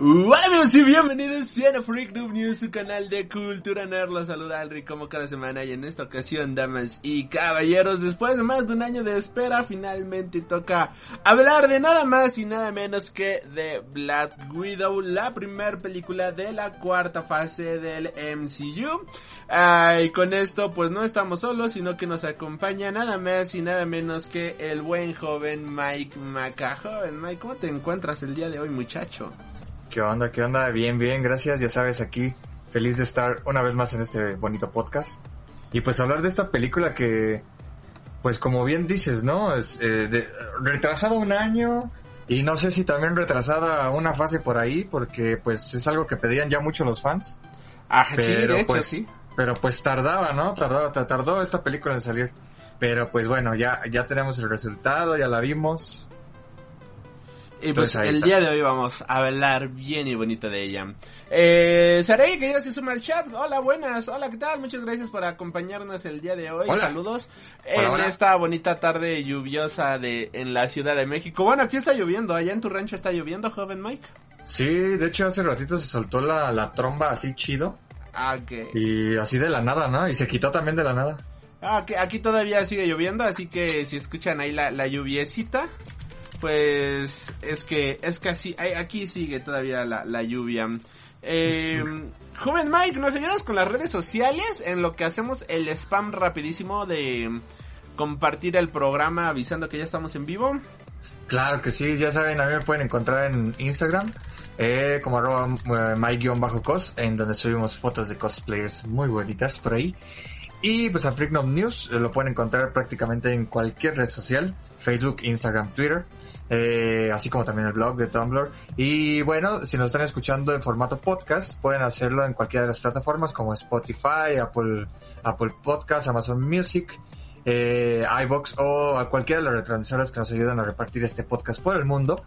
Hola amigos y bienvenidos a Freak Noob News, su canal de cultura nerd. Los saluda Alri como cada semana y en esta ocasión, damas y caballeros, después de más de un año de espera, finalmente toca hablar de nada más y nada menos que de Black Widow, la primera película de la cuarta fase del MCU. Ah, y con esto pues no estamos solos, sino que nos acompaña nada más y nada menos que el buen joven Mike Maca. Joven Mike, ¿cómo te encuentras el día de hoy muchacho? ¿Qué onda? ¿Qué onda? Bien, bien, gracias. Ya sabes, aquí feliz de estar una vez más en este bonito podcast. Y pues hablar de esta película que, pues como bien dices, ¿no? Es eh, de, retrasado un año y no sé si también retrasada una fase por ahí porque pues es algo que pedían ya mucho los fans. Ah, sí, de hecho, pues, sí. Pero pues tardaba, ¿no? Tardaba, tardó esta película en salir. Pero pues bueno, ya, ya tenemos el resultado, ya la vimos. Y pues Entonces, el está. día de hoy vamos a hablar bien y bonito de ella. Eh, Saray, que ya se suma al chat. Hola, buenas. Hola, ¿qué tal? Muchas gracias por acompañarnos el día de hoy. Hola. Saludos Hola, en hola. esta bonita tarde lluviosa de en la Ciudad de México. Bueno, aquí está lloviendo. Allá en tu rancho está lloviendo, joven Mike. Sí, de hecho hace ratito se soltó la, la tromba así chido. Ah, ok. Y así de la nada, ¿no? Y se quitó también de la nada. Ah, ok, Aquí todavía sigue lloviendo, así que si escuchan ahí la, la lluviecita, pues es que es que así, aquí sigue todavía la, la lluvia. Eh, joven Mike, ¿nos ayudas con las redes sociales en lo que hacemos el spam rapidísimo de compartir el programa avisando que ya estamos en vivo? Claro que sí, ya saben, a mí me pueden encontrar en Instagram eh, como arroba eh, my-cos, en donde subimos fotos de cosplayers muy bonitas por ahí. Y pues a Freaknob News eh, lo pueden encontrar prácticamente en cualquier red social, Facebook, Instagram, Twitter, eh, así como también el blog de Tumblr. Y bueno, si nos están escuchando en formato podcast, pueden hacerlo en cualquiera de las plataformas como Spotify, Apple, Apple Podcasts, Amazon Music, eh, iBox o a cualquiera de las retransmisoras que nos ayudan a repartir este podcast por el mundo.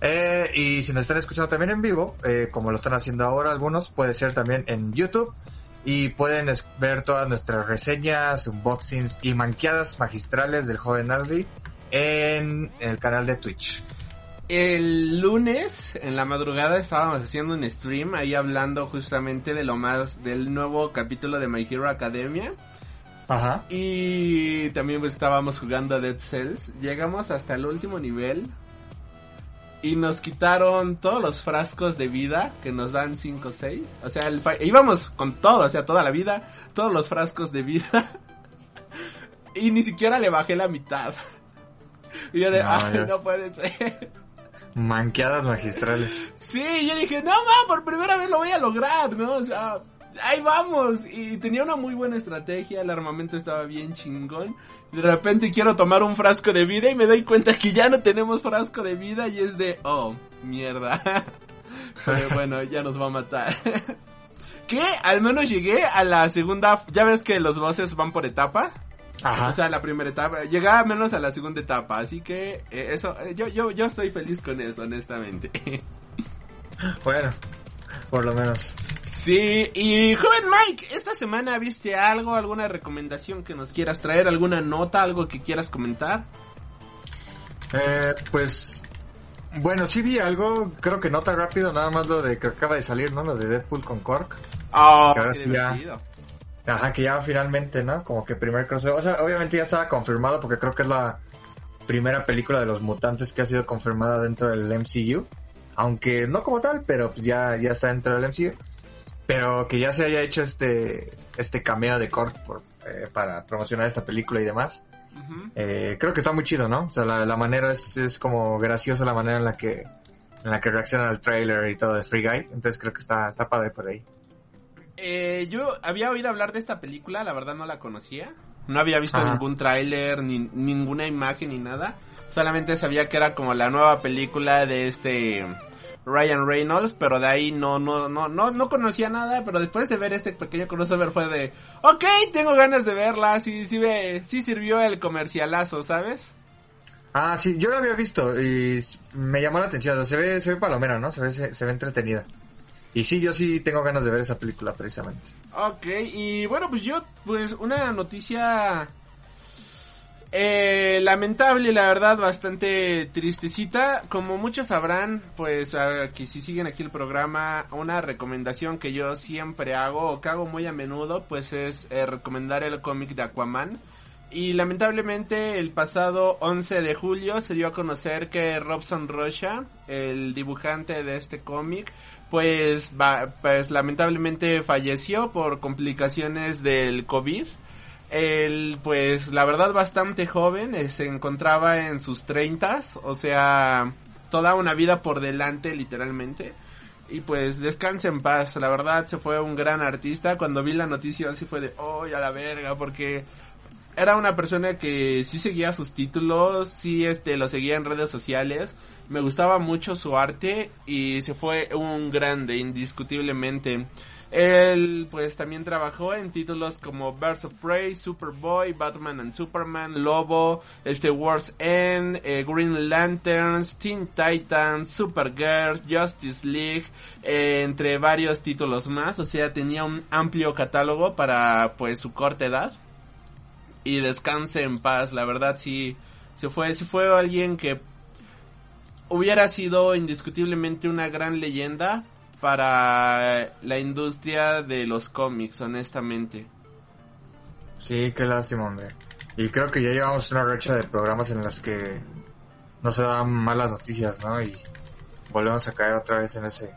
Eh, y si nos están escuchando también en vivo, eh, como lo están haciendo ahora algunos, puede ser también en YouTube. Y pueden ver todas nuestras reseñas, unboxings y manqueadas magistrales del joven Aldi en el canal de Twitch. El lunes, en la madrugada, estábamos haciendo un stream ahí hablando justamente de lo más, del nuevo capítulo de My Hero Academia. Ajá. Y también pues, estábamos jugando a Dead Cells. Llegamos hasta el último nivel. Y nos quitaron todos los frascos de vida que nos dan 5 o 6. O sea, el íbamos con todo, o sea, toda la vida, todos los frascos de vida. y ni siquiera le bajé la mitad. Y yo de, No, ay, no puede ser. Manqueadas magistrales. Sí, yo dije, no, ma, por primera vez lo voy a lograr, ¿no? O sea, ahí vamos. Y tenía una muy buena estrategia, el armamento estaba bien chingón. De repente quiero tomar un frasco de vida y me doy cuenta que ya no tenemos frasco de vida y es de, oh, mierda. Pero bueno, ya nos va a matar. que al menos llegué a la segunda, ya ves que los bosses van por etapa. Ajá. O sea, la primera etapa, llegaba menos a la segunda etapa, así que eh, eso, eh, yo, yo, yo estoy feliz con eso, honestamente. Bueno, por lo menos. Sí, y joven Mike, esta semana viste algo, alguna recomendación que nos quieras traer, alguna nota, algo que quieras comentar. Eh, pues, bueno, sí vi algo, creo que nota rápido, nada más lo de que acaba de salir, ¿no? Lo de Deadpool con Cork. Oh, ahora qué sí ya- divertido. Ajá, que ya finalmente, ¿no? Como que primer crossover. O sea, obviamente ya estaba confirmado porque creo que es la primera película de los mutantes que ha sido confirmada dentro del MCU. Aunque no como tal, pero pues ya, ya está dentro del MCU. Pero que ya se haya hecho este, este cameo de Korg por, eh, para promocionar esta película y demás. Eh, creo que está muy chido, ¿no? O sea, la, la manera es, es como graciosa la manera en la que en la que reacciona al trailer y todo de Free Guy. Entonces creo que está, está padre por ahí. Eh, yo había oído hablar de esta película, la verdad no la conocía. No había visto Ajá. ningún tráiler, ni ninguna imagen, ni nada. Solamente sabía que era como la nueva película de este Ryan Reynolds, pero de ahí no, no, no, no, no conocía nada, pero después de ver este pequeño crossover fue de, ok, tengo ganas de verla, sí, sí, ve, sí sirvió el comercialazo, ¿sabes? Ah, sí, yo la había visto y me llamó la atención, se ve, se ve palomera, ¿no? Se ve, se, se ve entretenida. Y sí, yo sí tengo ganas de ver esa película precisamente. Ok, y bueno, pues yo, pues una noticia eh, lamentable, la verdad, bastante tristecita. Como muchos sabrán, pues que si siguen aquí el programa, una recomendación que yo siempre hago, o que hago muy a menudo, pues es eh, recomendar el cómic de Aquaman. Y lamentablemente el pasado 11 de julio se dio a conocer que Robson Rocha, el dibujante de este cómic, pues, va, pues lamentablemente falleció por complicaciones del COVID. Él, pues, la verdad, bastante joven, eh, se encontraba en sus treintas, o sea, toda una vida por delante, literalmente. Y pues, descanse en paz, la verdad, se fue un gran artista. Cuando vi la noticia, así fue de, oh, a la verga, porque era una persona que sí seguía sus títulos, sí, este, lo seguía en redes sociales. Me gustaba mucho su arte y se fue un grande, indiscutiblemente. Él pues también trabajó en títulos como Birds of Prey, Superboy, Batman and Superman, Lobo, este Wars End, eh, Green Lanterns, Teen Titans, Supergirl, Justice League, eh, entre varios títulos más. O sea, tenía un amplio catálogo para pues su corta edad. Y descanse en paz, la verdad sí, se fue, se fue alguien que hubiera sido indiscutiblemente una gran leyenda para la industria de los cómics, honestamente. Sí, qué lástima, hombre. Y creo que ya llevamos una racha de programas en las que no se dan malas noticias, ¿no? Y volvemos a caer otra vez en ese,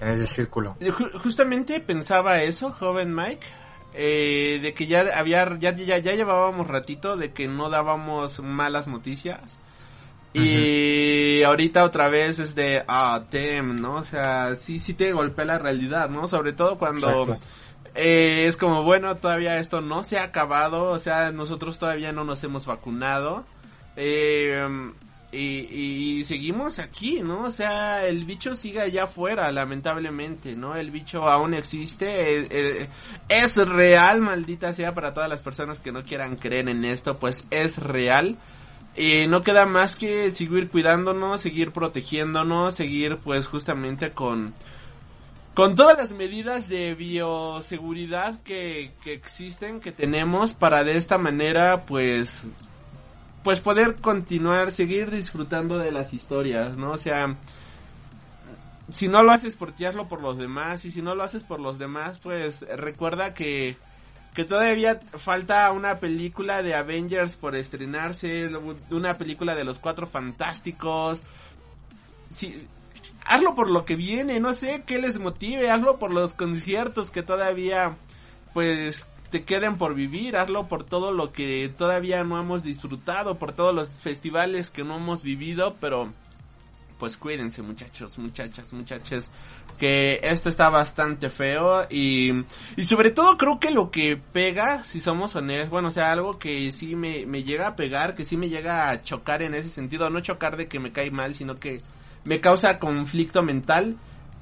en ese círculo. Justamente pensaba eso, joven Mike, eh, de que ya había, ya, ya, ya llevábamos ratito de que no dábamos malas noticias. Y ahorita otra vez es de, ah, tem, ¿no? O sea, sí, sí te golpea la realidad, ¿no? Sobre todo cuando eh, es como, bueno, todavía esto no se ha acabado, o sea, nosotros todavía no nos hemos vacunado. Eh, y, y, seguimos aquí, ¿no? O sea, el bicho sigue allá afuera, lamentablemente, ¿no? El bicho aún existe, es, es, es real, maldita sea, para todas las personas que no quieran creer en esto, pues es real. Y no queda más que seguir cuidándonos, seguir protegiéndonos, seguir pues justamente con con todas las medidas de bioseguridad que, que existen, que tenemos para de esta manera pues pues poder continuar, seguir disfrutando de las historias, ¿no? O sea, si no lo haces por ti, hazlo por los demás, y si no lo haces por los demás, pues recuerda que que todavía falta una película de Avengers por estrenarse, una película de los Cuatro Fantásticos. Sí, hazlo por lo que viene, no sé qué les motive, hazlo por los conciertos que todavía pues te queden por vivir, hazlo por todo lo que todavía no hemos disfrutado, por todos los festivales que no hemos vivido, pero pues cuídense muchachos, muchachas, muchachos, que esto está bastante feo y, y sobre todo creo que lo que pega, si somos honestos, bueno, o sea, algo que sí me, me llega a pegar, que sí me llega a chocar en ese sentido, no chocar de que me cae mal, sino que me causa conflicto mental,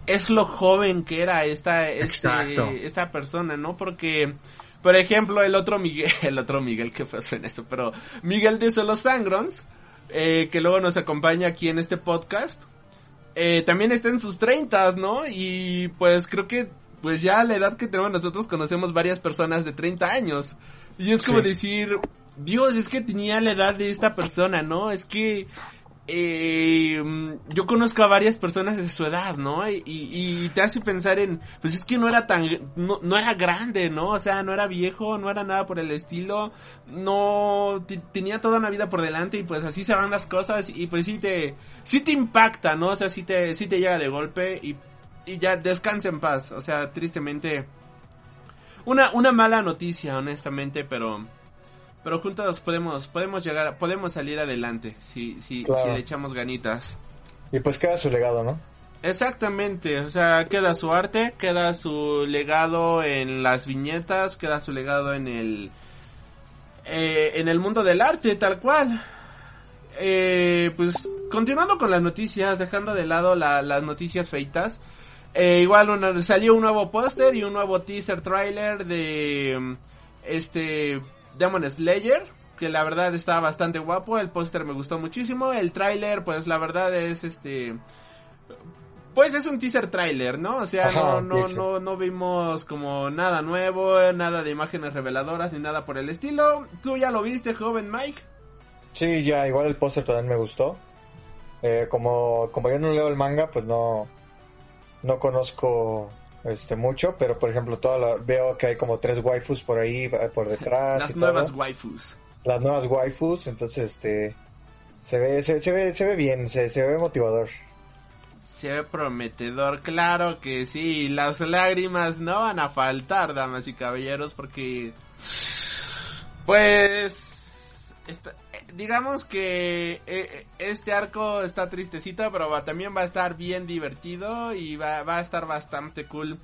es lo joven que era esta, este, esta persona, ¿no? Porque, por ejemplo, el otro Miguel, el otro Miguel, que pasó en eso? Pero Miguel de Solo Sangrons, eh, que luego nos acompaña aquí en este podcast, eh, también está en sus treintas, ¿no? Y pues creo que pues ya a la edad que tenemos nosotros conocemos varias personas de 30 años. Y es como sí. decir, Dios, es que tenía la edad de esta persona, ¿no? Es que eh, yo conozco a varias personas de su edad, ¿no? Y, te hace pensar en, pues es que no era tan, no, no, era grande, ¿no? O sea, no era viejo, no era nada por el estilo, no, tenía toda una vida por delante y pues así se van las cosas y pues sí te, sí te impacta, ¿no? O sea, sí te, sí te llega de golpe y, y ya descansa en paz, o sea, tristemente, una, una mala noticia, honestamente, pero pero juntos podemos podemos llegar podemos salir adelante si si, claro. si le echamos ganitas. Y pues queda su legado no exactamente o sea queda su arte queda su legado en las viñetas queda su legado en el eh, en el mundo del arte tal cual. Eh, pues continuando con las noticias, dejando de lado la- las noticias feitas, eh, igual una- salió un nuevo póster y un nuevo teaser trailer de este Demon Slayer, que la verdad está bastante guapo, el póster me gustó muchísimo, el trailer pues la verdad es este pues es un teaser trailer, ¿no? O sea, Ajá, no, no, no, no vimos como nada nuevo, nada de imágenes reveladoras ni nada por el estilo. ¿Tú ya lo viste, joven Mike? Sí, ya, igual el póster también me gustó. Eh, como, como yo no leo el manga, pues no, no conozco este mucho, pero por ejemplo toda la- veo que hay como tres waifus por ahí, eh, por detrás. Las y nuevas todo. waifus. Las nuevas waifus, entonces este se ve, se, se ve, se ve bien, se, se ve motivador. Se ve prometedor, claro que sí. Las lágrimas no van a faltar, damas y caballeros, porque... Pues... eh, digamos que eh, este arco está tristecito, pero va- también va a estar bien divertido y va, va a estar bastante cool.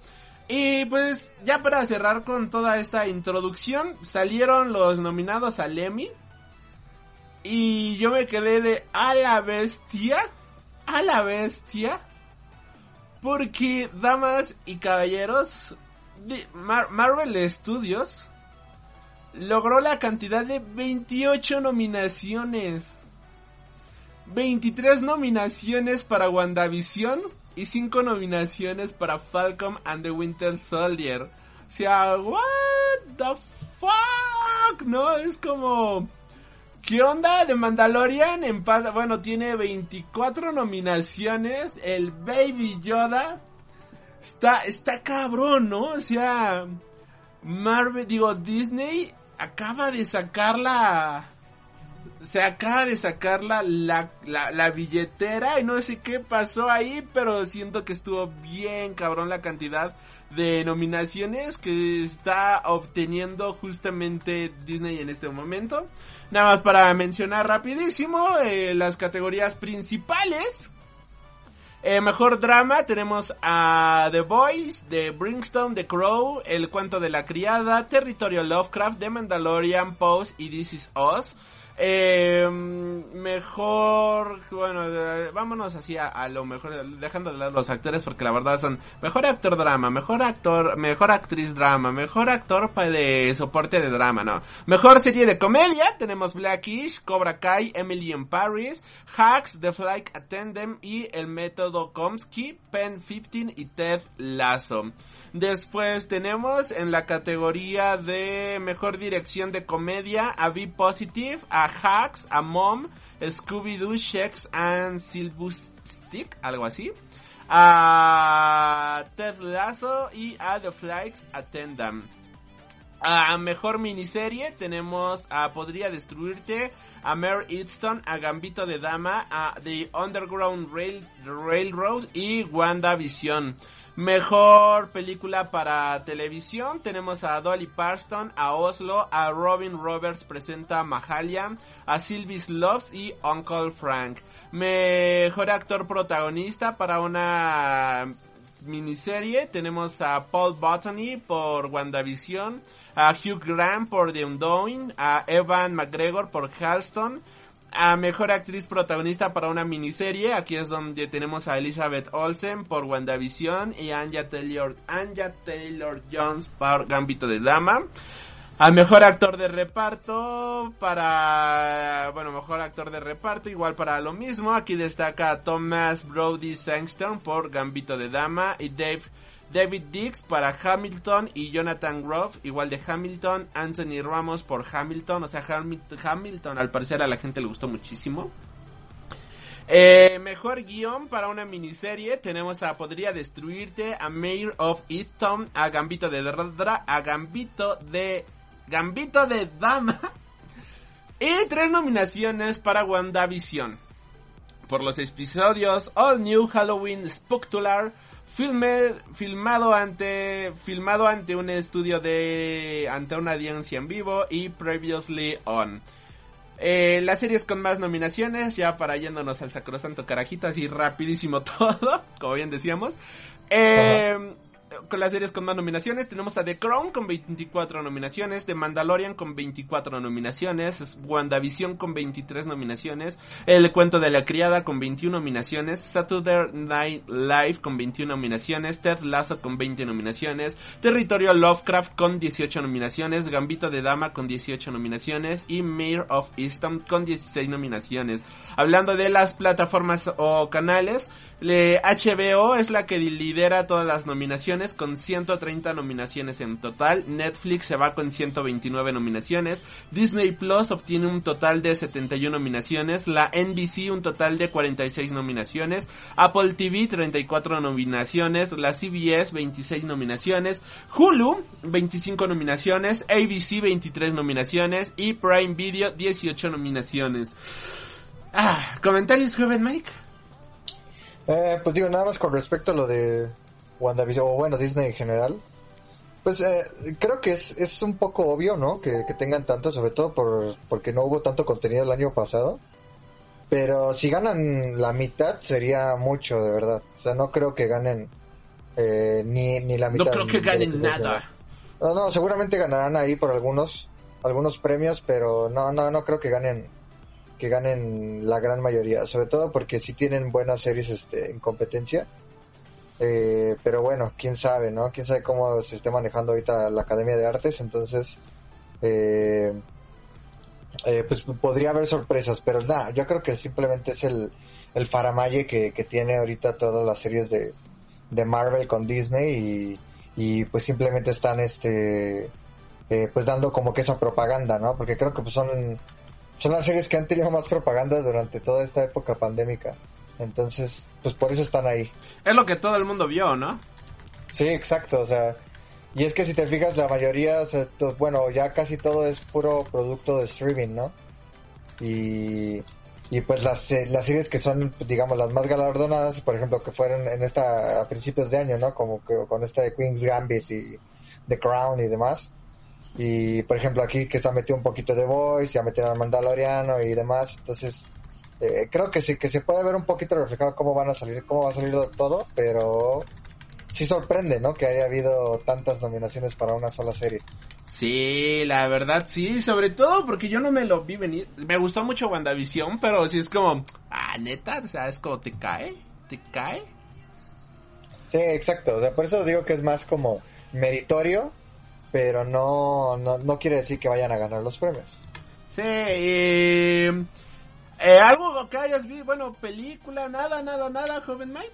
Y pues ya para cerrar con toda esta introducción, salieron los nominados al Emmy. Y yo me quedé de a la bestia, a la bestia. Porque, damas y caballeros, Marvel Studios logró la cantidad de 28 nominaciones. 23 nominaciones para WandaVision y 5 nominaciones para Falcon and the Winter Soldier. O sea, what the fuck, ¿no? Es como... ¿Qué onda de Mandalorian? Empata, bueno, tiene 24 nominaciones. El Baby Yoda está, está cabrón, ¿no? O sea, Marvel, digo, Disney acaba de sacar la... Se acaba de sacar la, la, la, la billetera y no sé qué pasó ahí, pero siento que estuvo bien cabrón la cantidad de nominaciones que está obteniendo justamente Disney en este momento. Nada más para mencionar rapidísimo eh, las categorías principales. Eh, mejor drama tenemos a The Boys, The Brimstone, The Crow, El cuento de la criada, Territorio Lovecraft, The Mandalorian, Pose y This Is Us. Eh, mejor, bueno, vámonos así a, lo mejor, dejando de lado los actores porque la verdad son mejor actor drama, mejor actor, mejor actriz drama, mejor actor de soporte de drama, no. Mejor serie de comedia, tenemos Blackish, Cobra Kai, Emily in Paris, Hacks, The Flight Attendant y El Método Komsky, Pen 15 y Ted Lasso. Después tenemos en la categoría de mejor dirección de comedia a Be Positive, a Hacks, a Mom, Scooby-Doo, Shakes and Silver Stick, algo así. A Ted Lasso y a The Flights Attendant. A mejor miniserie tenemos a Podría Destruirte, a Mare Easton, a Gambito de Dama, a The Underground Rail, Railroad y WandaVision. Mejor película para televisión tenemos a Dolly Parston, a Oslo, a Robin Roberts presenta Mahalia, a Sylvie Loves y Uncle Frank. Mejor actor protagonista para una miniserie tenemos a Paul Botany por WandaVision, a Hugh Grant por The Undoing, a Evan McGregor por Halston, a mejor actriz protagonista para una miniserie, aquí es donde tenemos a Elizabeth Olsen por WandaVision y a Anya Taylor, Anya Taylor Jones por Gambito de Dama. A mejor actor de reparto para, bueno, mejor actor de reparto igual para lo mismo. Aquí destaca Thomas Brody Sangstone por Gambito de Dama y Dave David Dix para Hamilton y Jonathan Groff, igual de Hamilton, Anthony Ramos por Hamilton, o sea, Hamil- Hamilton al parecer a la gente le gustó muchísimo. Eh, mejor guion para una miniserie tenemos a Podría Destruirte, a Mayor of Easton, a Gambito de Dra, a Gambito de Gambito de Dama y tres nominaciones para WandaVision por los episodios All New Halloween Spectacular filme, filmado ante filmado ante un estudio de ante una audiencia en vivo y Previously On. Eh, las series con más nominaciones, ya para yéndonos al sacrosanto carajito, así rapidísimo todo, como bien decíamos. Eh, con las series con más nominaciones. Tenemos a The Crown con 24 nominaciones, The Mandalorian con 24 nominaciones, WandaVision con 23 nominaciones, El Cuento de la Criada con 21 nominaciones, Saturday Night Live con 21 nominaciones, Ted Lasso con 20 nominaciones, Territorio Lovecraft con 18 nominaciones, Gambito de Dama con 18 nominaciones y Mayor of Easton con 16 nominaciones. Hablando de las plataformas o canales, HBO es la que lidera todas las nominaciones con 130 nominaciones en total. Netflix se va con 129 nominaciones. Disney Plus obtiene un total de 71 nominaciones. La NBC un total de 46 nominaciones. Apple TV 34 nominaciones. La CBS 26 nominaciones. Hulu 25 nominaciones. ABC 23 nominaciones. Y Prime Video 18 nominaciones. Ah, ¿comentarios, joven Mike? Eh, pues digo, nada más con respecto a lo de WandaVision, o bueno, Disney en general. Pues eh, creo que es, es un poco obvio, ¿no? Que, tengan tanto, sobre todo por, porque no hubo tanto contenido el año pasado. Pero si ganan la mitad sería mucho, de verdad. O sea, no creo que ganen eh, ni, ni la mitad. No creo que ganen nada. No, no, seguramente ganarán ahí por algunos, algunos premios, pero no, no, no creo que ganen que ganen la gran mayoría, sobre todo porque sí tienen buenas series este, en competencia. Eh, pero bueno, quién sabe, ¿no? Quién sabe cómo se esté manejando ahorita la Academia de Artes, entonces, eh, eh, pues podría haber sorpresas, pero nada, yo creo que simplemente es el, el faramalle que, que tiene ahorita todas las series de, de Marvel con Disney y, y pues simplemente están este pues dando como que esa propaganda, ¿no? Porque creo que pues son son las series que han tenido más propaganda durante toda esta época pandémica. Entonces, pues por eso están ahí. Es lo que todo el mundo vio, ¿no? Sí, exacto, o sea, y es que si te fijas, la mayoría, o bueno, ya casi todo es puro producto de streaming, ¿no? Y, y pues las, eh, las series que son, digamos, las más galardonadas, por ejemplo, que fueron en esta, a principios de año, ¿no? Como que con esta de Queen's Gambit y The Crown y demás, y por ejemplo aquí que se ha metido un poquito de voice, se ha metido al Mandaloriano y demás, entonces eh, creo que sí, que se puede ver un poquito reflejado cómo van a salir, cómo va a salir todo, pero sí sorprende, ¿no? Que haya habido tantas nominaciones para una sola serie. Sí, la verdad sí, sobre todo porque yo no me lo vi venir. Me gustó mucho WandaVision, pero sí es como, ah, neta, o sea, es como te cae, te cae. Sí, exacto, o sea, por eso digo que es más como meritorio pero no, no, quiere decir que vayan a ganar los premios. Sí, eh, algo que hayas visto, bueno, película, nada, nada, nada, joven Mike.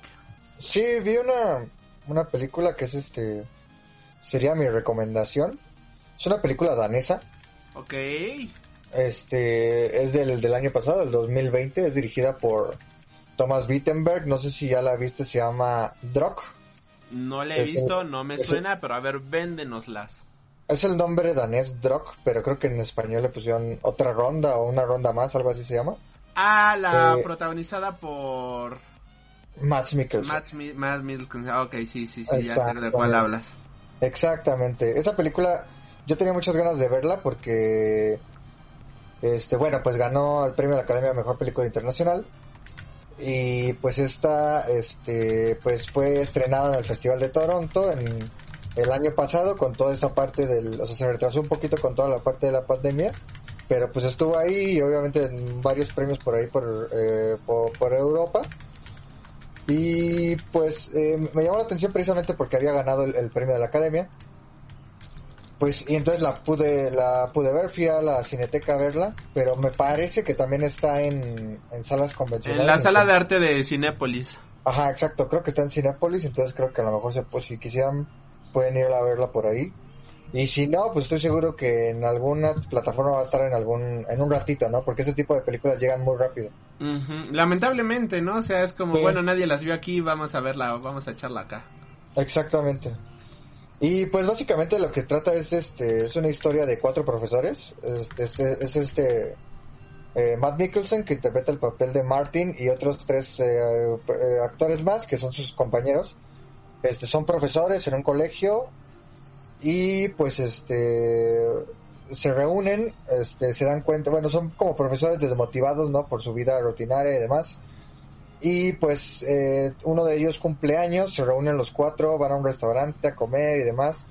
Sí, vi una, una película que es este, sería mi recomendación. Es una película danesa. Ok. Este, es del, del año pasado, del 2020, es dirigida por Thomas Wittenberg, no sé si ya la viste, se llama Drock. No la he visto, no me suena, pero a ver, véndenoslas. Es el nombre danés Drock, pero creo que en español le pusieron otra ronda o una ronda más, algo así se llama. Ah, la eh, protagonizada por... Matt Mikkelsen. Matt, Mikkelsen, ah, ok, sí, sí, sí, ya sé de cuál hablas. Exactamente. Esa película, yo tenía muchas ganas de verla porque, este, bueno, pues ganó el premio de la Academia de Mejor Película Internacional. Y pues esta, este, pues fue estrenada en el Festival de Toronto en el año pasado con toda esa parte del, o sea, se retrasó un poquito con toda la parte de la pandemia, pero pues estuvo ahí y obviamente en varios premios por ahí por, eh, por, Europa. Y pues eh, me llamó la atención precisamente porque había ganado el, premio de la academia. Pues y entonces la pude la pude ver, fui a la cineteca a verla, pero me parece que también está en, en salas convencionales. En la sala de arte de Cinépolis. Ajá, exacto, creo que está en Cinépolis, entonces creo que a lo mejor se, pues, si quisieran pueden ir a verla por ahí. Y si no, pues estoy seguro que en alguna plataforma va a estar en algún en un ratito, ¿no? Porque este tipo de películas llegan muy rápido. Lamentablemente, ¿no? O sea, es como, bueno, nadie las vio aquí, vamos a verla, vamos a echarla acá. Exactamente. Y pues básicamente lo que trata es este es una historia de cuatro profesores. Este, este es este eh, Matt Nicholson que interpreta el papel de Martin y otros tres eh, eh, actores más que son sus compañeros este, son profesores en un colegio y pues este se reúnen, este, se dan cuenta, bueno, son como profesores desmotivados, ¿no? Por su vida rutinaria y demás. y pues eh, uno de ellos cumple años, se reúnen los cuatro, van a un restaurante a comer y demás.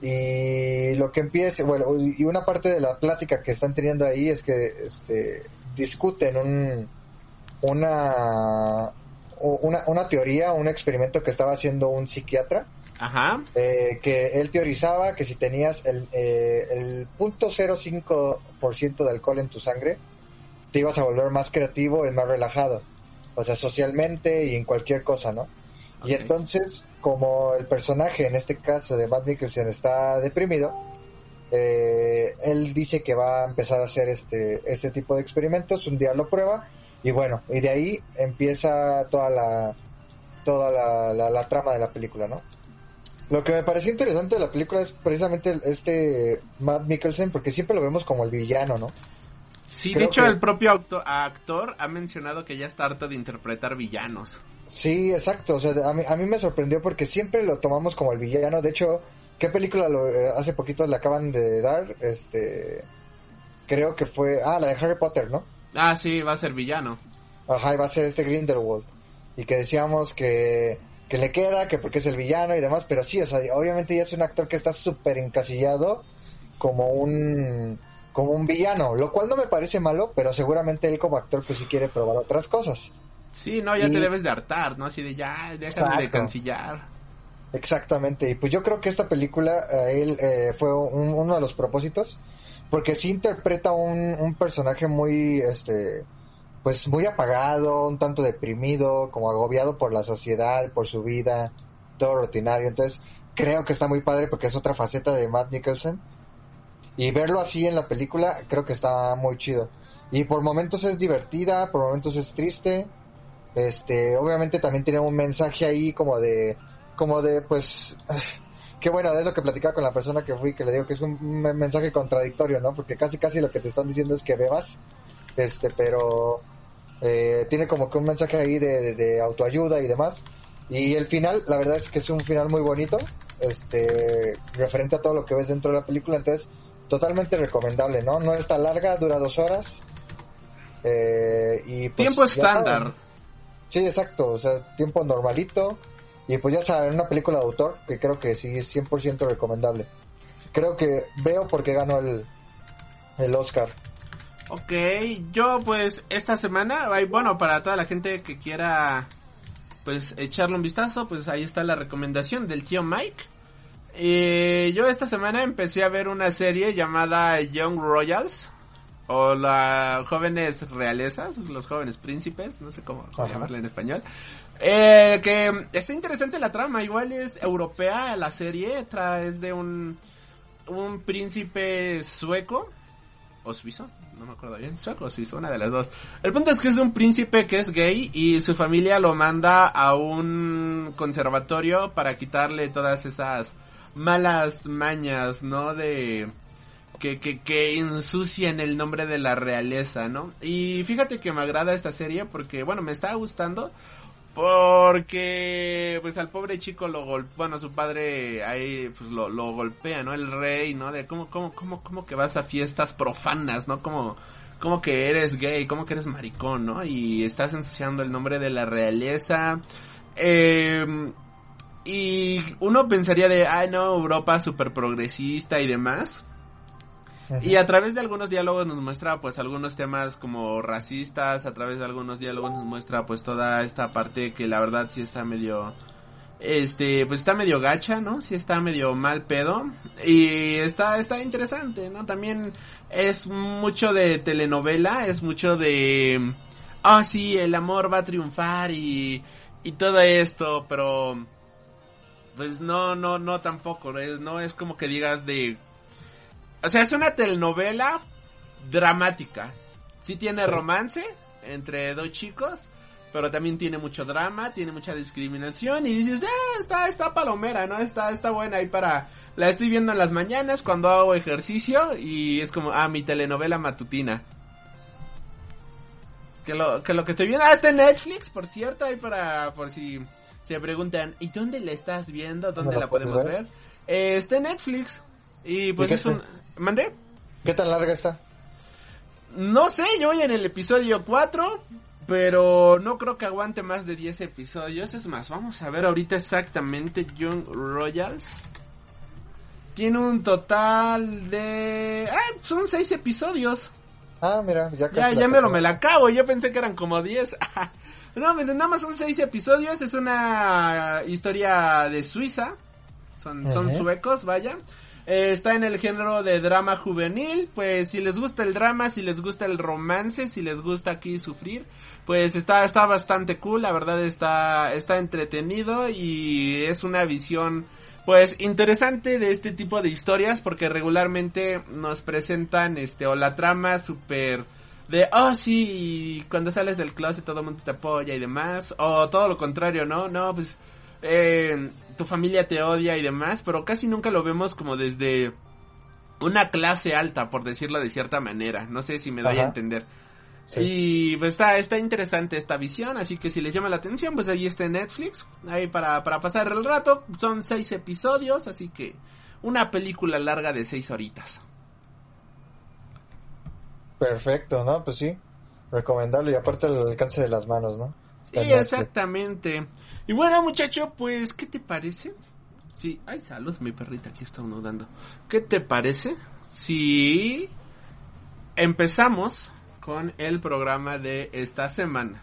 Y lo que empieza, bueno, y una parte de la plática que están teniendo ahí es que este, discuten un, una, una, una teoría, un experimento que estaba haciendo un psiquiatra. Ajá. Eh, que él teorizaba que si tenías el, eh, el punto 0.5% de alcohol en tu sangre, te ibas a volver más creativo y más relajado. O sea, socialmente y en cualquier cosa, ¿no? Y entonces, como el personaje, en este caso de Matt Mikkelsen, está deprimido, eh, él dice que va a empezar a hacer este, este tipo de experimentos, un día lo prueba, y bueno, y de ahí empieza toda la, toda la, la- la trama de la película, ¿no? Lo que me pareció interesante de la película es precisamente este Matt Mikkelsen, porque siempre lo vemos como el villano, ¿no? Sí, de hecho que- el propio auto- actor ha mencionado que ya está harto de interpretar villanos. Sí, exacto. O sea, a mí, a mí me sorprendió porque siempre lo tomamos como el villano. De hecho, ¿qué película lo, eh, hace poquito le acaban de dar? Este, creo que fue, ah, la de Harry Potter, ¿no? Ah, sí, va a ser villano. Ajá, y va a ser este Grindelwald. Y que decíamos que, que le queda, que porque es el villano y demás, pero sí, o sea, obviamente ya es un actor que está súper encasillado como un como un villano, lo cual no me parece malo, pero seguramente él como actor pues sí quiere probar otras cosas. Sí, no, ya Y- te debes de hartar, ¿no? Así de ya, déjame de cancillar. Exactamente, y pues yo creo que esta película a él eh, fue un- uno de los propósitos, porque sí interpreta un, un personaje muy, este, pues muy apagado, un tanto deprimido, como agobiado por la sociedad, por su vida, todo rutinario, entonces creo que está muy padre porque es otra faceta de Matt Nicholson, y verlo así en la película creo que está muy chido, y por momentos es divertida, por momentos es triste, este, obviamente también tiene un mensaje ahí como de como de pues qué bueno es lo que platicaba con la persona que fui que le digo que es un, mensaje contradictorio no porque casi casi lo que te están diciendo es que bebas este pero eh, tiene como que un mensaje ahí de, autoayuda y demás y el final la verdad es que es un final muy bonito este referente a todo lo que ves dentro de la película entonces totalmente recomendable no no está larga dura dos horas eh, y pues, Tiempo estándar. Sí, exacto, o sea, tiempo normalito. Y pues ya saben, una película de autor que creo que sí es 100% recomendable. Creo que veo porque ganó el, el Oscar. Ok, yo pues esta semana, bueno, para toda la gente que quiera pues echarle un vistazo, pues ahí está la recomendación del tío Mike. Eh, yo esta semana empecé a ver una serie llamada Young Royals o las jóvenes realezas, los jóvenes príncipes, no sé cómo, cómo Ajá. llamarla en español. Eh, que está interesante la trama, igual es europea la serie, es de un un príncipe sueco o suizo, no me acuerdo bien, sueco o suizo, una de las dos. El punto es que es de un príncipe que es gay y su familia lo manda a un conservatorio para quitarle todas esas malas mañas, ¿no? De que, que, que ensucian el nombre de la realeza, ¿no? Y fíjate que me agrada esta serie porque, bueno, me está gustando porque pues al pobre chico lo golpea, bueno, su padre ahí pues lo, lo golpea, ¿no? El rey, ¿no? De cómo, cómo, cómo, cómo que vas a fiestas profanas, ¿no? Como, como que eres gay, como que eres maricón, ¿no? Y estás ensuciando el nombre de la realeza. Eh, y uno pensaría de, ay no, Europa súper progresista y demás. Y a través de algunos diálogos nos muestra pues algunos temas como racistas, a través de algunos diálogos nos muestra pues toda esta parte que la verdad sí está medio este pues está medio gacha, ¿no? Sí está medio mal pedo y está está interesante, ¿no? También es mucho de telenovela, es mucho de ah sí, el amor va a triunfar y y todo esto, pero pues no no no tampoco, no es como que digas de o sea, es una telenovela dramática. Sí tiene romance entre dos chicos, pero también tiene mucho drama, tiene mucha discriminación y dices, ah, está, está palomera, ¿no? Está, está buena ahí para... La estoy viendo en las mañanas cuando hago ejercicio y es como, ah, mi telenovela matutina. Que lo que, lo que estoy viendo, ah, está en Netflix, por cierto, ahí para, por si se preguntan, ¿y dónde la estás viendo? ¿Dónde la podemos ver? ver? Eh, está en Netflix. Y pues es un... ¿Mandé? ¿Qué tan larga está? No sé, yo voy en el episodio 4. pero no creo que aguante más de 10 episodios. Es más, vamos a ver ahorita exactamente Young Royals. Tiene un total de... Ah, son 6 episodios. Ah, mira, ya Ya, ya me lo me la acabo, yo pensé que eran como 10. no, mira, nada más son 6 episodios, es una historia de Suiza. Son, son suecos, vaya. Eh, está en el género de drama juvenil, pues si les gusta el drama, si les gusta el romance, si les gusta aquí sufrir, pues está, está bastante cool, la verdad está, está entretenido y es una visión pues interesante de este tipo de historias porque regularmente nos presentan este o la trama súper de oh sí cuando sales del closet todo el mundo te apoya y demás o todo lo contrario no no pues eh, tu familia te odia y demás pero casi nunca lo vemos como desde una clase alta por decirlo de cierta manera no sé si me doy a entender Sí. y pues está, está interesante esta visión, así que si les llama la atención, pues ahí está Netflix, ahí para, para pasar el rato, son seis episodios, así que una película larga de seis horitas. Perfecto, ¿no? Pues sí. Recomendable y aparte el alcance de las manos, ¿no? Sí, exactamente. Y bueno, muchacho, pues, ¿qué te parece? Sí, ay, salud, mi perrita aquí está uno dando. ¿Qué te parece si empezamos con el programa de esta semana?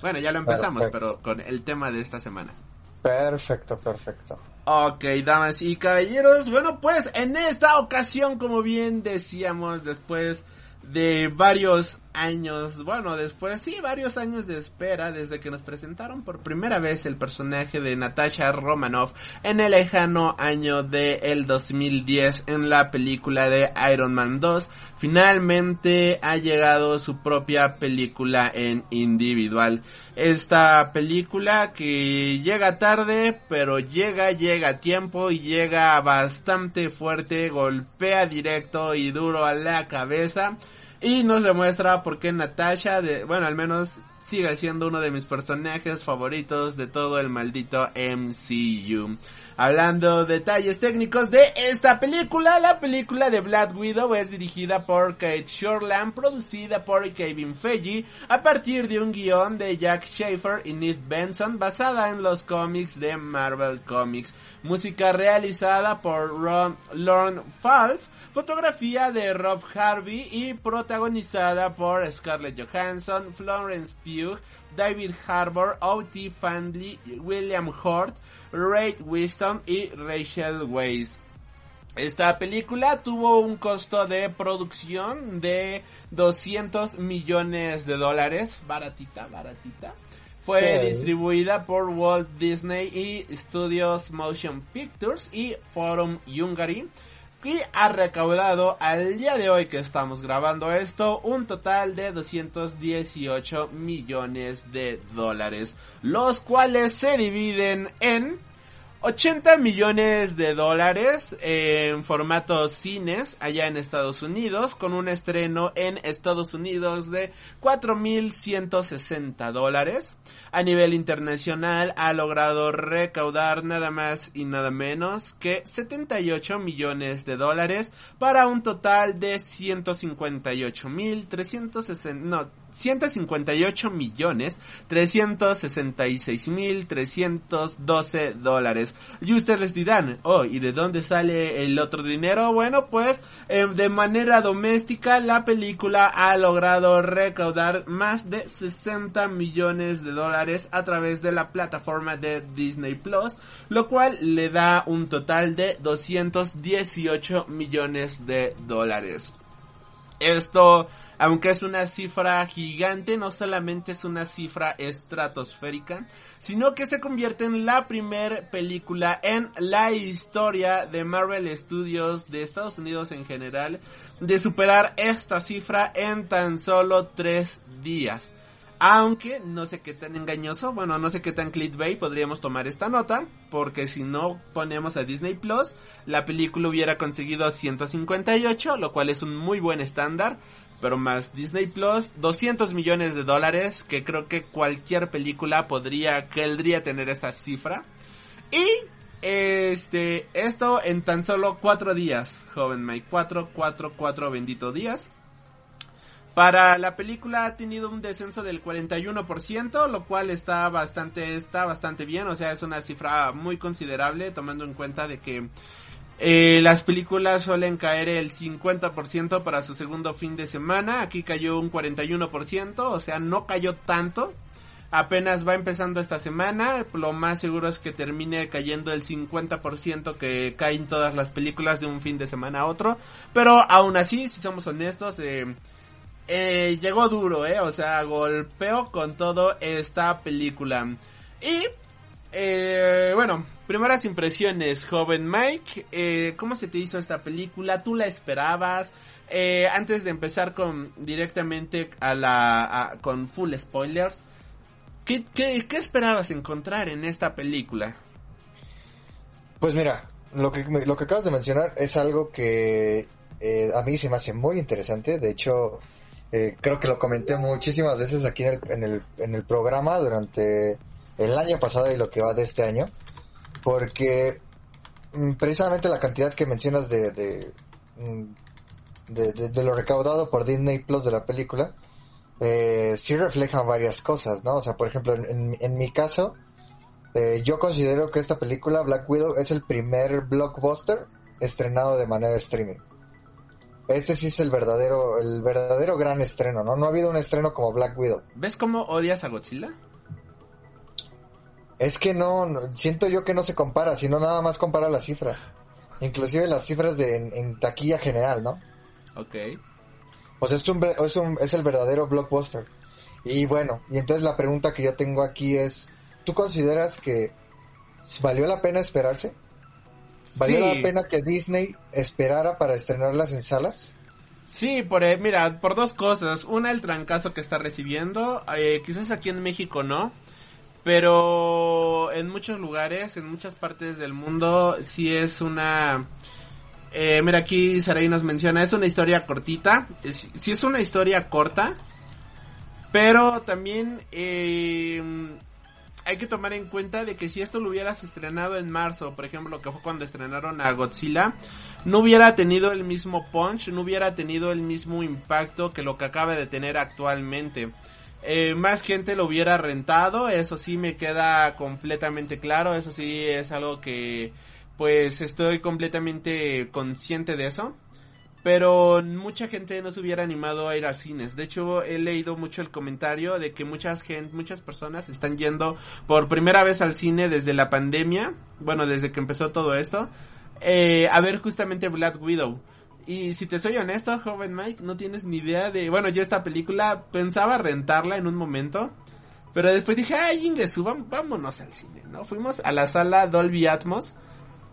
Bueno, ya lo empezamos, Perfecto. pero con el tema de esta semana. Perfecto, perfecto. Ok, damas y caballeros, bueno pues en esta ocasión, como bien decíamos, después de varios años, bueno, después sí, varios años de espera desde que nos presentaron por primera vez el personaje de Natasha Romanoff en el lejano año de el 2010 en la película de Iron Man 2, finalmente ha llegado su propia película en individual. Esta película que llega tarde, pero llega, llega a tiempo y llega bastante fuerte, golpea directo y duro a la cabeza. Y nos demuestra por qué Natasha, de, bueno, al menos sigue siendo uno de mis personajes favoritos de todo el maldito MCU. Hablando detalles técnicos de esta película, la película de Black Widow es dirigida por Kate Shortland, producida por Kevin Feige, a partir de un guion de Jack Schaefer y Nick Benson, basada en los cómics de Marvel Comics. Música realizada por Ron, Lorne Falk, fotografía de Rob Harvey y protagonizada por Scarlett Johansson, Florence Pugh, David Harbour, O.T. Fandley, William Hurt, Ray Winston y Rachel Weisz. Esta película tuvo un costo de producción de 200 millones de dólares, baratita, baratita. Fue Sí. distribuida por Walt Disney y Studios Motion Pictures y Forum Hungary. Y ha recaudado al día de hoy que estamos grabando esto un total de 218 millones de dólares, los cuales se dividen en 80 millones de dólares en formato cines allá en Estados Unidos con un estreno en Estados Unidos de 4.160 dólares. A nivel internacional ha logrado recaudar nada más y nada menos que 78 millones de dólares para un total de 158.360 no 158 millones 366 mil 312 dólares. Y ustedes les dirán, oh, ¿y de dónde sale el otro dinero? Bueno, pues eh, de manera doméstica la película ha logrado recaudar más de 60 millones de dólares a través de la plataforma de Disney Plus, lo cual le da un total de 218 millones de dólares. Esto, aunque es una cifra gigante, no solamente es una cifra estratosférica, sino que se convierte en la primer película en la historia de Marvel Studios de Estados Unidos en general de superar esta cifra en tan solo tres días. Aunque no sé qué tan engañoso, bueno, no sé qué tan clickbait podríamos tomar esta nota, porque si no ponemos a Disney Plus, la película hubiera conseguido 158, lo cual es un muy buen estándar, pero más Disney Plus, 200 millones de dólares, que creo que cualquier película podría, querría tener esa cifra. Y este, esto en tan solo cuatro días, joven Mike, cuatro, cuatro, cuatro bendito días Para la película ha tenido un descenso del 41%, lo cual está bastante, está bastante bien, o sea, es una cifra muy considerable tomando en cuenta de que eh, las películas suelen caer el 50% para su segundo fin de semana, aquí cayó un 41%, o sea, no cayó tanto. Apenas va empezando esta semana, lo más seguro es que termine cayendo el 50% que caen todas las películas de un fin de semana a otro. Pero aún así, si somos honestos, eh, eh, llegó duro, eh, o sea, golpeó con todo esta película. Y, eh, bueno, primeras impresiones, joven Mike, eh, ¿cómo se te hizo esta película? ¿Tú la esperabas? Eh, antes de empezar con directamente a la a- con full spoilers, ¿qué, qué, esperabas encontrar en esta película? Pues mira, lo que, lo que acabas de mencionar es algo que eh, a mí se me hace muy interesante. De hecho, eh, creo que lo comenté muchísimas veces aquí en el, en, el, en el programa durante el año pasado y lo que va de este año. Porque mm, precisamente la cantidad que mencionas de, de, mm, de, de- de lo recaudado por Disney Plus de la película, eh, sí reflejan varias cosas, ¿no? O sea, por ejemplo, en mi caso, eh, yo considero que esta película, Black Widow, es el primer blockbuster estrenado de manera streaming. Este sí es el verdadero, el verdadero gran estreno, ¿no? No ha habido un estreno como Black Widow. ¿Ves cómo odias a Godzilla? Es que no, no- siento yo que no se compara, sino nada más compara las cifras. Inclusive las cifras de, en, en taquilla general, ¿no? Ok. Sea, es, un, es, un- es el verdadero blockbuster. Y bueno, y entonces la pregunta que yo tengo aquí es, ¿tú consideras que valió la pena esperarse? ¿Valió Sí. la pena que Disney esperara para estrenarlas en salas? Sí, por, eh, mira, por dos cosas. Una, el trancazo que está recibiendo. eh, quizás aquí en México no. Pero en muchos lugares, en muchas partes del mundo, sí es una... eh, mira, aquí Saray nos menciona, es una historia cortita. Es- sí es una historia corta. Pero también eh, hay que tomar en cuenta de que si esto lo hubieras estrenado en marzo, por ejemplo, que fue cuando estrenaron a Godzilla, no hubiera tenido el mismo punch, no hubiera tenido el mismo impacto que lo que acaba de tener actualmente. Eh, más gente lo hubiera rentado, eso sí me queda completamente claro, eso sí es algo que pues estoy completamente consciente de eso. Pero mucha gente no se hubiera animado a ir a cines. De hecho, he leído mucho el comentario de que muchas gente, muchas personas están yendo por primera vez al cine desde la pandemia, bueno, desde que empezó todo esto, eh, a ver justamente Black Widow. Y si te soy honesto, joven Mike, no tienes ni idea de... Bueno, yo esta película pensaba rentarla en un momento, pero después dije, ay, Ingesu, vámonos al cine, ¿no? Fuimos a la sala Dolby Atmos.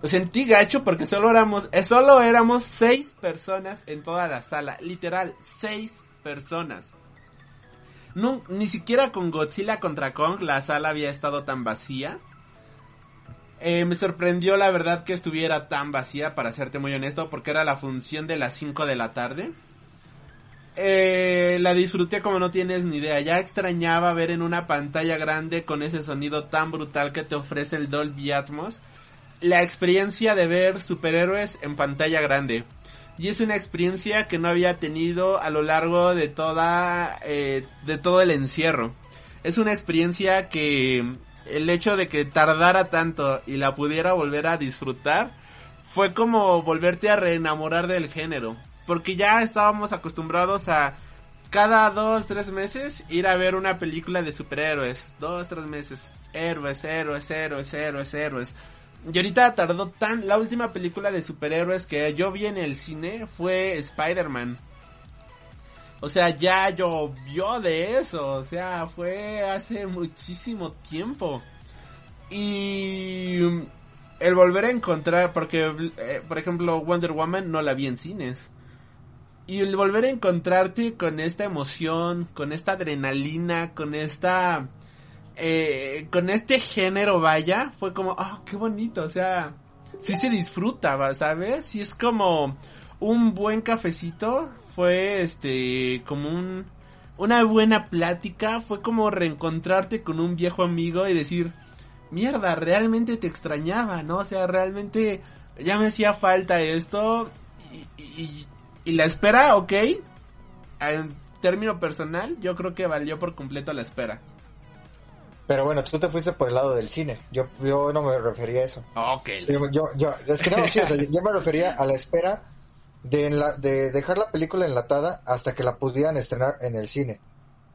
Sentí gacho porque solo éramos, eh, solo éramos seis personas en toda la sala. Literal, seis personas. Ni siquiera con Godzilla contra Kong la sala había estado tan vacía. Eh, me sorprendió la verdad que estuviera tan vacía, para serte muy honesto, porque era la función de las 5 de la tarde. Eh, la disfruté como no tienes ni idea. Ya extrañaba ver en una pantalla grande con ese sonido tan brutal que te ofrece el Dolby Atmos. La experiencia de ver superhéroes en pantalla grande. Y es una experiencia que no había tenido a lo largo de toda, eh, de todo el encierro. Es una experiencia que el hecho de que tardara tanto y la pudiera volver a disfrutar fue como volverte a reenamorar del género. Porque ya estábamos acostumbrados a cada dos, tres meses ir a ver una película de superhéroes. Dos, tres meses. Héroes, héroes, héroes, héroes, héroes. Y ahorita tardó tan... La última película de superhéroes que yo vi en el cine fue Spider-Man. O sea, ya llovió de eso. O sea, fue hace muchísimo tiempo. Y el volver a encontrar, porque, eh, por ejemplo, Wonder Woman no la vi en cines. Y el volver a encontrarte con esta emoción, con esta adrenalina, con esta... Eh, con este género, vaya, fue como, ah, qué bonito, o sea, sí se disfruta, ¿va? ¿sabes? Sí es como un buen cafecito, fue este, como un, una buena plática, fue como reencontrarte con un viejo amigo y decir, mierda, realmente te extrañaba, ¿no? O sea, realmente ya me hacía falta esto y, y, la espera, ok. Eh, término personal, yo creo que valió por completo la espera. Pero bueno, tú te fuiste por el lado del cine. Yo, yo no me refería a eso. Ok. Yo, yo, yo- es que no, sí, o sea, yo me refería a la espera de, enla- de dejar la película enlatada hasta que la pudieran estrenar en el cine.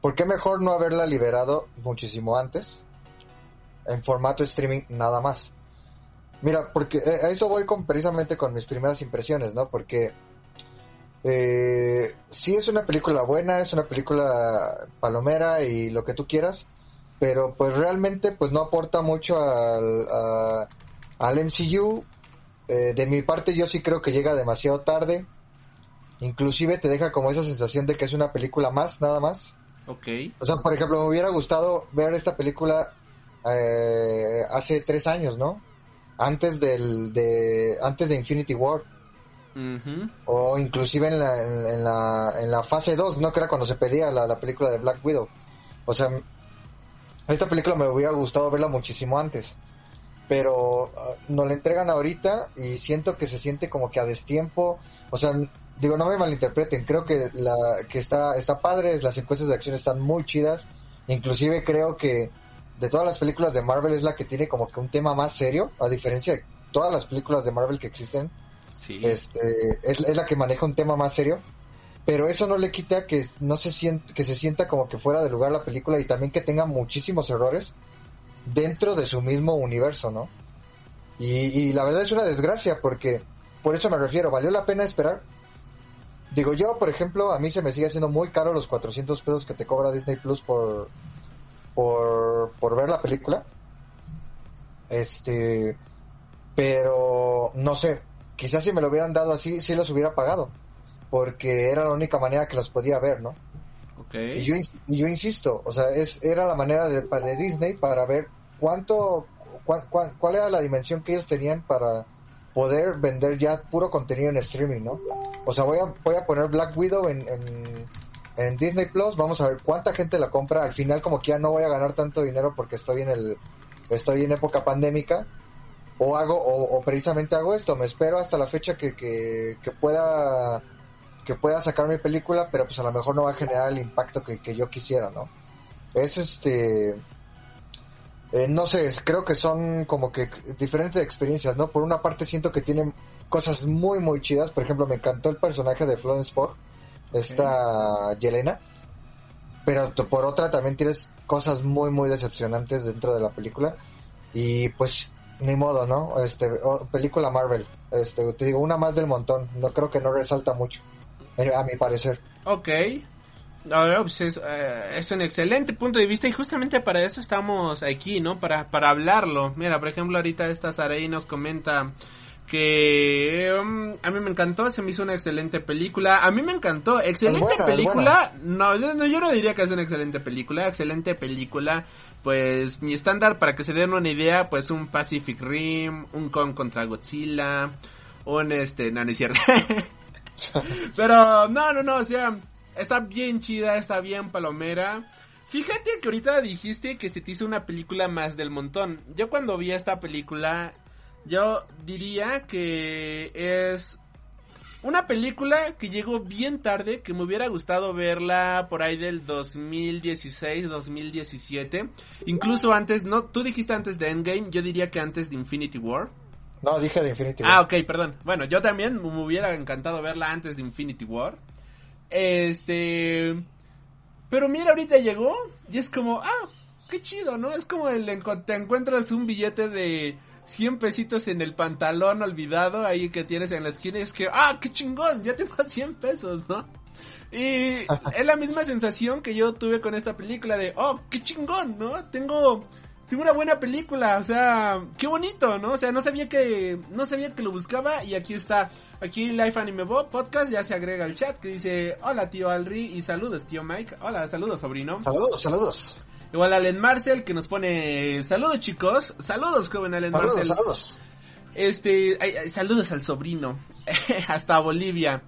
¿Por qué mejor no haberla liberado muchísimo antes? En formato streaming nada más. Mira, porque eh, a eso voy con, precisamente con mis primeras impresiones, ¿no? Porque eh, sí es una película buena, es una película palomera y lo que tú quieras, pero pues realmente pues no aporta mucho al, a- al MCU. Eh, de mi parte yo sí creo que llega demasiado tarde. Inclusive te deja como esa sensación de que es una película más, nada más. Ok. O sea, por ejemplo, me hubiera gustado ver esta película eh, hace tres años, ¿no? Antes del, de, antes de Infinity War. Ujú. O inclusive en la, en, en la, en la fase 2, ¿no? Que era cuando se pedía la, la película de Black Widow. O sea, esta película me hubiera gustado verla muchísimo antes. Pero ah, nos la entregan ahorita y siento que se siente como que a destiempo. O sea, digo, no me malinterpreten. Creo que, la, que está, está padre, las secuencias de acción están muy chidas. Inclusive creo que de todas las películas de Marvel es la que tiene como que un tema más serio, a diferencia de todas las películas de Marvel que existen Sí. este, es, es la que maneja un tema más serio, pero eso no le quita que no se sienta, que se sienta como que fuera de lugar la película y también que tenga muchísimos errores dentro de su mismo universo, ¿no? Y, y la verdad es una desgracia porque por eso me refiero, ¿valió la pena esperar? Digo yo, por ejemplo, a mí se me sigue haciendo muy caro los 400 pesos que te cobra Disney Plus por por, por ver la película. Este, pero no sé, quizás si me lo hubieran dado así, sí los hubiera pagado, porque era la única manera que los podía ver, ¿no? Ok. Y yo, ins- y yo insisto, o sea, es, era la manera de, de Disney para ver cuánto, cua- cua- cuál era la dimensión que ellos tenían para poder vender ya puro contenido en streaming, ¿no? O sea, voy a, voy a poner Black Widow en, en, en Disney Plus, vamos a ver cuánta gente la compra, al final como que ya no voy a ganar tanto dinero porque estoy en el, estoy en época pandémica, o hago, o, o precisamente hago esto, me espero hasta la fecha que, que, que pueda que pueda sacar mi película, pero pues a lo mejor no va a generar el impacto que, que yo quisiera, ¿no? Es este... eh, no sé, creo que son como que diferentes experiencias, ¿no? Por una parte siento que tienen cosas muy, muy chidas. Por ejemplo, me encantó el personaje de Florence Pugh, esta Yelena. Pero por otra también tienes cosas muy, muy decepcionantes dentro de la película. Y pues, ni modo, ¿no? Este, película Marvel. Este, te digo, una más del montón. No creo que no resalta mucho. Eh, A mi parecer. Ok. Ahora, pues es, eh, es un excelente punto de vista y justamente para eso estamos aquí, ¿no? Para, para hablarlo. Mira, por ejemplo, ahorita esta Sarai nos comenta que um, a mí me encantó, se me hizo una excelente película. A mí me encantó, excelente buena, película. No, yo no, yo no diría que es una excelente película, excelente película. Pues mi estándar, para que se den una idea, pues un Pacific Rim, un Kong contra Godzilla, un este, no, no es cierto. Pero no, no, no, o sea, está bien chida, está bien palomera. Fíjate que ahorita dijiste que se te hizo una película más del montón. Yo cuando vi esta película, yo diría que es una película que llegó bien tarde, que me hubiera gustado verla por ahí del 2016, 2017. Incluso antes, no, tú dijiste antes de Endgame, yo diría que antes de Infinity War. No, dije de Infinity War. Ah, ok, perdón. Bueno, yo también me hubiera encantado verla antes de Infinity War. Este... Pero mira, ahorita llegó y es como, ah, qué chido, ¿no? Es como el te encuentras un billete de 100 pesitos en el pantalón olvidado ahí que tienes en la esquina y es que, ah, qué chingón, ya tengo 100 pesos, ¿no? Y es la misma sensación que yo tuve con esta película de, oh, qué chingón, ¿no? Tengo, tengo una buena película, o sea, qué bonito, ¿no? O sea, no sabía que, no sabía que lo buscaba y aquí está. Aquí Life Anime Bob Podcast ya se agrega al chat que dice, hola tío Alri y saludos tío Mike. Hola, saludos sobrino. Saludos, saludos. Igual Allen Marcel que nos pone, saludos chicos, saludos joven Allen Saludos, Marcel. saludos. Este, ay, ay, saludos al sobrino, hasta Bolivia.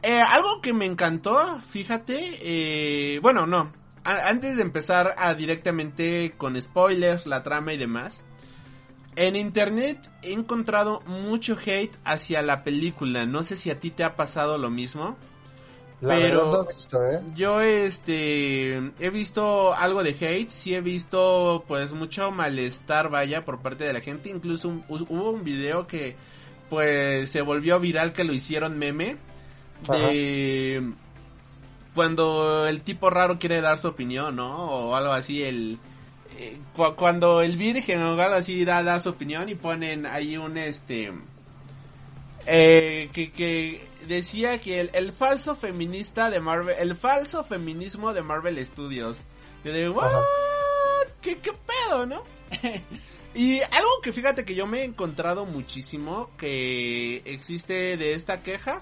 Eh, algo que me encantó, fíjate, eh, bueno, no, antes de empezar a directamente con spoilers, la trama y demás, en internet he encontrado mucho hate hacia la película, no sé si a ti te ha pasado lo mismo, La Pero- verdad no he visto, ¿eh? Yo este he visto algo de hate, sí he visto pues mucho malestar vaya por parte de la gente, incluso un- hubo un video que pues se volvió viral que lo hicieron meme de cuando el tipo raro quiere dar su opinión, ¿no? O algo así el eh, cu- cuando el virgen o algo así da, da su opinión y ponen ahí un este eh, que, que decía que el, el falso feminista de Marvel, el falso feminismo de Marvel Studios. Yo. Ajá. ¿Qué, qué pedo, no? y algo que fíjate que yo me he encontrado muchísimo que existe de esta queja,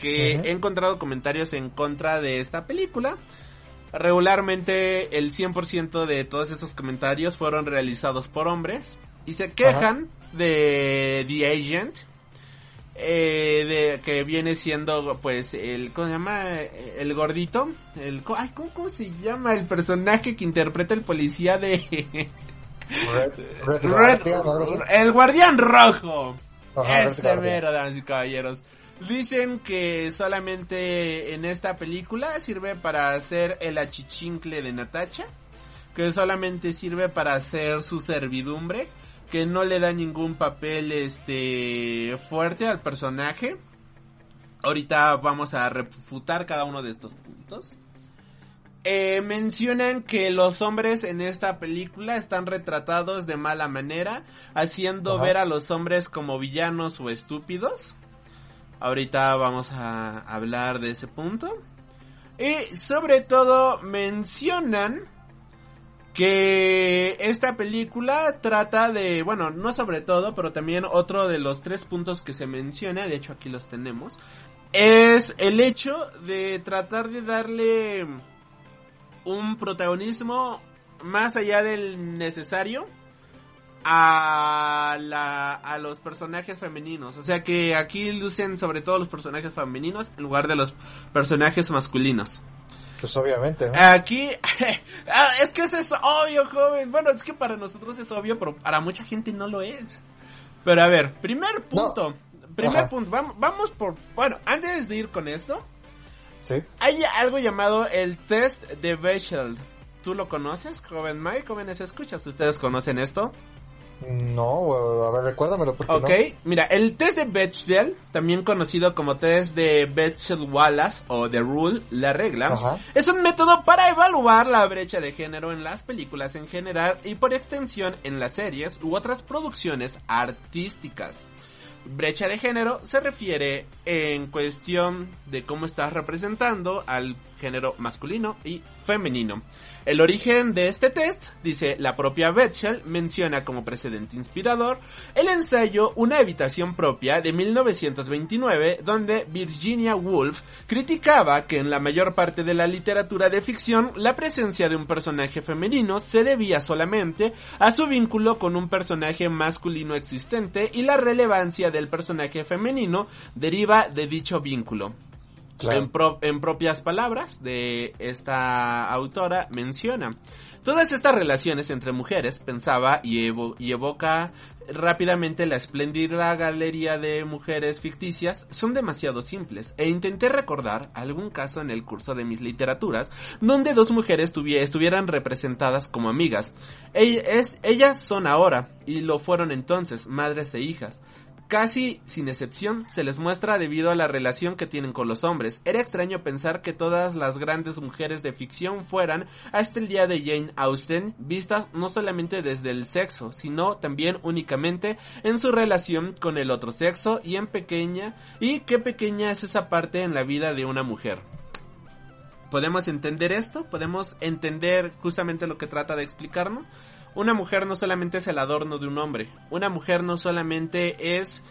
que he encontrado comentarios en contra de esta película. Regularmente el 100% de todos estos comentarios fueron realizados por hombres y se quejan de The Agent, eh, de que viene siendo pues el ¿cómo se llama? el gordito el ay, ¿cómo, cómo se llama el personaje que interpreta el policía de Red, Red Red- el guardián rojo. Ajá, ese mero damas y caballeros dicen que solamente en esta película sirve para hacer el achichincle de Natacha que solamente sirve para hacer su servidumbre que no le da ningún papel este fuerte al personaje. Ahorita vamos a refutar cada uno de estos puntos. Eh, mencionan que los hombres en esta película están retratados de mala manera, haciendo Ajá. ver a los hombres como villanos o estúpidos. Ahorita vamos a hablar de ese punto. Y sobre todo mencionan que esta película trata de, bueno, no sobre todo, pero también otro de los tres puntos que se menciona, de hecho aquí los tenemos, es el hecho de tratar de darle un protagonismo más allá del necesario a, la, a los personajes femeninos. O sea que aquí lucen sobre todo los personajes femeninos en lugar de los personajes masculinos. Pues obviamente, ¿no? Aquí, ah, es que eso es obvio, joven. Bueno, es que para nosotros es obvio, pero para mucha gente no lo es. Pero a ver, primer punto. Primer Ajá. punto. Vamos, vamos por. Bueno, antes de ir con esto, Sí. hay algo llamado el test de Bechdel. ¿Tú lo conoces, joven Mike? Jóvenes, escuchas. ¿Ustedes conocen esto? No, a ver, recuérdamelo porque Ok, mira, el test de Bechdel, también conocido como test de Bechdel-Wallace o de Rule, la regla, Ajá. es un método para evaluar la brecha de género en las películas en general y por extensión en las series u otras producciones artísticas. Brecha de género se refiere en cuestión de cómo estás representando al género masculino y femenino. El origen de este test, dice la propia Betchel, menciona como precedente inspirador el ensayo Una habitación propia de 1929, donde Virginia Woolf criticaba que en la mayor parte de la literatura de ficción la presencia de un personaje femenino se debía solamente a su vínculo con un personaje masculino existente y la relevancia del personaje femenino deriva de dicho vínculo. En, pro- en propias palabras de esta autora menciona. Todas estas relaciones entre mujeres, pensaba y, evo- y evoca rápidamente la espléndida galería de mujeres ficticias, son demasiado simples, e intenté recordar algún caso en el curso de mis literaturas donde dos mujeres tuvie- estuvieran representadas como amigas. Ellas son ahora, y lo fueron entonces, madres e hijas. Casi sin excepción se les muestra debido a la relación que tienen con los hombres. Era extraño pensar que todas las grandes mujeres de ficción fueran, hasta el día de Jane Austen, vistas no solamente desde el sexo, sino también únicamente en su relación con el otro sexo y en pequeña, y qué pequeña es esa parte en la vida de una mujer. ¿Podemos entender esto? ¿Podemos entender justamente lo que trata de explicarnos? Una mujer no solamente es el adorno de un hombre, una mujer no solamente es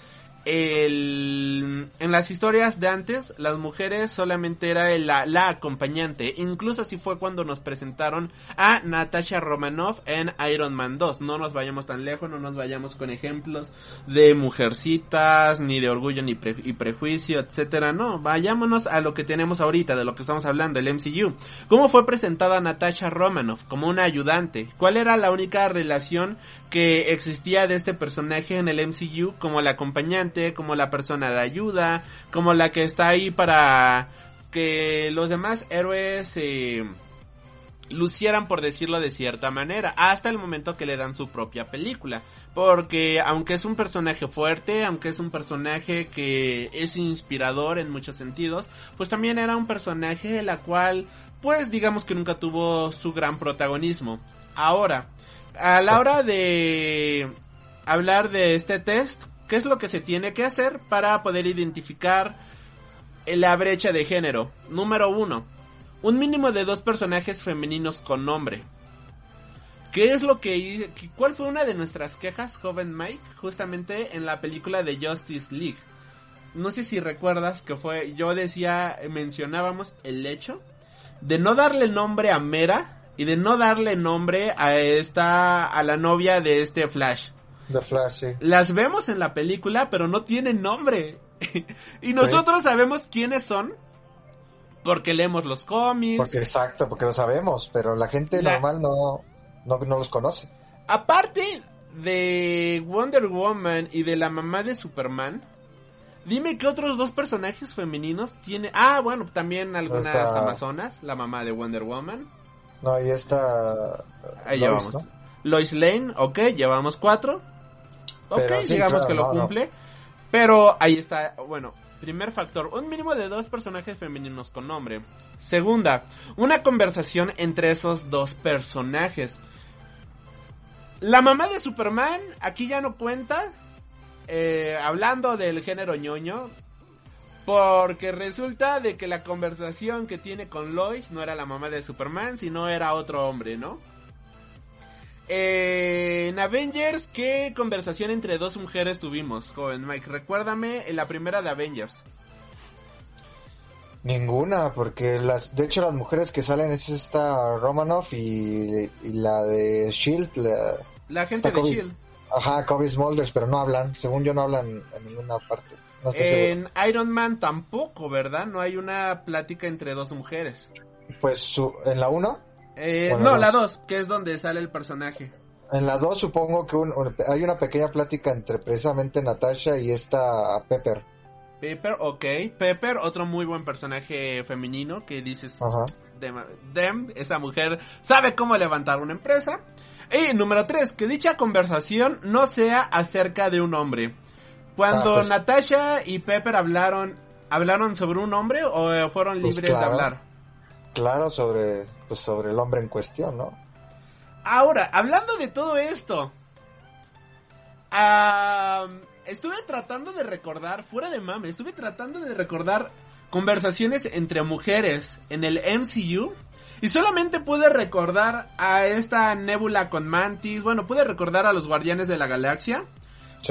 el... En las historias de antes, las mujeres solamente era la, la acompañante, incluso así fue cuando nos presentaron a Natasha Romanoff en Iron Man 2. No nos vayamos tan lejos, no nos vayamos con ejemplos de mujercitas, ni de orgullo ni pre- y prejuicio, etcétera. No, vayámonos a lo que tenemos ahorita, de lo que estamos hablando, el MCU. ¿Cómo fue presentada Natasha Romanoff? Como una ayudante. ¿Cuál era la única relación que existía de este personaje en el MCU como la acompañante, como la persona de ayuda, como la que está ahí para que los demás héroes eh, lucieran, por decirlo de cierta manera, hasta el momento que le dan su propia película. Porque aunque es un personaje fuerte, aunque es un personaje que es inspirador en muchos sentidos, pues también era un personaje la cual, pues digamos que nunca tuvo su gran protagonismo. Ahora, a la hora de hablar de este test, ¿qué es lo que se tiene que hacer para poder identificar la brecha de género? Número uno, un mínimo de dos personajes femeninos con nombre. ¿Qué es lo que hizo? ¿Cuál fue una de nuestras quejas, joven Mike? Justamente en la película de Justice League. No sé si recuerdas que fue, yo decía, mencionábamos el hecho de no darle nombre a Mera y de no darle nombre a esta, a la novia de este Flash. The Flash, sí. Las vemos en la película, pero no tienen nombre. y nosotros sabemos quiénes son porque leemos los cómics. Porque exacto, porque lo sabemos, pero la gente La- normal no, no, no los conoce. Aparte de Wonder Woman y de la mamá de Superman, dime qué otros dos personajes femeninos tiene. Ah, bueno, también algunas amazonas, la mamá de Wonder Woman. No, y esta... Ahí Lois, llevamos. ¿no? Lois Lane, ok, llevamos cuatro. Ok, Pero sí, digamos claro, que lo no, no. cumple. Pero ahí está, bueno, primer factor, un mínimo de dos personajes femeninos con nombre. Segunda, una conversación entre esos dos personajes. La mamá de Superman aquí ya no cuenta, eh, hablando del género ñoño, porque resulta de que la conversación que tiene con Lois no era la mamá de Superman, sino era otro hombre, ¿no? Eh, en Avengers, ¿qué conversación entre dos mujeres tuvimos, joven Mike? Recuérdame en la primera de Avengers. Ninguna, porque las, de hecho las mujeres que salen es esta Romanoff y, y la de Shield, la, La gente de. Shield. ajá, Kobe Smulders, pero no hablan, según yo no hablan en ninguna parte. No estoy seguro. En Iron Man tampoco, ¿verdad? No hay una plática entre dos mujeres. Pues su, en la 1, Eh, no, la 2, que es donde sale el personaje. en la 2 supongo que un- un- hay una pequeña plática entre precisamente Natasha y esta Pepper. Pepper, ok. Pepper, otro muy buen personaje femenino que dices, Ajá. Dem, Dem, esa mujer sabe cómo levantar una empresa. Y número 3, que dicha conversación no sea acerca de un hombre. Cuando Ah, pues- Natasha y Pepper hablaron, ¿hablaron sobre un hombre o eh, fueron Pues libres claro. de hablar? Claro, sobre, pues sobre el hombre en cuestión, ¿no? Ahora, hablando de todo esto, am, estuve tratando de recordar, fuera de mame, estuve tratando de recordar conversaciones entre mujeres en el MCU. Y solamente pude recordar a esta Nebula con Mantis, bueno, pude recordar a los Guardianes de la Galaxia.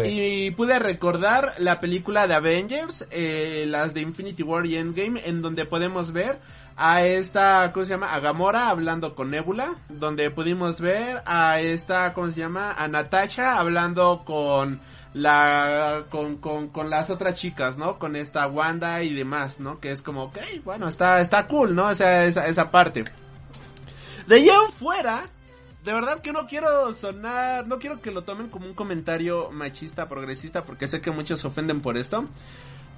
Y pude recordar la película de Avengers, eh, las de Infinity War y Endgame, en donde podemos ver a esta, ¿cómo se llama? A Gamora hablando con Nebula, donde pudimos ver a esta, ¿cómo se llama? A Natasha hablando con la, con, con, con las otras chicas, ¿no? Con esta Wanda y demás, ¿no? Que es como, ok, bueno, está, está cool, ¿no? Esa, esa, esa parte. De ahí en fuera, de verdad que no quiero sonar, no quiero que lo tomen como un comentario machista, progresista, porque sé que muchos se ofenden por esto.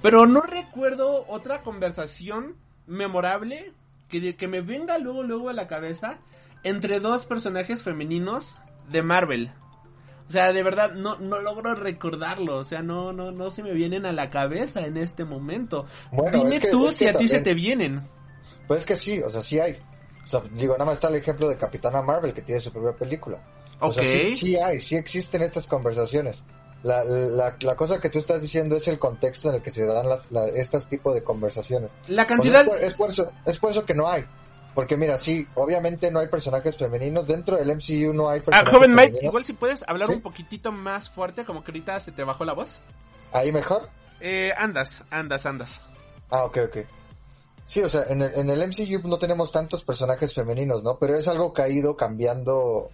Pero no recuerdo otra conversación memorable que, que me venga luego, luego a la cabeza entre dos personajes femeninos de Marvel. O sea, de verdad, no, no logro recordarlo. O sea, no, no, no se me vienen a la cabeza en este momento. Bueno, Dime es que- tú es si a ti se te vienen. Pues es que sí, o sea, sí hay. Sea, digo, nada más está el ejemplo de Capitana Marvel que tiene su propia película. O Ok. sea, sí, sí hay, sí existen estas conversaciones. La, la, la cosa que tú estás diciendo es el contexto en el que se dan las, la, estas tipos de conversaciones. La O sea, cantidad... es, por, es por eso, es por eso que no hay. Porque mira, sí, obviamente no hay personajes femeninos. Dentro del MCU no hay Ah, personajes joven Mike, igual si puedes hablar Sí. un poquitito más fuerte, como que ahorita se te bajó la voz. ¿Ahí mejor? Eh, andas, andas, andas. Ah, ok, ok. Sí, o sea, en el, en el MCU no tenemos tantos personajes femeninos, ¿no? Pero es algo que ha ido cambiando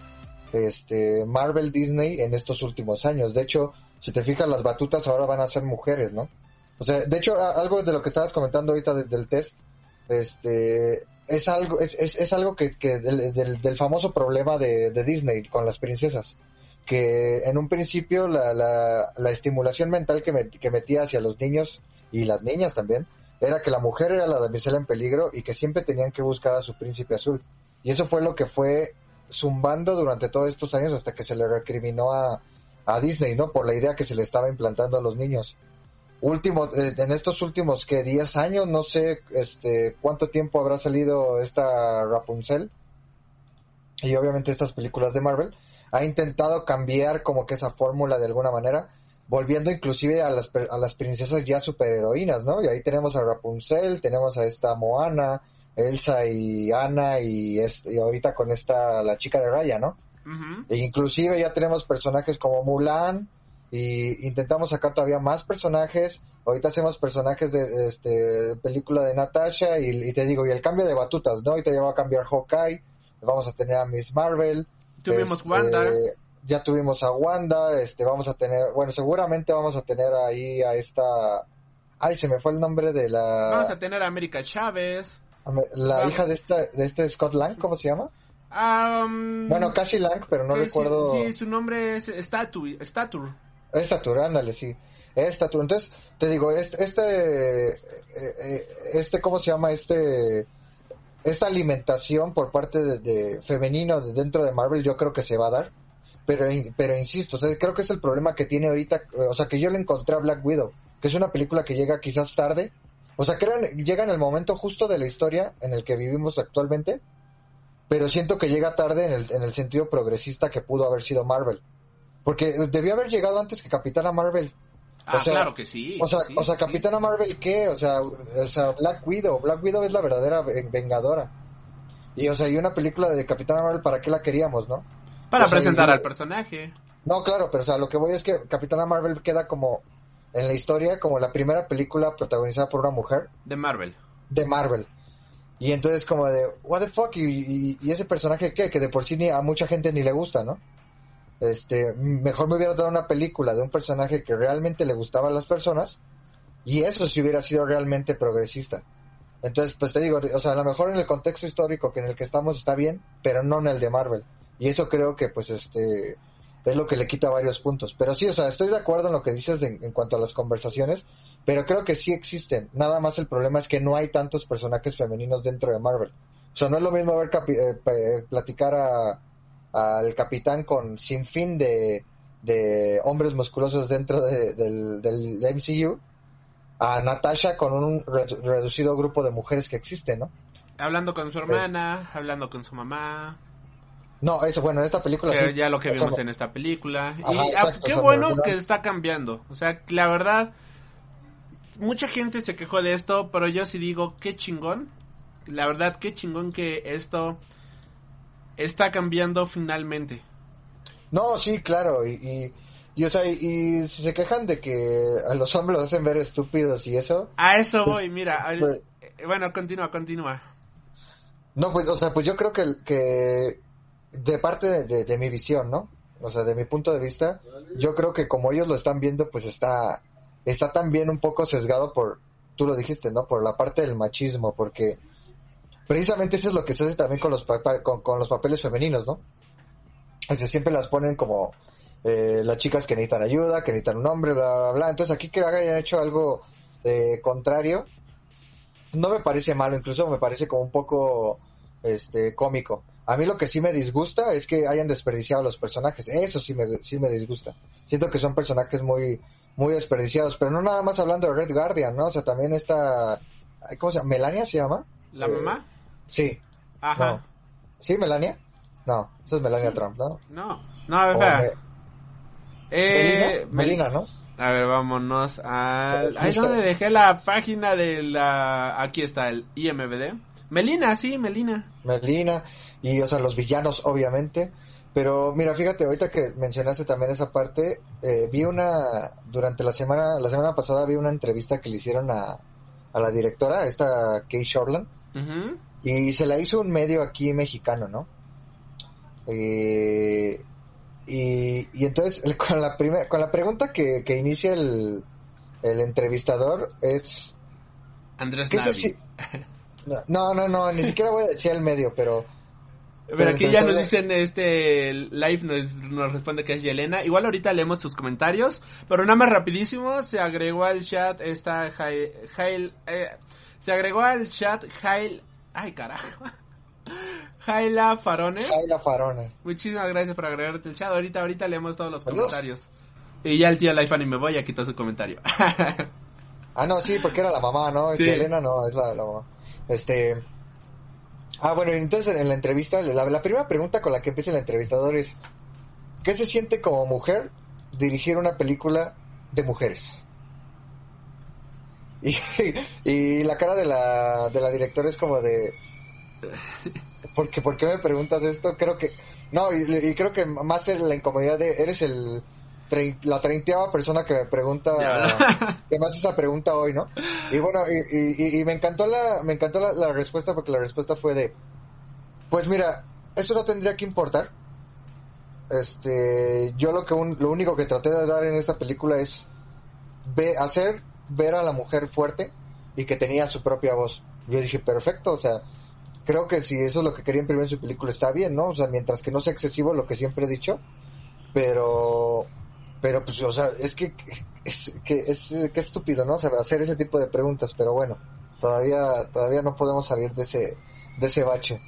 este Marvel Disney en estos últimos años. De hecho, si te fijas, las batutas ahora van a ser mujeres, ¿no? O sea, de hecho, algo de lo que estabas comentando ahorita de- del test, este, es algo, es, es, es algo que, que del, del, del famoso problema de, de Disney con las princesas. Que en un principio la, la, la estimulación mental que, met- que metía hacia los niños y las niñas también, era que la mujer era la damisela en peligro y que siempre tenían que buscar a su príncipe azul. Y eso fue lo que fue zumbando durante todos estos años hasta que se le recriminó a, a Disney, ¿no? Por la idea que se le estaba implantando a los niños. Último, eh, en estos últimos que 10 años, no sé este cuánto tiempo habrá salido esta Rapunzel y obviamente estas películas de Marvel, ha intentado cambiar como que esa fórmula de alguna manera, volviendo inclusive a las, a las princesas ya superheroínas, ¿no? Y ahí tenemos a Rapunzel, tenemos a esta Moana, Elsa y Anna y, y ahorita con esta, la chica de Raya, ¿no? e inclusive ya tenemos personajes como Mulan y intentamos sacar todavía más personajes. Ahorita hacemos personajes de este película de Natasha y, te digo, y el cambio de batutas, ¿no? Ahorita ya va a cambiar Hawkeye, vamos a tener a Miss Marvel. Tuvimos este, Wanda. Ya tuvimos a Wanda, este, vamos a tener, bueno, seguramente vamos a tener ahí a esta, ay, se me fue el nombre de la. Vamos a tener a América Chávez. La hija de esta, de este Scott Lang, ¿cómo se llama? Um, bueno, casi Lang, pero no recuerdo. Sí, su nombre es Stature. Stature, ándale, sí. Stature. Entonces, te digo, este, este, este, ¿cómo se llama? Este, esta alimentación por parte de, femenino dentro de Marvel, yo creo que se va a dar. Pero, pero insisto, creo que es el problema que tiene ahorita, o sea, que yo le encontré a Black Widow, que es una película que llega quizás tarde, o sea, que llega en el momento justo de la historia en el que vivimos actualmente, pero siento que llega tarde en el, en el sentido progresista que pudo haber sido Marvel. Porque debió haber llegado antes que Capitana Marvel. Ah, claro que sí. O sea, o sea Capitana Marvel, ¿qué? O sea, o sea, Black Widow. Black Widow es la verdadera vengadora. Y, o sea, y una película de Capitana Marvel, ¿para qué la queríamos, no? Para presentar al personaje. No, claro, pero, o sea, lo que voy es que Capitana Marvel queda como, en la historia, como la primera película protagonizada por una mujer. De Marvel. De Marvel. Y entonces como de, what the fuck, y, ese personaje qué, que de por sí ni a mucha gente ni le gusta, ¿no? Este, mejor me hubiera dado una película de un personaje que realmente le gustaba a las personas y eso si hubiera sido realmente progresista. Entonces, pues te digo, o sea, a lo mejor en el contexto histórico que en el que estamos está bien, pero no en el de Marvel. Y eso creo que pues este es lo que le quita varios puntos. Pero sí, o sea, estoy de acuerdo en lo que dices en cuanto a las conversaciones, pero creo que sí existen. Nada más el problema es que no hay tantos personajes femeninos dentro de Marvel. O sea, no es lo mismo ver eh, platicar a, al capitán con sin fin de, de hombres musculosos dentro del, del MCU a Natasha con un reducido grupo de mujeres que existe, ¿no? Hablando con su hermana, hablando con su mamá. No, eso bueno, en esta película sí. Ya lo que vimos en esta película. y ah, qué bueno que está cambiando. O sea, la verdad, mucha gente se quejó de esto, pero yo sí digo, qué chingón. La verdad, qué chingón que esto está cambiando finalmente. No, sí, claro, y, y, o sea, y, si se quejan de que a los hombres los hacen ver estúpidos y eso. A eso pues, voy, mira, pues, eh, bueno, continúa, continúa. No, pues, o sea, pues yo creo que, que de parte de, mi visión, ¿no? O sea, de mi punto de vista, yo creo que como ellos lo están viendo, pues está, está también un poco sesgado por, tú lo dijiste, ¿no? Por la parte del machismo, porque precisamente eso es lo que se hace también con los, con, los papeles femeninos, ¿no? O sea, siempre las ponen como eh, las chicas que necesitan ayuda, que necesitan un hombre, bla, bla, bla. Entonces aquí que hayan hecho algo eh, contrario, no me parece malo, incluso me parece como un poco este cómico. A mí lo que sí me disgusta es que hayan desperdiciado los personajes. Eso sí me, sí me disgusta. Siento que son personajes muy, muy desperdiciados, pero no nada más hablando de Red Guardian, ¿no? O sea, también está, ¿cómo se llama? ¿Melania se llama? ¿La eh, mamá? Sí. Ajá. ¿Sí, Melania? No, eso es Melania Trump, ¿no? No, no, a ver, eh, Melina, ¿no? A ver, vámonos a... Ahí es donde dejé la página de la... Aquí está, el IMBD. Melina, sí, Melina. Melina, y o sea, los villanos, obviamente. Pero mira, fíjate, ahorita que mencionaste también esa parte, eh, vi una, durante la semana, la semana pasada vi una entrevista que le hicieron a, a la directora, esta Kay Shortland, y se la hizo un medio aquí mexicano, ¿no? Eh, y, y entonces, con la, primera con la pregunta que, que inicia el, el entrevistador es... Andrés Navi. no, no, no, ni siquiera voy a decir el medio, pero Pero aquí ya nos dicen, este, Live nos, nos responde que es Yelena. Igual ahorita leemos sus comentarios, pero nada más rapidísimo, se agregó al chat esta Jail, eh, se agregó al chat Jail, ay carajo. Jaila Farone. Jaila Farone. Muchísimas gracias por agregarte el chat. Ahorita, ahorita leemos todos los comentarios. Y ya el tío Life Anime voy a quitar su comentario. ah, no, sí, porque era la mamá, ¿no? Sí. Yelena no, es la, la mamá. Este, Ah, bueno, entonces en la entrevista, la, primera pregunta con la que empieza el entrevistador es, ¿qué se siente como mujer dirigir una película de mujeres? Y, y la cara de la, de la directora es como de... ¿Por qué, ¿Por qué me preguntas esto? Creo que... No, y, creo que más la incomodidad de... Eres el la treintaava persona que me pregunta, que me hace esa pregunta hoy, ¿no? Y bueno, y, y, me encantó la, me encantó la, respuesta porque la respuesta fue de, pues mira, eso no tendría que importar. Este, yo lo que lo único que traté de dar en esa película es ve, hacer ver a la mujer fuerte y que tenía su propia voz. Yo dije, perfecto, o sea, creo que si eso es lo que quería imprimir en su película está bien, ¿no? O sea, mientras que no sea excesivo lo que siempre he dicho, pero pero pues, o sea, es que es que es que estúpido, ¿no? O sea, hacer ese tipo de preguntas, pero bueno, todavía todavía no podemos salir de ese de ese bache.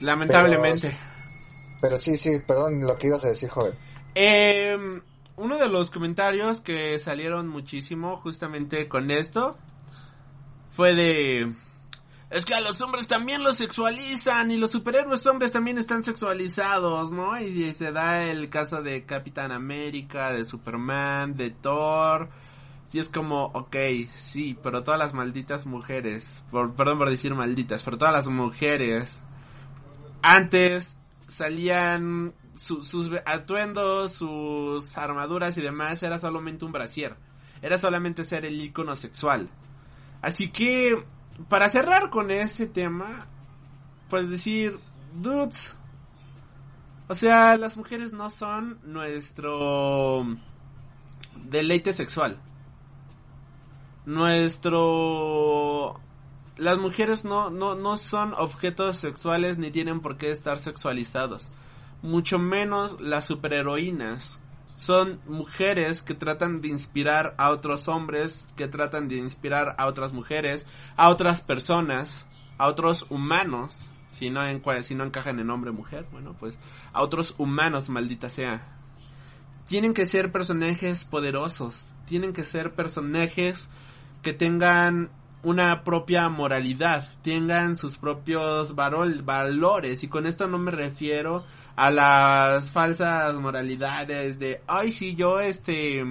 Lamentablemente. Pero, sí, sí, perdón lo que ibas a decir, joven. Eh, uno de los comentarios que salieron muchísimo justamente con esto fue de es que a los hombres también los sexualizan y los superhéroes hombres también están sexualizados, ¿no? Y, se da el caso de Capitán América, de Superman, de Thor. Y es como, ok, sí, pero todas las malditas mujeres, por, perdón por decir malditas, pero todas las mujeres antes salían sus atuendos, sus armaduras y demás, era solamente un brasier. Era solamente ser el icono sexual. Así que para cerrar con ese tema, pues decir, dudes, o sea, las mujeres no son nuestro deleite sexual. Nuestro... Las mujeres no, no, no son objetos sexuales ni tienen por qué estar sexualizados. Mucho menos las superheroínas son mujeres que tratan de inspirar a otros hombres, que tratan de inspirar a otras mujeres, a otras personas, a otros humanos, si no, en, si no encajan en hombre mujer, bueno, pues a otros humanos, maldita sea. Tienen que ser personajes poderosos, tienen que ser personajes que tengan una propia moralidad, tengan sus propios valores, y con esto no me refiero a las falsas moralidades de, ay, si yo este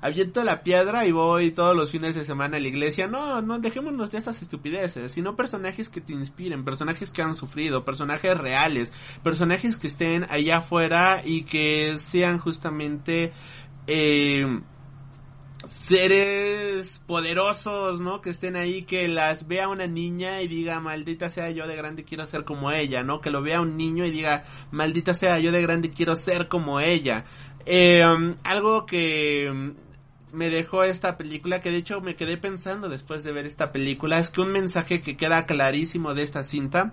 aviento la piedra y voy todos los fines de semana a la iglesia. No, no dejémonos de esas estupideces, sino personajes que te inspiren, personajes que han sufrido, personajes reales, personajes que estén allá afuera y que sean justamente eh, seres poderosos, ¿no? Que estén ahí, que las vea una niña y diga, maldita sea yo de grande quiero ser como ella, ¿no? Que lo vea un niño y diga, maldita sea yo de grande quiero ser como ella. Eh, algo que me dejó esta película, que de hecho me quedé pensando después de ver esta película, es que un mensaje que queda clarísimo de esta cinta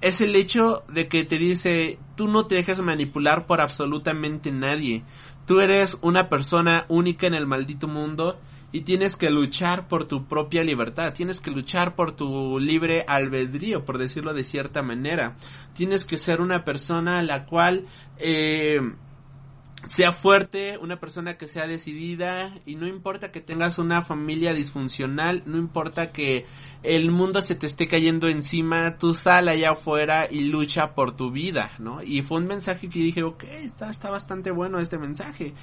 es el hecho de que te dice, tú no te dejes manipular por absolutamente nadie. Tú eres una persona única en el maldito mundo y tienes que luchar por tu propia libertad, tienes que luchar por tu libre albedrío, por decirlo de cierta manera. Tienes que ser una persona a la cual eh, sea fuerte, una persona que sea decidida y no importa que tengas una familia disfuncional, no importa que el mundo se te esté cayendo encima, tú sal allá afuera y lucha por tu vida, ¿no? Y fue un mensaje que dije, ok, está, está bastante bueno este mensaje.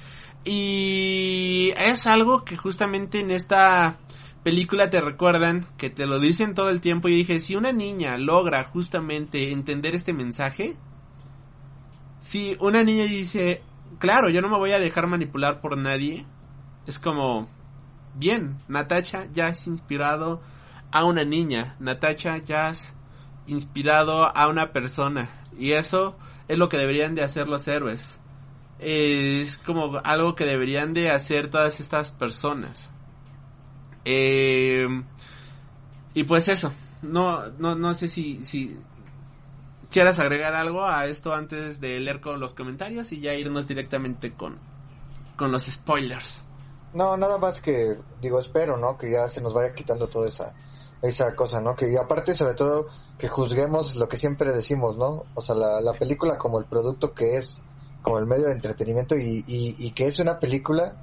Y es algo que justamente en esta película te recuerdan, que te lo dicen todo el tiempo y dije, si una niña logra justamente entender este mensaje, si una niña dice, claro, yo no me voy a dejar manipular por nadie. Es como, bien, Natacha ya has inspirado a una niña, Natacha ya has inspirado a una persona. Y eso es lo que deberían de hacer los héroes. Es como algo que deberían de hacer todas estas personas. Eh, y pues eso, no, no, no sé si, si, ¿Quieres agregar algo a esto antes de leer con los comentarios y ya irnos directamente con, con los spoilers? No, nada más que, digo, espero, ¿no? Que ya se nos vaya quitando toda esa, esa cosa, ¿no? Que y aparte, sobre todo, que juzguemos lo que siempre decimos, ¿no? O sea, la, la película como el producto que es, como el medio de entretenimiento y, y, y que es una película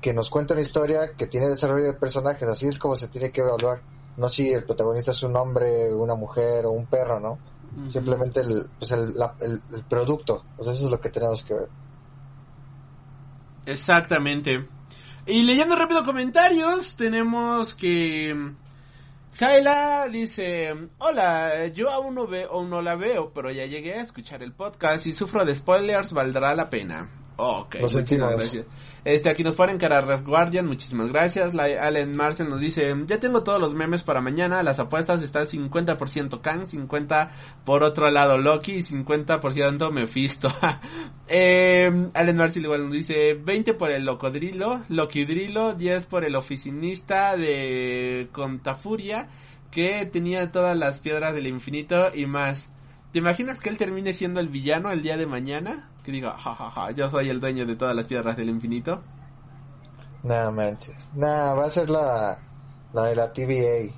que nos cuenta una historia, que tiene desarrollo de personajes, así es como se tiene que evaluar. No si el protagonista es un hombre, una mujer o un perro, ¿no? Simplemente el, pues el, la- el, el producto, sea, eso es lo que tenemos que ver. Exactamente. Y leyendo rápido comentarios, tenemos que Jaila dice, hola, yo aún no veo, aún no la veo, pero ya llegué a escuchar el podcast y sufro de spoilers, valdrá la pena. Ok, Lo muchísimas gracias. Este, aquí nos fueron cara Red Guardian, muchísimas gracias. La, Allen Marcel nos dice, ya tengo todos los memes para mañana, las apuestas están 50% Kang, 50% por otro lado Loki y 50% Mephisto. eh, Allen Marcel igual nos dice, 20 por el Locodrilo, Loquidrilo, 10 por el oficinista de Contafuria, que tenía todas las piedras del infinito y más. ¿Te imaginas que él termine siendo el villano el día de mañana? Que diga, jajaja, yo soy el dueño de todas las piedras del infinito. Nada manches. Nada, va a ser la, la de la TVA.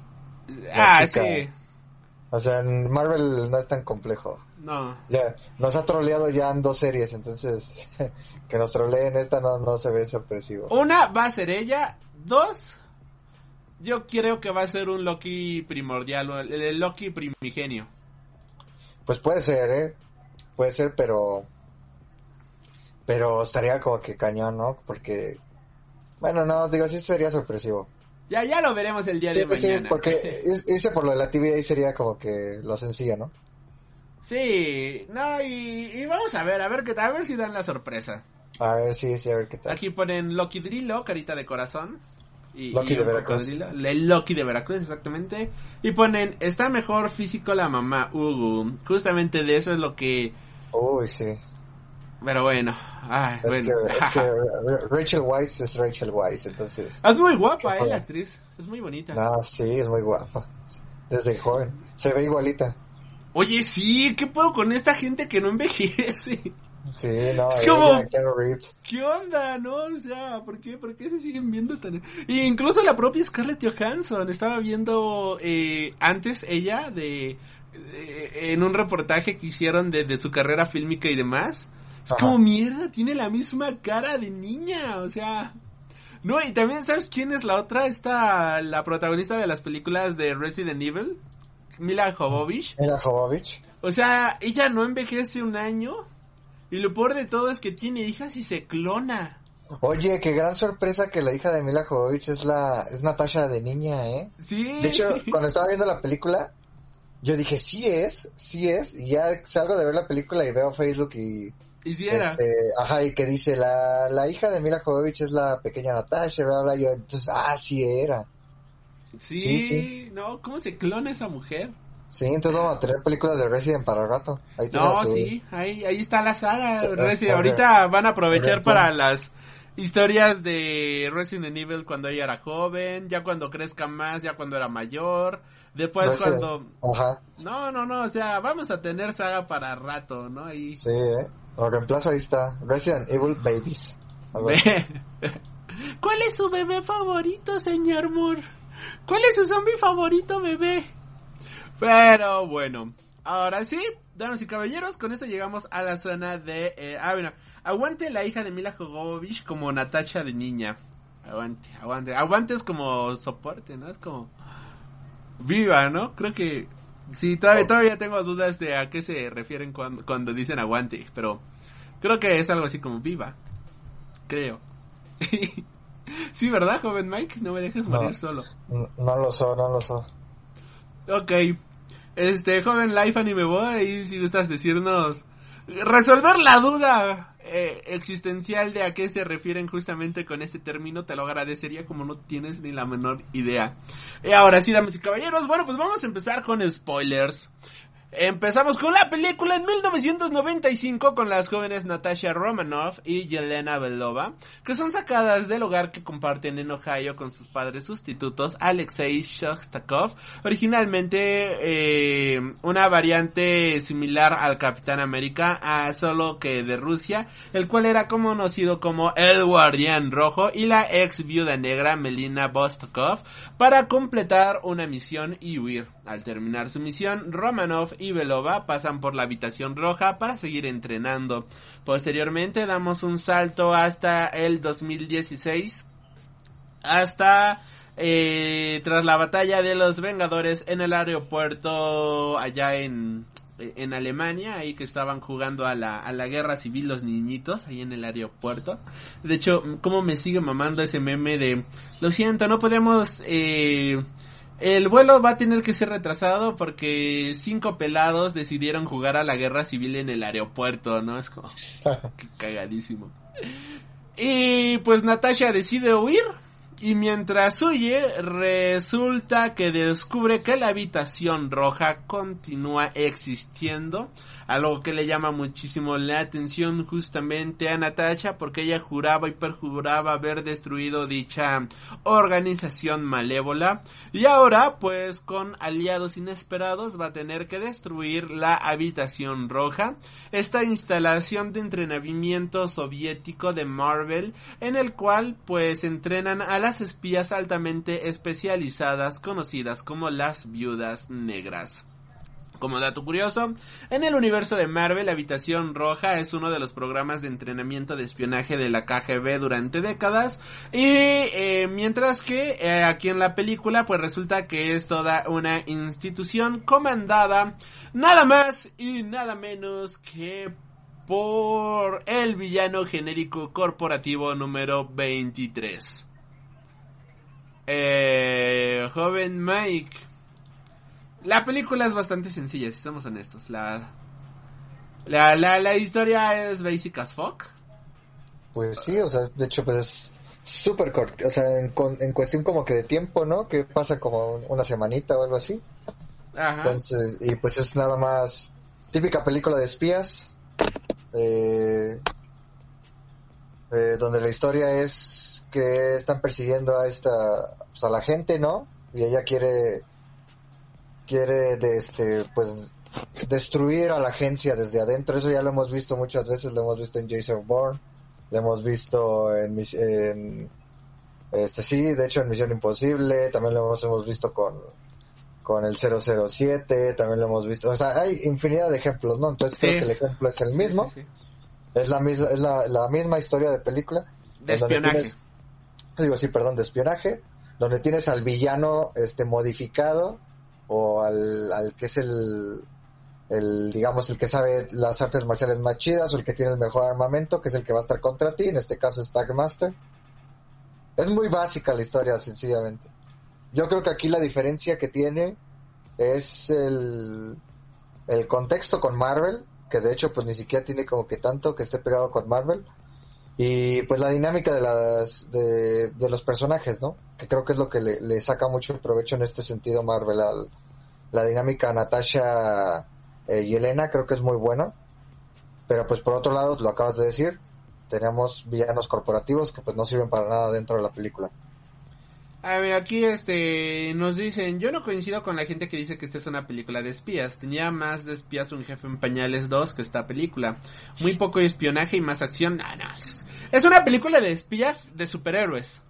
ah, chica. sí. O sea, en Marvel no es tan complejo. No. Ya, nos ha troleado ya en dos series, entonces que nos troleen esta no, no se ve sorpresivo. Una va a ser ella. Dos. Yo creo que va a ser un Loki primordial, el, el Loki primigenio. Pues puede ser, ¿eh? Puede ser, pero... Pero estaría como que cañón, ¿no? Porque... Bueno, no, digo, sí sería sorpresivo. Ya, ya lo veremos el día Sí, de sí, mañana. porque ir- irse por lo de la TVA sería como que lo sencillo, ¿no? Sí, no, y, y vamos a ver, a ver qué tal, a ver si dan la sorpresa. A ver, sí, sí, a ver qué tal. Aquí ponen Loki Drilo, carita de corazón. Y, Loki y de Veracruz. El Loki de Veracruz, exactamente. Y ponen, está mejor físico la mamá, Ugu. Justamente de eso es lo que... Uy, sí. Pero bueno, ay, Es, bueno. que, es que Rachel Weisz es Rachel Weisz, entonces... Es muy guapa, eh, la actriz. Es muy bonita. No, sí, es muy guapa. Desde joven. Se ve igualita. Oye, sí, ¿qué puedo con esta gente que no envejece? Sí, no, Es como-. ¿Qué onda, no? O sea, ¿por qué, ¿por qué se siguen viendo tan...? Y incluso la propia Scarlett Johansson estaba viendo eh, antes ella de... de- en un reportaje que hicieron de, de su carrera fílmica y demás. Es Ajá. como mierda, tiene la misma cara de niña, o sea... No, y también, ¿sabes quién es la otra? Esta, la protagonista de las películas de Resident Evil, Mila Jovovich. Mila Jovovich. O sea, ella no envejece un año. Y lo peor de todo es que tiene hijas y se clona. Oye, qué gran sorpresa que la hija de Mila Jovovich es la es Natasha de niña, ¿eh? Sí. De hecho, cuando estaba viendo la película, yo dije, sí es, sí es, y ya salgo de ver la película y veo Facebook y, y si era. este, ajá, y que dice, la, la hija de Mila Jovovich es la pequeña Natasha, bla, bla, yo, entonces, ah, sí era. sí, sí, sí. no, ¿cómo se clona esa mujer? Sí, entonces vamos a tener películas de Resident para el rato. Ahí No, su- sí, ahí, ahí está la saga. Sí, Resi- es- ahorita van a aprovechar para las historias de Resident Evil cuando ella era joven, ya cuando crezca más, ya cuando era mayor, después Resident- cuando... Ajá, No, no, no, o sea, vamos a tener saga para rato, ¿no? Y... sí, eh. Lo reemplazo, ahí está. Resident Evil Babies. ¿Cuál es su bebé favorito, señor Moore? ¿Cuál es su zombie favorito, bebé? Pero bueno, ahora sí, damas y caballeros, con esto llegamos a la zona de... eh, ah, bueno, aguante la hija de Mila Jovovich como Natacha de niña. Aguante, aguante. Aguante es como soporte, ¿no? Es como... Viva, ¿no? Creo que... Sí, todavía, todavía tengo dudas de a qué se refieren cuando, cuando dicen aguante, pero creo que es algo así como viva. Creo. sí, ¿verdad, joven Mike? No me dejes No. morir solo. No no lo so, no lo so. Ok. Este, joven Life Anime Boy, y si gustas decirnos... Resolver la duda eh, existencial de a qué se refieren justamente con ese término, te lo agradecería como no tienes ni la menor idea. Y ahora sí, damas y caballeros, bueno, pues vamos a empezar con spoilers. Empezamos con la película en 1995 con las jóvenes Natasha Romanoff y Yelena Belova, que son sacadas del hogar que comparten en Ohio con sus padres sustitutos Alexei Shostakov, originalmente eh, una variante similar al Capitán América, a solo que de Rusia, el cual era conocido como el Guardián Rojo y la ex viuda negra Melina Vostokov para completar una misión y huir. Al terminar su misión, Romanov y Belova pasan por la habitación roja para seguir entrenando. Posteriormente damos un salto hasta el 2016, hasta eh, tras la batalla de los Vengadores en el aeropuerto allá en, en Alemania, ahí que estaban jugando a la, a la guerra civil los niñitos, ahí en el aeropuerto. De hecho, como me sigue mamando ese meme de, lo siento, no podemos... Eh, el vuelo va a tener que ser retrasado porque cinco pelados decidieron jugar a la guerra civil en el aeropuerto, ¿no? Es como qué cagadísimo. Y pues Natasha decide huir y mientras huye resulta que descubre que la habitación roja continúa existiendo algo que le llama muchísimo la atención justamente a Natasha porque ella juraba y perjuraba haber destruido dicha organización malévola y ahora pues con aliados inesperados va a tener que destruir la habitación roja, esta instalación de entrenamiento soviético de Marvel en el cual pues entrenan a las espías altamente especializadas conocidas como las viudas negras. Como dato curioso, en el universo de Marvel, Habitación Roja es uno de los programas de entrenamiento de espionaje de la KGB durante décadas. Y eh, mientras que eh, aquí en la película, pues resulta que es toda una institución comandada nada más y nada menos que por el villano genérico corporativo número 23. Eh, joven Mike, la película es bastante sencilla, si somos honestos. La, la, la, la historia es basic as fuck. Pues sí, o sea, de hecho, pues es súper corto. O sea, en, en, cuestión como que de tiempo, ¿no? Que pasa como una semanita o algo así. Ajá. Entonces, y pues es nada más típica película de espías. Eh, eh, donde la historia es que están persiguiendo a esta, pues a la gente, ¿no? Y ella quiere quiere de este pues destruir a la agencia desde adentro. Eso ya lo hemos visto muchas veces. Lo hemos visto en Jason Bourne. Lo hemos visto en, en este sí de hecho en Misión Imposible. También lo hemos, visto con con el 007 también lo hemos visto o sea hay infinidad de ejemplos no entonces creo que el ejemplo es el mismo. es la misma es la, la, misma historia de película. De espionaje. Digo sí perdón de espionaje. Donde tienes al villano este modificado o al, al que es el, el, digamos, el que sabe las artes marciales más chidas o el que tiene el mejor armamento, que es el que va a estar contra ti, en este caso es Tagmaster. Es muy básica la historia, sencillamente. Yo creo que aquí la diferencia que tiene es el, el contexto con Marvel, que de hecho pues ni siquiera tiene como que tanto que esté pegado con Marvel, y pues la dinámica de, las, de, de los personajes, ¿no? Que creo que es lo que le, saca mucho provecho en este sentido Marvel. Al, la dinámica Natasha eh, y Elena creo que es muy buena. Pero pues por otro lado, lo acabas de decir, tenemos villanos corporativos que pues no sirven para nada dentro de la película. A ver, aquí este nos dicen, yo no coincido con la gente que dice que esta es una película de espías. Tenía más de espías un jefe en pañales 2 que esta película. Muy poco espionaje y más acción. No, es una película de espías de superhéroes.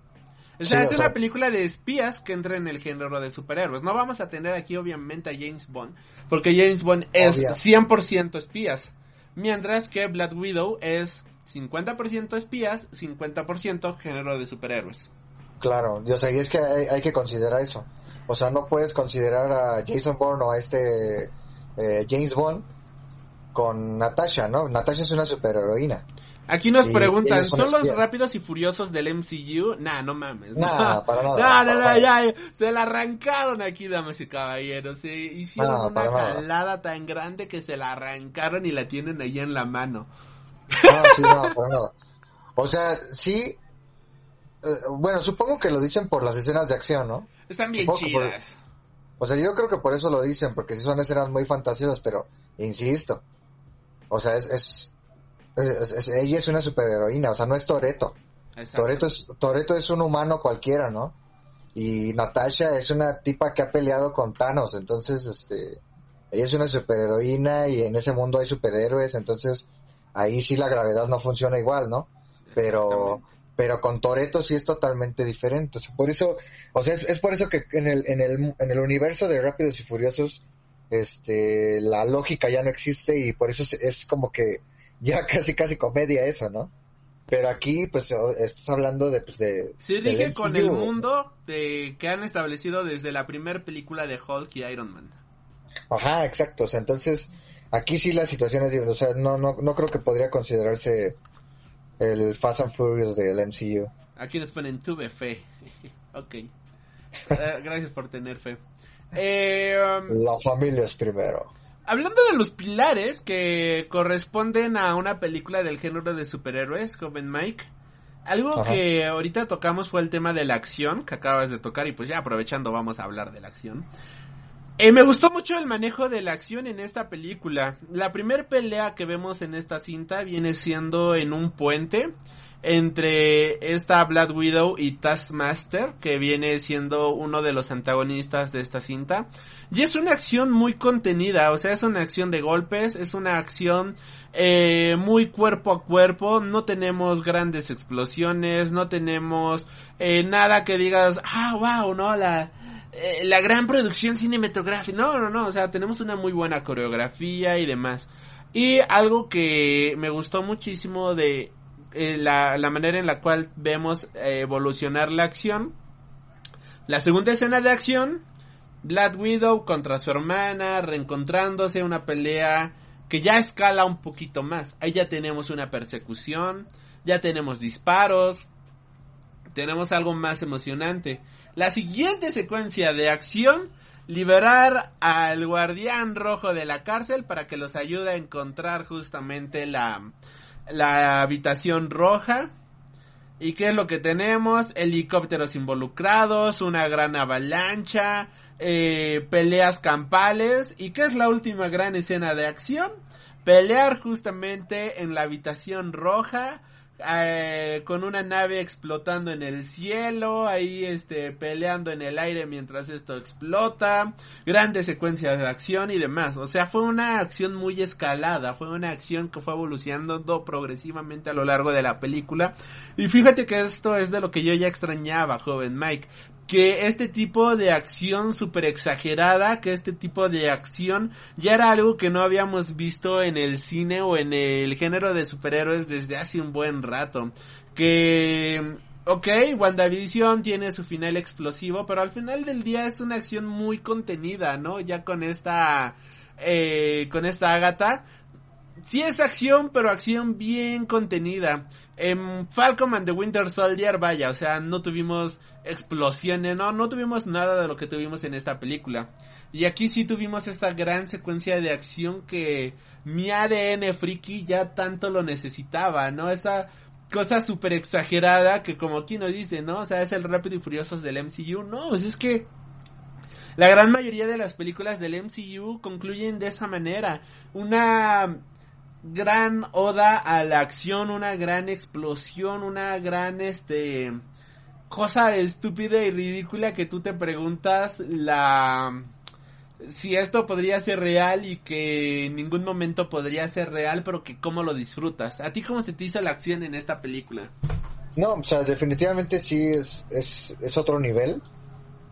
O sea, es una película de espías que entra en el género de superhéroes. No vamos a tener aquí obviamente a James Bond, porque James Bond es 100% espías. Mientras que Black Widow es 50% espías, 50% género de superhéroes. Claro, yo sé, y es que hay, que considerar eso. O sea, no puedes considerar a Jason Bourne o a este eh, James Bond con Natasha, ¿no? Natasha es una superheroína. Aquí nos preguntan, ¿son los rápidos y furiosos del MCU? Nah, no mames. Nah, para nada. No, no, ya, se la arrancaron aquí, damas y caballeros. Se hicieron una jalada tan grande que se la arrancaron y la tienen ahí en la mano. No, sí, no, para nada. O sea, sí. Eh, bueno, supongo que lo dicen por las escenas de acción, ¿no? Están bien chidas. O sea, yo creo que por eso lo dicen, porque si son escenas muy fantasiosas, pero insisto, o sea, es, es, es- es- ella es una superheroína, o sea, no es Toreto. Toreto es, Toretto es un humano cualquiera, ¿no? Y Natasha es una tipa que ha peleado con Thanos, entonces, este, ella es una superheroína y en ese mundo hay superhéroes, entonces ahí sí la gravedad no funciona igual, ¿no? Pero, pero con Toreto sí es totalmente diferente. O sea, por eso, o sea, es, es por eso que en el, en el, en el universo de Rápidos y Furiosos, este, la lógica ya no existe y por eso es, es como que ya casi casi comedia eso, ¿no? Pero aquí, pues, estás hablando de, pues, de... Sí, del dije con el mundo de, que han establecido desde la primera película de Hulk y Iron Man. Ajá, exacto. O sea, entonces, aquí sí la situación es diferente. O sea, no, no, no creo que podría considerarse el Fast and Furious del MCU. Aquí nos ponen tuve fe. ok. Eh, gracias por tener fe. Eh, um, La familia es primero. Hablando de los pilares que corresponden a una película del género de superhéroes, joven Mike. Algo Ajá. que ahorita tocamos fue el tema de la acción que acabas de tocar y pues ya aprovechando vamos a hablar de la acción. Eh, me gustó mucho el manejo de la acción en esta película. La primera pelea que vemos en esta cinta viene siendo en un puente entre esta Black Widow y Taskmaster, que viene siendo uno de los antagonistas de esta cinta. Y es una acción muy contenida, o sea, es una acción de golpes, es una acción eh, muy cuerpo a cuerpo, no tenemos grandes explosiones, no tenemos eh, nada que digas, ah, wow, no, la, eh, la gran producción cinematográfica, no, no, no, o sea, tenemos una muy buena coreografía y demás. Y algo que me gustó muchísimo de eh, la, la manera en la cual vemos eh, evolucionar la acción. La segunda escena de acción, Black Widow contra su hermana, reencontrándose, una pelea que ya escala un poquito más. Ahí ya tenemos una persecución, ya tenemos disparos, tenemos algo más emocionante. La siguiente secuencia de acción, liberar al guardián rojo de la cárcel para que los ayude a encontrar justamente la, la habitación roja. ¿Y qué es lo que tenemos? Helicópteros involucrados, una gran avalancha, eh, peleas campales. ¿Y qué es la última gran escena de acción? Pelear justamente en la habitación roja, eh, con una nave explotando en el cielo, ahí este peleando en el aire mientras esto explota, grandes secuencias de acción y demás. O sea, fue una acción muy escalada, fue una acción que fue evolucionando progresivamente a lo largo de la película. Y fíjate que esto es de lo que yo ya extrañaba, joven Mike que este tipo de acción súper exagerada, que este tipo de acción ya era algo que no habíamos visto en el cine o en el género de superhéroes desde hace un buen rato. Que, ok, WandaVision tiene su final explosivo, pero al final del día es una acción muy contenida, ¿no? Ya con esta, eh, con esta Agatha. Sí es acción, pero acción bien contenida. En Falcon and the Winter Soldier, vaya, o sea, no tuvimos explosiones, no, no tuvimos nada de lo que tuvimos en esta película. Y aquí sí tuvimos esta gran secuencia de acción que mi ADN friki ya tanto lo necesitaba, ¿no? Esta cosa súper exagerada que como aquí nos dice, ¿no? O sea, es el Rápido y Furiosos del MCU. No, pues es que la gran mayoría de las películas del MCU concluyen de esa manera. Una gran oda a la acción, una gran explosión, una gran este cosa estúpida y ridícula que tú te preguntas la si esto podría ser real y que en ningún momento podría ser real, pero que cómo lo disfrutas. ¿A ti cómo se te hizo la acción en esta película? No, o sea, definitivamente sí es, es, es otro nivel.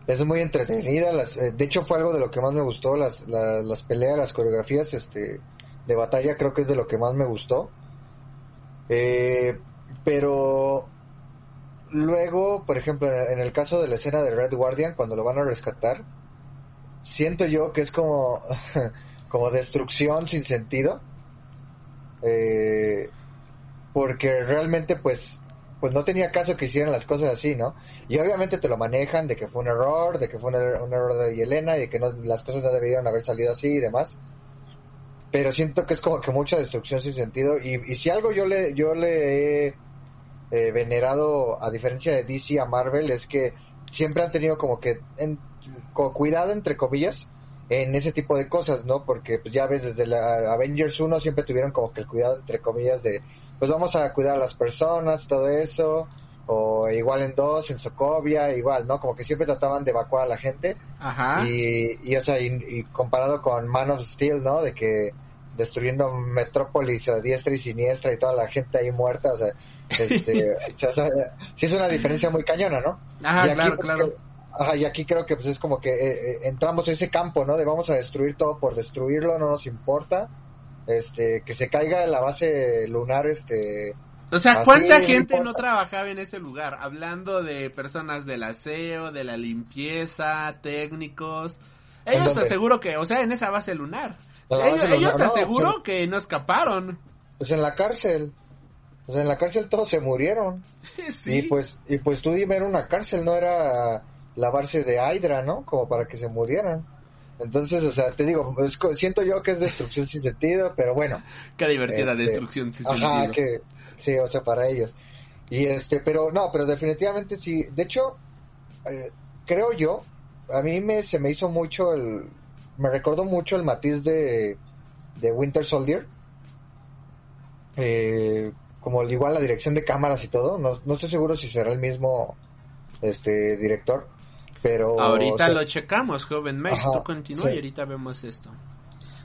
Es muy entretenida. Las, eh, de hecho, fue algo de lo que más me gustó. Las, la- las peleas, las coreografías este, de batalla, creo que es de lo que más me gustó. Eh, pero luego, por ejemplo, en el caso de la escena de Red Guardian, cuando lo van a rescatar, siento yo que es como, como destrucción sin sentido. Eh, porque realmente, pues, pues no tenía caso que hicieran las cosas así, ¿no? Y obviamente te lo manejan de que fue un error, de que fue un, er- un error de Yelena y de que no, las cosas no debieron haber salido así y demás. Pero siento que es como que mucha destrucción sin sentido. Y, y si algo yo le, yo le he eh, venerado, a diferencia de DC a Marvel, es que siempre han tenido como que, en, co- cuidado entre comillas en ese tipo de cosas, ¿no? Porque pues, ya ves, desde la Avengers 1 siempre tuvieron como que el cuidado entre comillas de, pues vamos a cuidar a las personas, todo eso, o igual en 2, en Sokovia, igual, ¿no? Como que siempre trataban de evacuar a la gente Ajá. y, y, o sea, y, y comparado con Man of Steel, ¿no? De que destruyendo Metrópolis a diestra y siniestra y toda la gente ahí muerta, o sea, este, o sea, sí es una diferencia muy cañona, ¿no? Ajá, aquí, claro, pues, claro. ajá, y aquí creo que pues es como que eh, eh, entramos en ese campo, ¿no? De vamos a destruir todo por destruirlo, no nos importa. Este, que se caiga la base lunar, este, O sea, ¿cuánta gente no trabajaba en ese lugar? Hablando de personas del aseo, de la limpieza, técnicos. Ellos te aseguro que, o sea, en esa base lunar. Ellos te no, aseguro que no escaparon. pues en la cárcel. Pues en la cárcel todos se murieron. sí. Y pues, y pues tú dime, era una cárcel, no era lavarse de Hydra, ¿no? Como para que se murieran. Entonces, o sea, te digo, es siento yo que es destrucción sin sentido, pero bueno. Qué divertida este, destrucción sin Ajá, sentido. que sí, o sea, para ellos. Y este, pero no, pero definitivamente sí. De hecho, eh, creo yo, a mí me se me hizo mucho el, me recordó mucho el matiz de, de Winter Soldier. Eh, como igual la dirección de cámaras y todo. No, no estoy seguro si será el mismo este director, pero Ahorita lo checamos, joven Mike. Ajá, Tú continúa sí. y ahorita vemos esto.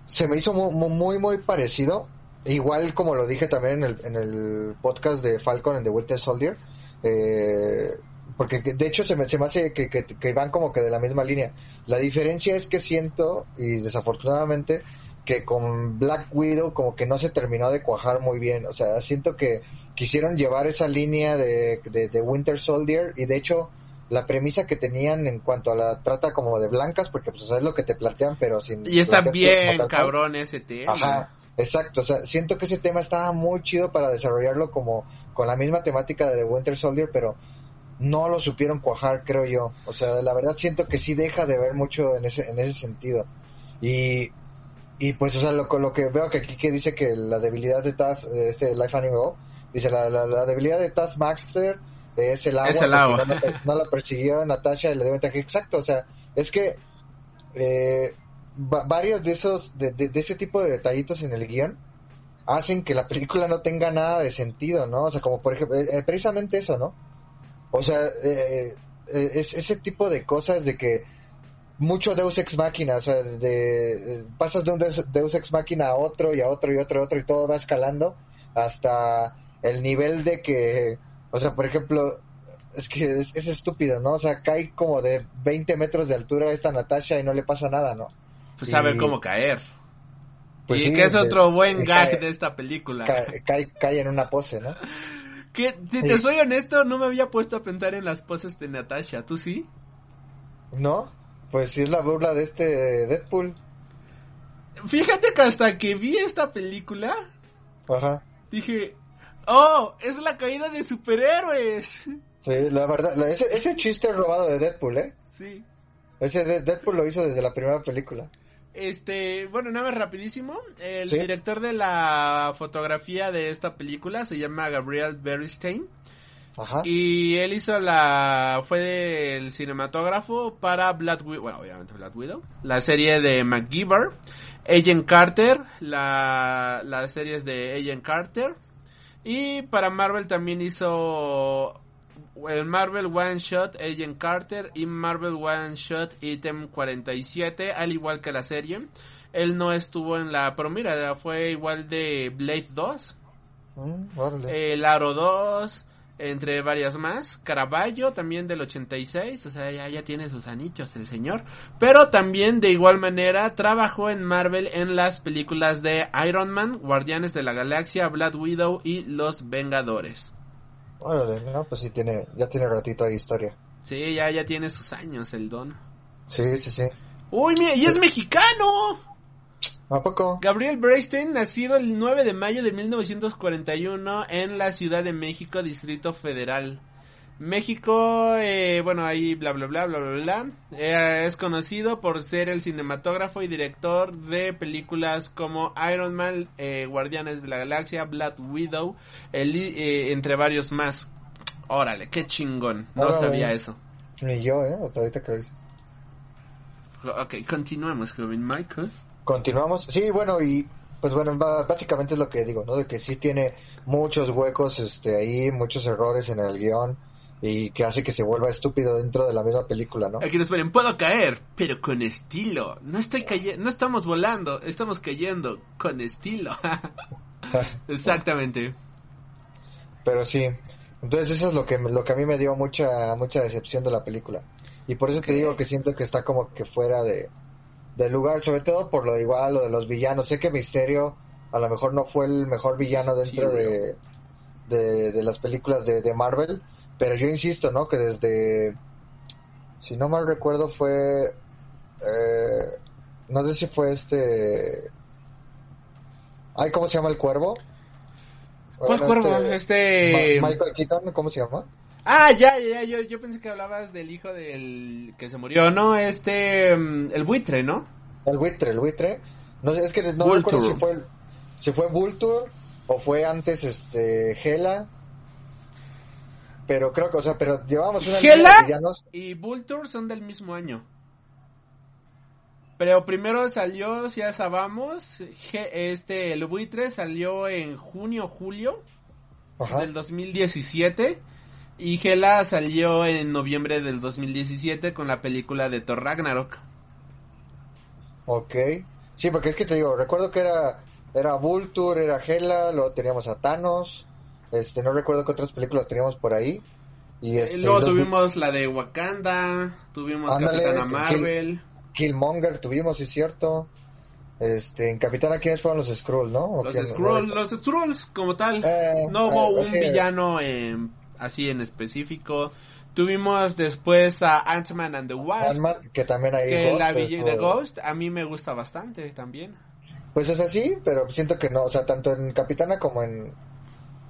se me hizo mu- mu- muy, muy, parecido. Igual como lo dije también en el, en el podcast de Falcon and the Winter Soldier. eh, porque de hecho se me, se me hace que, que, que van como que de la misma línea. La diferencia es que siento, y desafortunadamente, que con Black Widow como que no se terminó de cuajar muy bien. O sea, siento que quisieron llevar esa línea de, de, de Winter Soldier y de hecho la premisa que tenían en cuanto a la trata como de blancas, porque pues o sea, es lo que te plantean, pero sin... Y está bien cabrón ese tema. Ajá, exacto. O sea, siento que ese tema estaba muy chido para desarrollarlo como con la misma temática de The Winter Soldier, pero no lo supieron cuajar, creo yo. O sea, la verdad siento que sí deja de ver mucho en ese, en ese sentido. Y, y pues, o sea, lo, lo que veo que aquí que dice que la debilidad de Taz, este Life Anime Go, dice la, la, la debilidad de Taskmaster es el agua. Es el agua. No, la persiguió Natasha y le dio ventaja. Exacto, o sea, es que eh, va- varios de esos, de, de- de ese tipo de detallitos en el guion hacen que la película no tenga nada de sentido, ¿no? O sea, como por ejemplo, eh, eh, precisamente eso, ¿no? O sea, eh, eh, es ese tipo de cosas de que mucho Deus Ex Máquina, o sea, de, eh, pasas de un Deus, Deus Ex Máquina a otro y a otro y otro y otro y todo va escalando hasta el nivel de que, o sea, por ejemplo, es que es, es estúpido, ¿no? O sea, cae como de 20 metros de altura esta Natasha y no le pasa nada, ¿no? Pues saber Y- cómo caer. Pues y sí, que es de- otro buen de- gag cae- de esta película. Cae, cae, cae en una pose, ¿no? Que, si Sí. te soy honesto, no me había puesto a pensar en las poses de Natasha. ¿Tú sí? ¿No? Pues sí es la burla de este Deadpool. Fíjate que hasta que vi esta película, Ajá. dije, oh, es la caída de superhéroes. Sí, la verdad, la- ese, ese chiste robado de Deadpool, ¿eh? Sí. Ese de- Deadpool lo hizo desde la primera película. Este, bueno, nada más rapidísimo. El Sí. director de la fotografía de esta película se llama Gabriel Bernstein. Ajá. Y él hizo la. Fue el cinematógrafo para Black Widow. Bueno, obviamente Black Widow. La serie de MacGyver. Agent Carter. La, las series de Agent Carter. Y para Marvel también hizo. El Marvel One Shot Agent Carter y Marvel One Shot Item 47, al igual que la serie. Él no estuvo en la. Pero mira, fue igual de Blade 2. Mm. El Aro 2, entre varias más. Caraballo, también del 86, o sea, ya, ya tiene sus anillos el señor. Pero también, de igual manera, trabajó en Marvel en las películas de Iron Man, Guardianes de la Galaxia, Black Widow y Los Vengadores. Órale, no, pues sí tiene, ya tiene ratito ahí historia. Sí, ya, ya tiene sus años el don. Sí, sí, sí. Uy, mira, y es mexicano. ¿A poco? Gabriel Bernstein, nacido el 9 de mayo de 1941 en la Ciudad de México, Distrito Federal. México, eh, bueno, ahí bla bla bla bla bla bla. Eh, es conocido por ser el cinematógrafo y director de películas como Iron Man, eh, Guardianes de la Galaxia, Black Widow, el- eh, entre varios más. Órale, qué chingón. No Órale. sabía eso. Ni yo, ¿eh? Hasta ahorita que lo dices. Ok, continuamos, joven Michael. Continuamos. Sí, bueno, y pues bueno, básicamente es lo que digo, ¿no? De que sí tiene muchos huecos este ahí, muchos errores en el guion y que hace que se vuelva estúpido dentro de la misma película, ¿no? Aquí nos ponen, puedo caer, pero con estilo. No estoy cayendo, no estamos volando, estamos cayendo con estilo. Exactamente. Pero sí. Entonces eso es lo que lo que a mí me dio mucha mucha decepción de la película. Y por eso te digo que siento que está como que fuera de del lugar, sobre todo por lo igual, lo de los villanos. Sé que Misterio a lo mejor no fue el mejor villano dentro de, de, de las películas de, de Marvel, pero yo insisto, ¿no? Que desde, si no mal recuerdo, fue, eh, no sé si fue este, ay, ¿cómo se llama el cuervo? ¿Cuál Bueno, cuervo? Este... Ma- Michael Keaton, ¿cómo se llama? Ah, ya, ya, yo, yo pensé que hablabas del hijo del que se murió, ¿no? Este, mm, el buitre, ¿no? El buitre, el buitre. No sé, es que no recuerdo si fue, si fue Vulture o fue antes este Hela. Pero creo que, o sea, pero llevábamos una villanos. Y Vulture son del mismo año. Pero primero salió, si ya sabamos, este, el buitre salió en junio, julio Ajá. del 2017. Y Hela salió en noviembre del 2017 con la película de Thor Ragnarok. Ok. Sí, porque es que te digo, recuerdo que era era Vulture, era Hela, luego teníamos a Thanos. Este, no recuerdo qué otras películas teníamos por ahí. Y este, Luego tuvimos la de Wakanda, tuvimos Ándale, Capitana. Marvel. Killmonger tuvimos, es cierto. Este, en Capitana, ¿quiénes fueron los Skrulls, no? ¿O Los? Skrulls, los Skrulls como tal. Eh, no hubo eh, un sí. villano en- así en específico. Tuvimos después a Ant-Man and the Wasp. Ant-Man, que también hay que Ghost, la villana como- Ghost a mí me gusta bastante también. Pues es así, pero siento que no, o sea, tanto en Capitana como en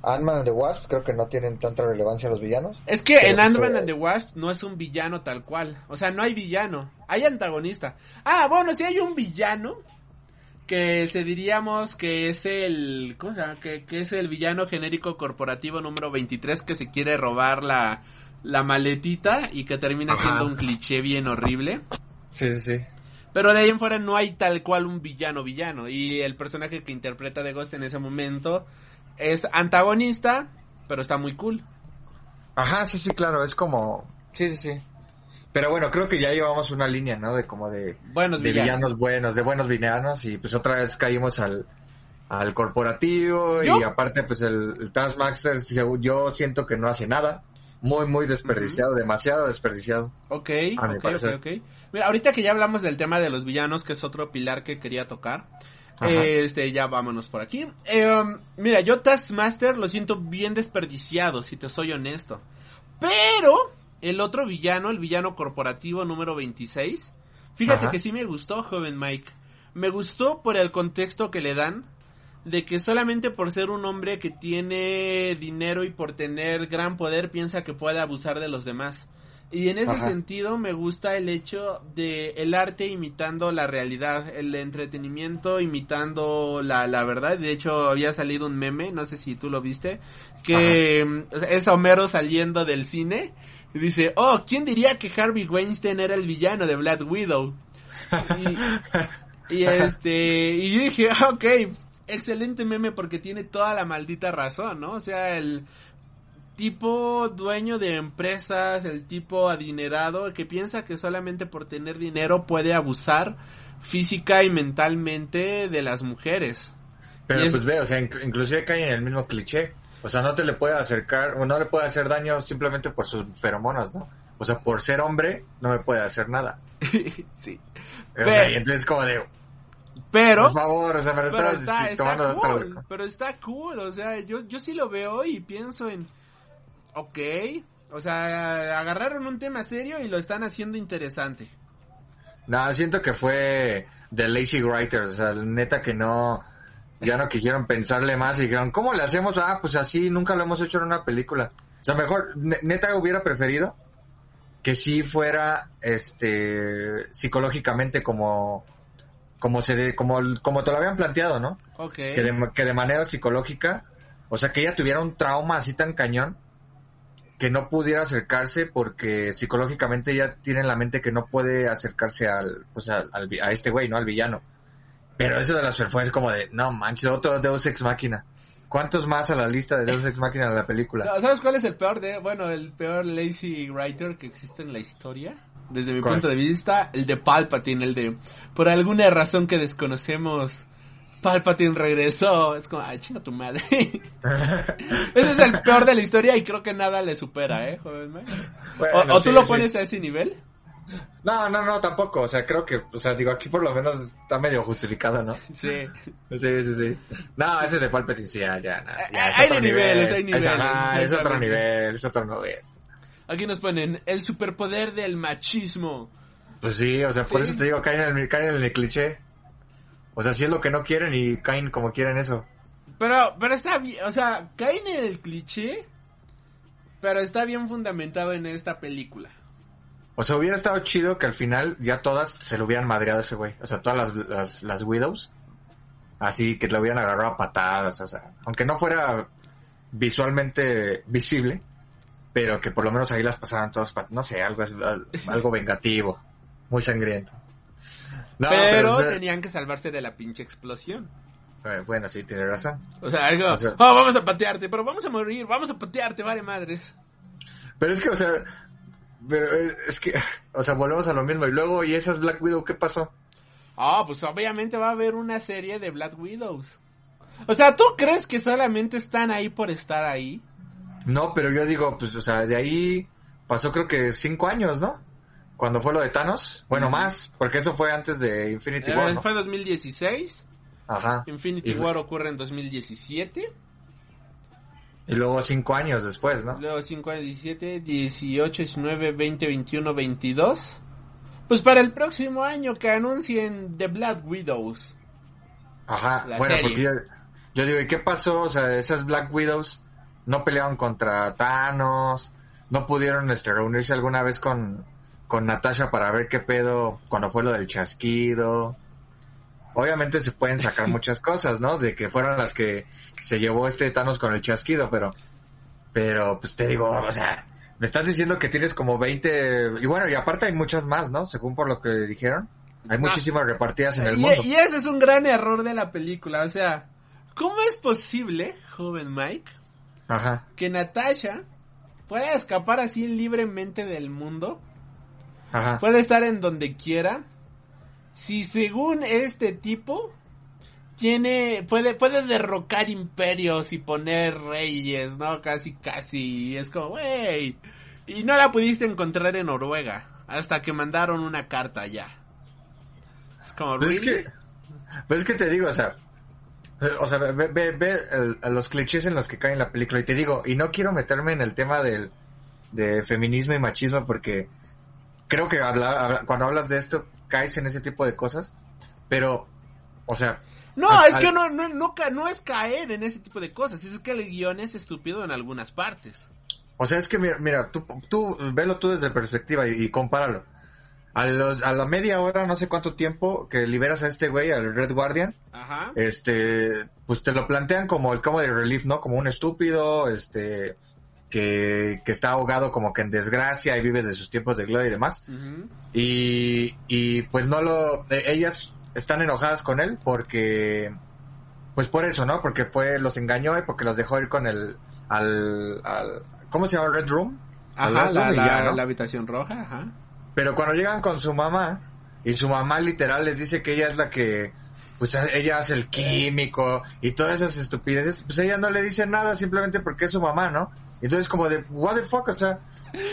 Ant-Man and the Wasp creo que no tienen tanta relevancia los villanos. Es que en pues, Ant-Man eh, and the Wasp no es un villano tal cual. O sea, no hay villano. Hay antagonista. Ah, bueno, sí hay un villano. Que se diríamos que es el. ¿Cómo se llama? Que, que es el villano genérico corporativo número 23 que se quiere robar la, la maletita y que termina Ajá. siendo un cliché bien horrible. Sí, sí, sí. Pero de ahí en fuera no hay tal cual un villano villano. Y el personaje que interpreta de Ghost en ese momento es antagonista, pero está muy cool. Ajá, sí, sí, claro, es como... Sí, sí, sí. Pero bueno, creo que ya llevamos una línea, ¿no? De como de, Buenos de villanos. villanos buenos, de buenos villanos, y pues otra vez caímos al, al corporativo, Yo- y aparte pues el, el Taskmaster, yo siento que no hace nada. Muy, muy desperdiciado, demasiado desperdiciado. Ok, ok, ok, ok. Mira, ahorita que ya hablamos del tema de los villanos, que es otro pilar que quería tocar. Este, ya vámonos por aquí. Eh, um, mira, yo Taskmaster lo siento bien desperdiciado, si te soy honesto. Pero, el otro villano, el villano corporativo número 26, fíjate Ajá. que sí me gustó, joven Mike. Me gustó por el contexto que le dan, de que solamente por ser un hombre que tiene dinero y por tener gran poder piensa que puede abusar de los demás. Y en ese Ajá. sentido me gusta el hecho de el arte imitando la realidad, el entretenimiento imitando la, la verdad. De hecho había salido un meme, no sé si tú lo viste, que es Homero saliendo del cine y dice, oh, ¿quién diría que Harvey Weinstein era el villano de Black Widow? Y, y este, y yo dije, ah, ok, excelente meme porque tiene toda la maldita razón, ¿no? O sea, el tipo dueño de empresas, el tipo adinerado que piensa que solamente por tener dinero puede abusar física y mentalmente de las mujeres. Pero Y es- pues ve, o sea, inc- inclusive cae en el mismo cliché. O sea, no te le puede acercar, o no le puede hacer daño simplemente por sus feromonas, ¿no? O sea, por ser hombre, no me puede hacer nada. sí. O Pero- sea, y entonces como de, Pero, por favor, o sea, me lo pero está, está tomando cool, pero está cool, o sea, yo, yo sí lo veo y pienso en, ok, o sea, agarraron un tema serio y lo están haciendo interesante. No, siento que fue de lazy writers, o sea, neta que no, ya no quisieron pensarle más y dijeron, ¿cómo le hacemos? Ah, pues así, nunca lo hemos hecho en una película. O sea, mejor, ne- neta hubiera preferido que sí fuera, este, psicológicamente como, como se, de- como, como te lo habían planteado, ¿no? Ok. Que de, que de manera psicológica, o sea, que ella tuviera un trauma así tan cañón, que no pudiera acercarse porque psicológicamente ya tiene en la mente que no puede acercarse al, pues al, al a este güey, ¿no? Al villano. Pero eso de la fue como de, no manches, otro Deus Ex Máquina. ¿Cuántos más a la lista de Deus Ex Máquina de la película? No, ¿Sabes cuál es el peor de, bueno, el peor lazy writer que existe en la historia? Desde mi ¿Cuál? punto de vista, el de Palpatine, el de, por alguna razón que desconocemos, Palpatine regresó. Es como, ay, chinga tu madre. Ese es el peor de la historia y creo que nada le supera, ¿eh, joven? Bueno, o, o tú lo sí. pones a ese nivel. No, no, no, tampoco. O sea, creo que, o sea, digo, aquí por lo menos está medio justificado, ¿no? Sí. Sí, sí, sí. No, ese de Palpatine sí, ya, ya, Hay de niveles, nivel. hay niveles, Es, ajá, es otro nivel, es otro nivel. Aquí nos ponen el superpoder del machismo. Pues sí, o sea, por Sí. eso te digo, caen en, el, caen en el cliché. O sea, si es lo que no quieren y caen como quieren eso. Pero, pero está bien, o sea, caen en el cliché, pero está bien fundamentado en esta película. O sea, hubiera estado chido que al final ya todas se lo hubieran madreado a ese güey. O sea, todas las, las, las Widows. Así que lo hubieran agarrado a patadas, o sea. Aunque no fuera visualmente visible. Pero que por lo menos ahí las pasaran todas, no sé, algo, al- algo vengativo. Muy sangriento. No, pero tenían que salvarse de la pinche explosión. eh, bueno, sí, tienes razón. O sea, algo, O sea- oh, vamos a patearte, pero vamos a morir, vamos a patearte, vale madres. Pero es que, o sea, pero es, es que, o sea, volvemos a lo mismo. Y luego, ¿y esas Black Widow qué pasó? Ah, pues obviamente va a haber una serie de Black Widows. O sea, ¿tú crees que solamente están ahí por estar ahí? No, pero yo digo, pues, o sea, de ahí pasó creo que cinco años, ¿no? Cuando fue lo de Thanos. Bueno, más, porque eso fue antes de Infinity Eh, War, ¿no? Fue 2016, Ajá. Infinity Y- War ocurre en 2017. Y luego cinco años después, ¿no? Luego 5 años, 17, 18, 19, 20, 21, 22. Pues para el próximo año que anuncien The Black Widows. Ajá. La bueno, serie. porque yo, yo digo, ¿y qué pasó? O sea, esas Black Widows no pelearon contra Thanos, no pudieron este, reunirse alguna vez con, con Natasha para ver qué pedo cuando fue lo del chasquido. Obviamente se pueden sacar muchas cosas, ¿no? De que fueron las que se llevó este Thanos con el chasquido, pero, pero pues te digo, o sea, me estás diciendo que tienes como 20, y bueno, y aparte hay muchas más, ¿no? Según por lo que dijeron. Hay muchísimas repartidas en el Y, mundo. y ese es un gran error de la película. O sea, ¿cómo es posible, joven Mike, Ajá. que Natasha pueda escapar así libremente del mundo? Ajá. Puede estar en donde quiera. Si según este tipo tiene puede puede derrocar imperios y poner reyes, ¿no? Casi casi y es como, güey. Y no la pudiste encontrar en Noruega hasta que mandaron una carta ya. Es como, Pues es ¿really? que, pues es que te digo, o sea, o sea, ve, ve, ve el- a los clichés en los que cae en la película y te digo, y no quiero meterme en el tema del de feminismo y machismo porque creo que habla- habla- cuando hablas de esto caes en ese tipo de cosas, pero, o sea, No, al- es que al- no, no, no, ca- no es caer en ese tipo de cosas, es que el guion es estúpido en algunas partes. o sea, es que mira, mira tú, tú velo tú desde perspectiva y, y compáralo. A, los, a la media hora, no sé cuánto tiempo que liberas a este güey, al Red Guardian, Ajá. este, pues te lo plantean como el comedy relief, ¿no? Como un estúpido, este, que, que está ahogado como que en desgracia y vive de sus tiempos de gloria y demás. Y, y pues no lo, eh, ellas están enojadas con él porque, pues por eso, ¿no? Porque fue, los engañó y porque los dejó ir con el, al, al ¿cómo se llama? Red Room. Ajá, Red la, Room y la- ya, ¿no? la habitación roja, ajá. Pero cuando llegan con su mamá, y su mamá literal les dice que ella es la que, pues ella hace el químico y todas esas estupideces, pues ella no le dice nada simplemente porque es su mamá, ¿no? Entonces como de, what the fuck, o sea,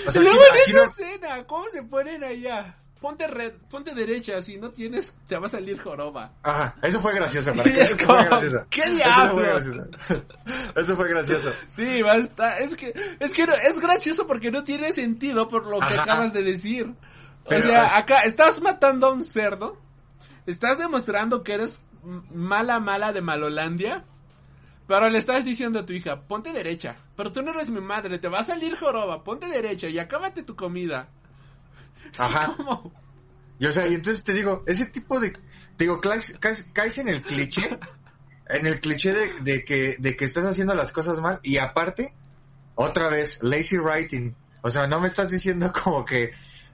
o sea, Luego aquí- en aquí esa no- escena, ¿cómo se ponen allá? Ponte red, ponte derecha, si no tienes, te va a salir joroba. Ajá, eso fue gracioso, para es eso como, fue gracioso. ¿qué Eso fue diablos? gracioso. Eso fue gracioso. Sí, basta. Es que, es que no- es gracioso porque no tiene sentido por lo que Ajá. acabas de decir. O Pero, sea, es- acá estás matando a un cerdo. Estás demostrando que eres mala, mala de Malolandia. Pero le estás diciendo a tu hija, ponte derecha. Pero tú no eres mi madre, te va a salir joroba. Ponte derecha y acábate tu comida. Ajá. ¿Cómo? Y o sea, y entonces te digo, ese tipo de, te digo, caes, caes- caes en el cliché, en el cliché de, de que, de que estás haciendo las cosas mal y aparte, otra vez, lazy writing. O sea, no me estás diciendo como que,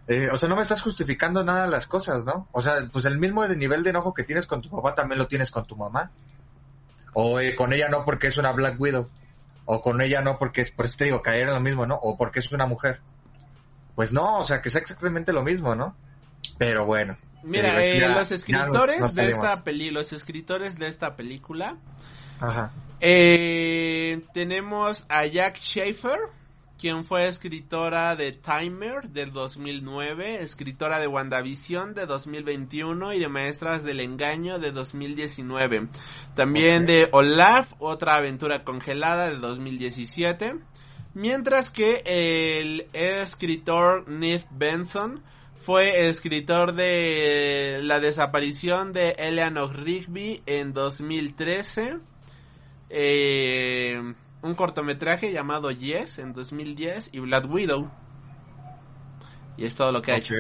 eh, o sea, no me estás justificando nada las cosas, ¿no? O sea, pues el mismo de nivel de enojo que tienes con tu papá también lo tienes con tu mamá. O eh, con ella no porque es una Black Widow. O con ella no porque es, por eso te digo, caer en lo mismo, ¿no? O porque es una mujer. Pues no, o sea, que sea exactamente lo mismo, ¿no? Pero bueno. Mira, eh, ya- los escritores nos- nos de esta peli, los escritores de esta película, Ajá. eh, tenemos a Jack Schaefer, quien fue escritora de Timer del 2009, escritora de WandaVision de 2021 y de Maestras del Engaño de 2019. También de Olaf, otra aventura congelada de 2017. Mientras que el escritor Nick Benson fue escritor de La desaparición de Eleanor Rigby en 2013. Eh, un cortometraje llamado Yes en 2010 y Black Widow. Y es todo lo que ha hecho.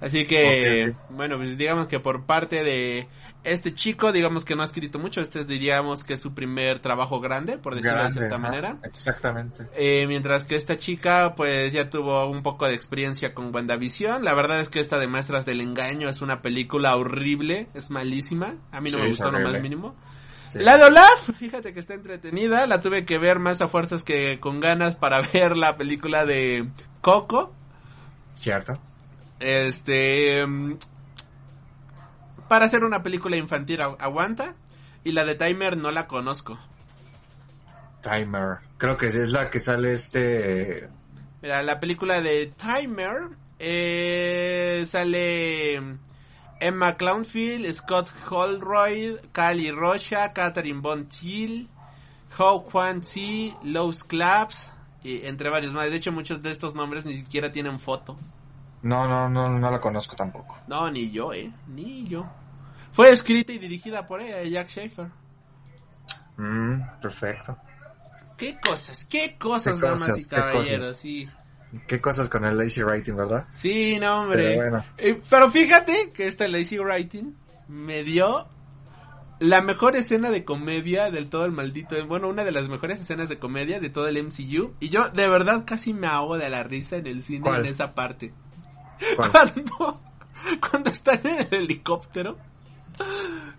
Así que, bueno, pues digamos que por parte de este chico, digamos que no ha escrito mucho. Este es, diríamos que es su primer trabajo grande, por decirlo Grande, de cierta ajá, manera. Exactamente. Eh, mientras que esta chica, pues ya tuvo un poco de experiencia con WandaVision. La verdad es que esta de Maestras del Engaño es una película horrible, es malísima. A mí no Sí, me gustó lo más mínimo. Sí. La de Olaf, fíjate que está entretenida. La tuve que ver más a fuerzas que con ganas para ver la película de Coco. Cierto. Este. mm, Para hacer una película infantil agu- aguanta. Y la de Timer no la conozco. Timer. Creo que es la que sale este. Mira, la película de Timer eh, sale mm, Emma Clownfield, Scott Holroyd, Kali Rocha, Catherine Von Thiel, Hou Kwan Chi, Lowe's Claps, y entre varios más. De hecho, muchos de estos nombres ni siquiera tienen foto. No, no, no, no la conozco tampoco. No, ni yo, eh, ni yo. Fue escrita y dirigida por ella, Jack Schaefer. Mm, perfecto. ¿Qué cosas? ¿Qué cosas, ¿Qué damas cosas? y ¿Qué caballeros? Sí. Qué cosas con el lazy writing, ¿verdad? Sí, no, hombre. Pero bueno. Eh, pero fíjate que esta Lazy Writing me dio la mejor escena de comedia del todo el maldito. Bueno, una de las mejores escenas de comedia de todo el MCU. Y yo de verdad casi me ahogo de la risa en el cine ¿Cuál? en esa parte. ¿Cuál? Cuando, cuando están en el helicóptero.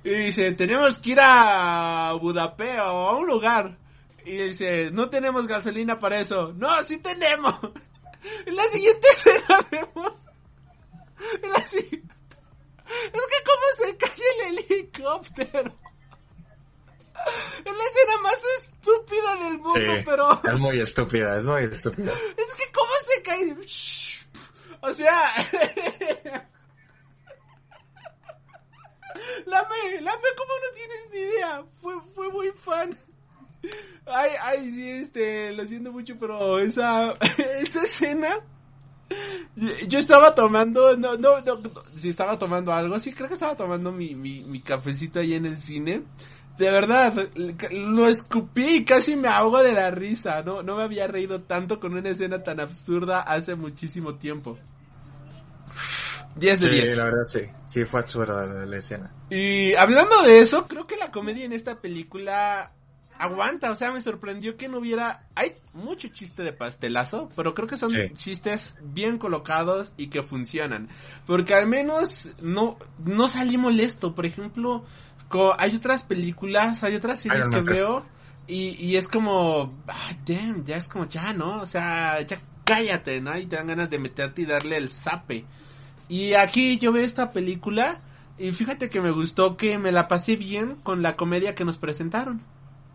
Y dice, tenemos que ir a Budapest o a un lugar. Y dice, no tenemos gasolina para eso. No, sí tenemos. En la siguiente escena vemos. En la si- Es que cómo se cae el helicóptero. Es la escena más estúpida del mundo, Sí, pero... es muy estúpida, es muy estúpida. Es que cómo se cae. O sea. Lame, Lame, ¿cómo no tienes ni idea? Fue, fue muy fan. Ay, ay, sí, este, lo siento mucho, pero esa, esa escena. Yo estaba tomando, no, no, no, no, si estaba tomando algo, sí, creo que estaba tomando mi, mi, mi cafecito ahí en el cine. De verdad, lo escupí y casi me ahogo de la risa, ¿no? No me había reído tanto con una escena tan absurda hace muchísimo tiempo. 10 de Sí, 10. la verdad sí, sí fue absurda la, la escena. Y hablando de eso, creo que la comedia en esta película aguanta, o sea, me sorprendió que no hubiera... Hay mucho chiste de pastelazo, pero creo que son Sí. chistes bien colocados y que funcionan. Porque al menos no, no salí molesto, por ejemplo, hay otras películas, hay otras series que veo y, y es como, ah, damn, ya es como ya, ¿no? O sea, ya cállate, ¿no? Y te dan ganas de meterte y darle el zape. Y aquí yo veo esta película y fíjate que me gustó que me la pasé bien con la comedia que nos presentaron.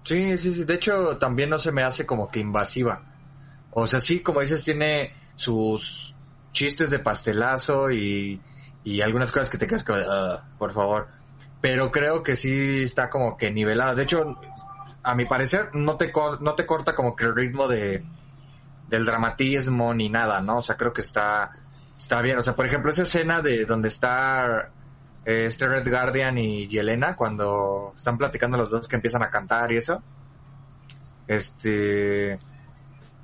Sí, sí, sí, de hecho también no se me hace como que invasiva. O sea, sí, como dices, tiene sus chistes de pastelazo y, y algunas cosas que te quedas como, "Ah, por favor. Pero creo que sí está como que nivelada. De hecho, a mi parecer, no te, no te corta como que el ritmo de, del dramatismo ni nada, ¿no? O sea, creo que está, está bien. O sea, por ejemplo, esa escena de donde está este Red Guardian y Yelena cuando están platicando los dos que empiezan a cantar y eso. Este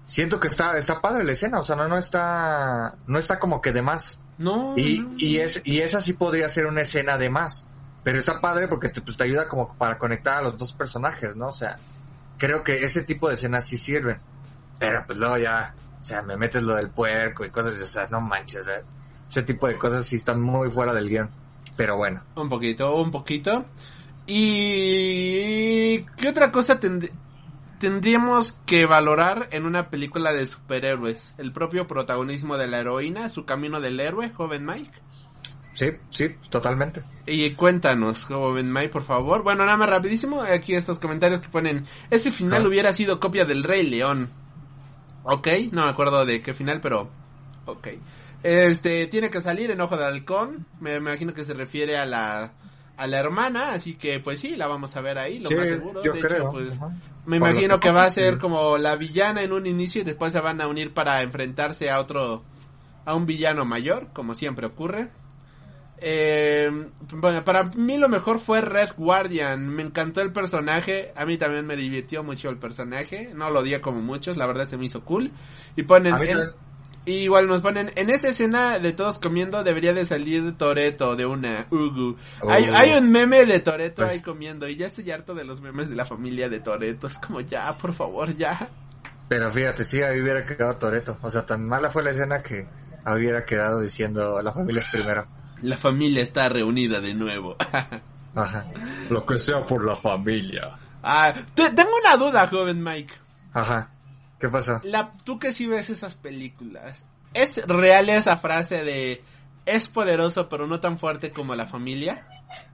siento que está está padre la escena, o sea, no no está no está como que de más. No. Y, no. y es y esa sí podría ser una escena de más, pero está padre porque te, pues, te ayuda como para conectar a los dos personajes, ¿no? O sea, creo que ese tipo de escenas sí sirven. Pero pues luego ya, o sea, me metes lo del puerco y cosas, o sea, no manches, ¿eh? ese tipo de cosas sí están muy fuera del guion. Pero bueno. Un poquito, un poquito. ¿Y qué otra cosa tend- tendríamos que valorar en una película de superhéroes? El propio protagonismo de la heroína, su camino del héroe, joven Mike. Sí, sí, totalmente. Y cuéntanos, joven Mike, por favor. Bueno, nada más rapidísimo, aquí estos comentarios que ponen, ese final Ah. hubiera sido copia del Rey León. Ok, no me acuerdo de qué final, pero... Ok. Este, tiene que salir en Ojo de Halcón, me imagino que se refiere a la... A la hermana, así que pues sí, la vamos a ver ahí, lo Sí, más seguro. yo De hecho, creo. pues, Ajá. me Por imagino que que, va a ser sí. como la villana en un inicio y después se van a unir para enfrentarse a otro, a un villano mayor, como siempre ocurre. Eh, bueno, para mí lo mejor fue Red Guardian. Me encantó el personaje. A mí también me divirtió mucho el personaje. No lo odié como muchos, la verdad se me hizo cool. Y ponen, A mí en- también. Y igual nos ponen, en esa escena de todos comiendo debería de salir Toreto de una Ugu. Hay, Oh. hay un meme de Toreto Pues- ahí comiendo y ya estoy harto de los memes de la familia de Toreto. Es como ya, por favor, ya. Pero fíjate, sí, ahí hubiera quedado Toreto. O sea, tan mala fue la escena que hubiera quedado diciendo la familia es primero. La familia está reunida de nuevo. Ajá. Lo que sea por la familia. ah, te- tengo una duda, joven Mike. Ajá. ¿Qué pasó? La, tú que sí ves esas películas, ¿es real esa frase de es poderoso pero no tan fuerte como la familia?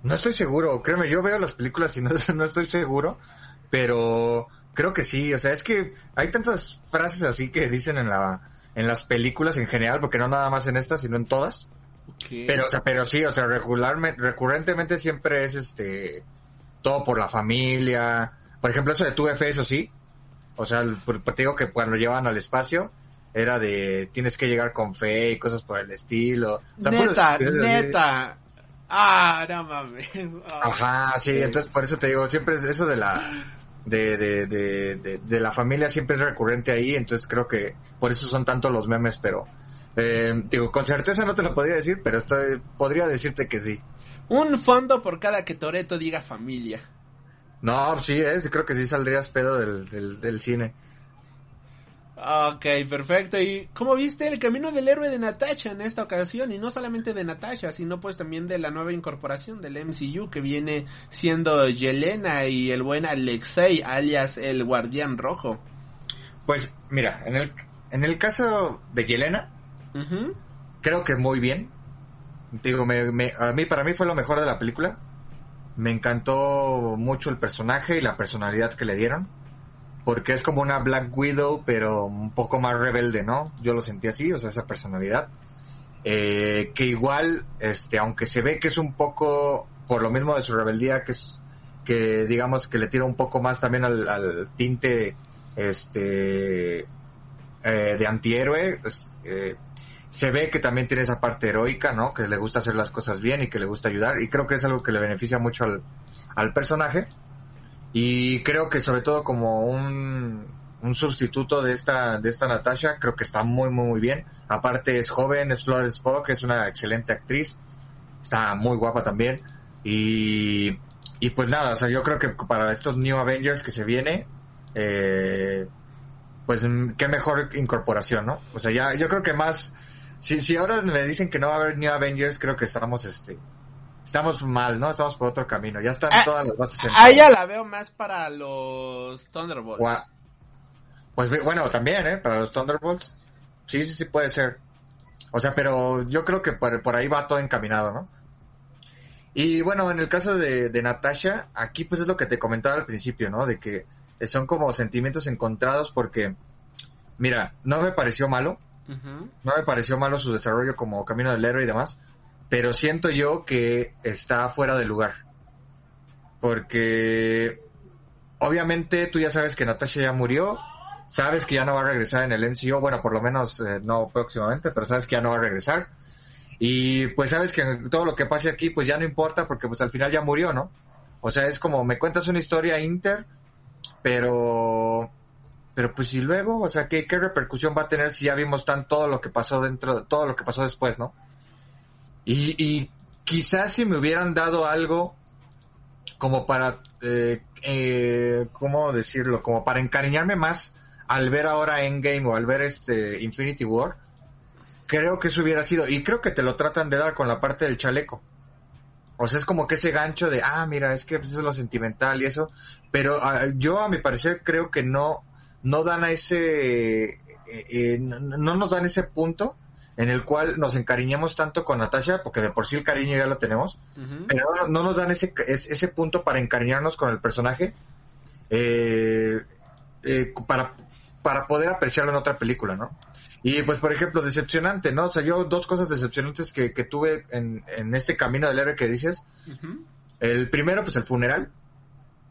No estoy seguro, créeme, yo veo las películas y no, no estoy seguro, pero creo que sí, o sea, es que hay tantas frases así que dicen en la en las películas en general, porque no nada más en estas, sino en todas. Pero o sea, pero sí, o sea, regularmente recurrentemente siempre es este todo por la familia. Por ejemplo, eso de tu F, eso sí. O sea, el- te digo que cuando llevan al espacio era de tienes que llegar con fe y cosas por el estilo. O sea, puras neta, así. neta. Ah, no mames. Ajá, sí, entonces por eso te digo, siempre es eso de la de, de, de, de, de la familia siempre es recurrente ahí, entonces creo que por eso son tantos los memes, pero eh, digo, con certeza no te lo podría decir, pero estoy, podría decirte que sí. Un fondo por cada que Toreto diga familia. No, sí, sí creo que sí saldrías pedo del, del, del cine. Ok, perfecto. ¿Y cómo viste el camino del héroe de Natasha en esta ocasión? Y no solamente de Natasha, sino pues también de la nueva incorporación del MCU que viene siendo Yelena y el buen Alexei, alias el Guardián Rojo. Pues mira, en el, en el caso de Yelena, creo que muy bien. Digo, me, me- a mí, para mí fue lo mejor de la película. Me encantó mucho el personaje y la personalidad que le dieron. Porque es como una Black Widow, pero un poco más rebelde, ¿no? Yo lo sentí así, o sea, esa personalidad. Eh, que igual, este, aunque se ve que es un poco, por lo mismo de su rebeldía, que es, que digamos que le tira un poco más también al, al tinte, este, eh, de antihéroe, pues, se ve que también tiene esa parte heroica, ¿no? Que le gusta hacer las cosas bien y que le gusta ayudar. Y creo que es algo que le beneficia mucho al, al personaje. Y creo que sobre todo como un, un sustituto de esta, de esta Natasha, creo que está muy, muy, muy bien. Aparte es joven, es Florence Pugh, es una excelente actriz. Está muy guapa también. Y, y pues nada, o sea, yo creo que para estos New Avengers que se viene, eh, pues mm, qué mejor incorporación, ¿no? O sea, ya, yo creo que más, si, si ahora me dicen que no va a haber New Avengers, creo que estamos, este, estamos mal, ¿no? Estamos por otro camino. Ya están Ah, todas las bases A sentadas. ella la veo más para los Thunderbolts. Pues bueno, también, ¿eh? Para los Thunderbolts. Sí, sí, sí puede ser. O sea, pero yo creo que por, por ahí va todo encaminado, ¿no? Y bueno, en el caso de, de Natasha, aquí pues es lo que te comentaba al principio, ¿no? De que son como sentimientos encontrados porque, mira, no me pareció malo, No me pareció malo su desarrollo como camino del héroe y demás, pero siento yo que está fuera de lugar. Porque obviamente tú ya sabes que Natasha ya murió, sabes que ya no va a regresar en el MCU, bueno, por lo menos eh, no próximamente, pero sabes que ya no va a regresar. Y pues sabes que todo lo que pase aquí pues ya no importa porque pues al final ya murió, ¿no? O sea, es como me cuentas una historia inter, pero pero pues y luego, o sea, ¿qué, qué repercusión va a tener si ya vimos tan todo lo que pasó dentro, todo lo que pasó después, ¿no? Y, y quizás si me hubieran dado algo como para, eh, eh, ¿cómo decirlo? Como para encariñarme más al ver ahora Endgame o al ver este Infinity War, creo que eso hubiera sido, y creo que te lo tratan de dar con la parte del chaleco. O sea, es como que ese gancho de, ah, mira, es que pues, eso es lo sentimental y eso, pero ah, yo a mi parecer creo que no, no dan a ese, eh, eh, no, no nos dan ese punto en el cual nos encariñamos tanto con Natasha, porque de por sí el cariño ya lo tenemos, pero no, no nos dan ese, es- ese punto para encariñarnos con el personaje, eh, eh, para, para poder apreciarlo en otra película, ¿no? Y pues, por ejemplo, decepcionante, ¿no? O sea, yo dos cosas decepcionantes que, que tuve en, en este camino del héroe que dices. El primero, pues el funeral.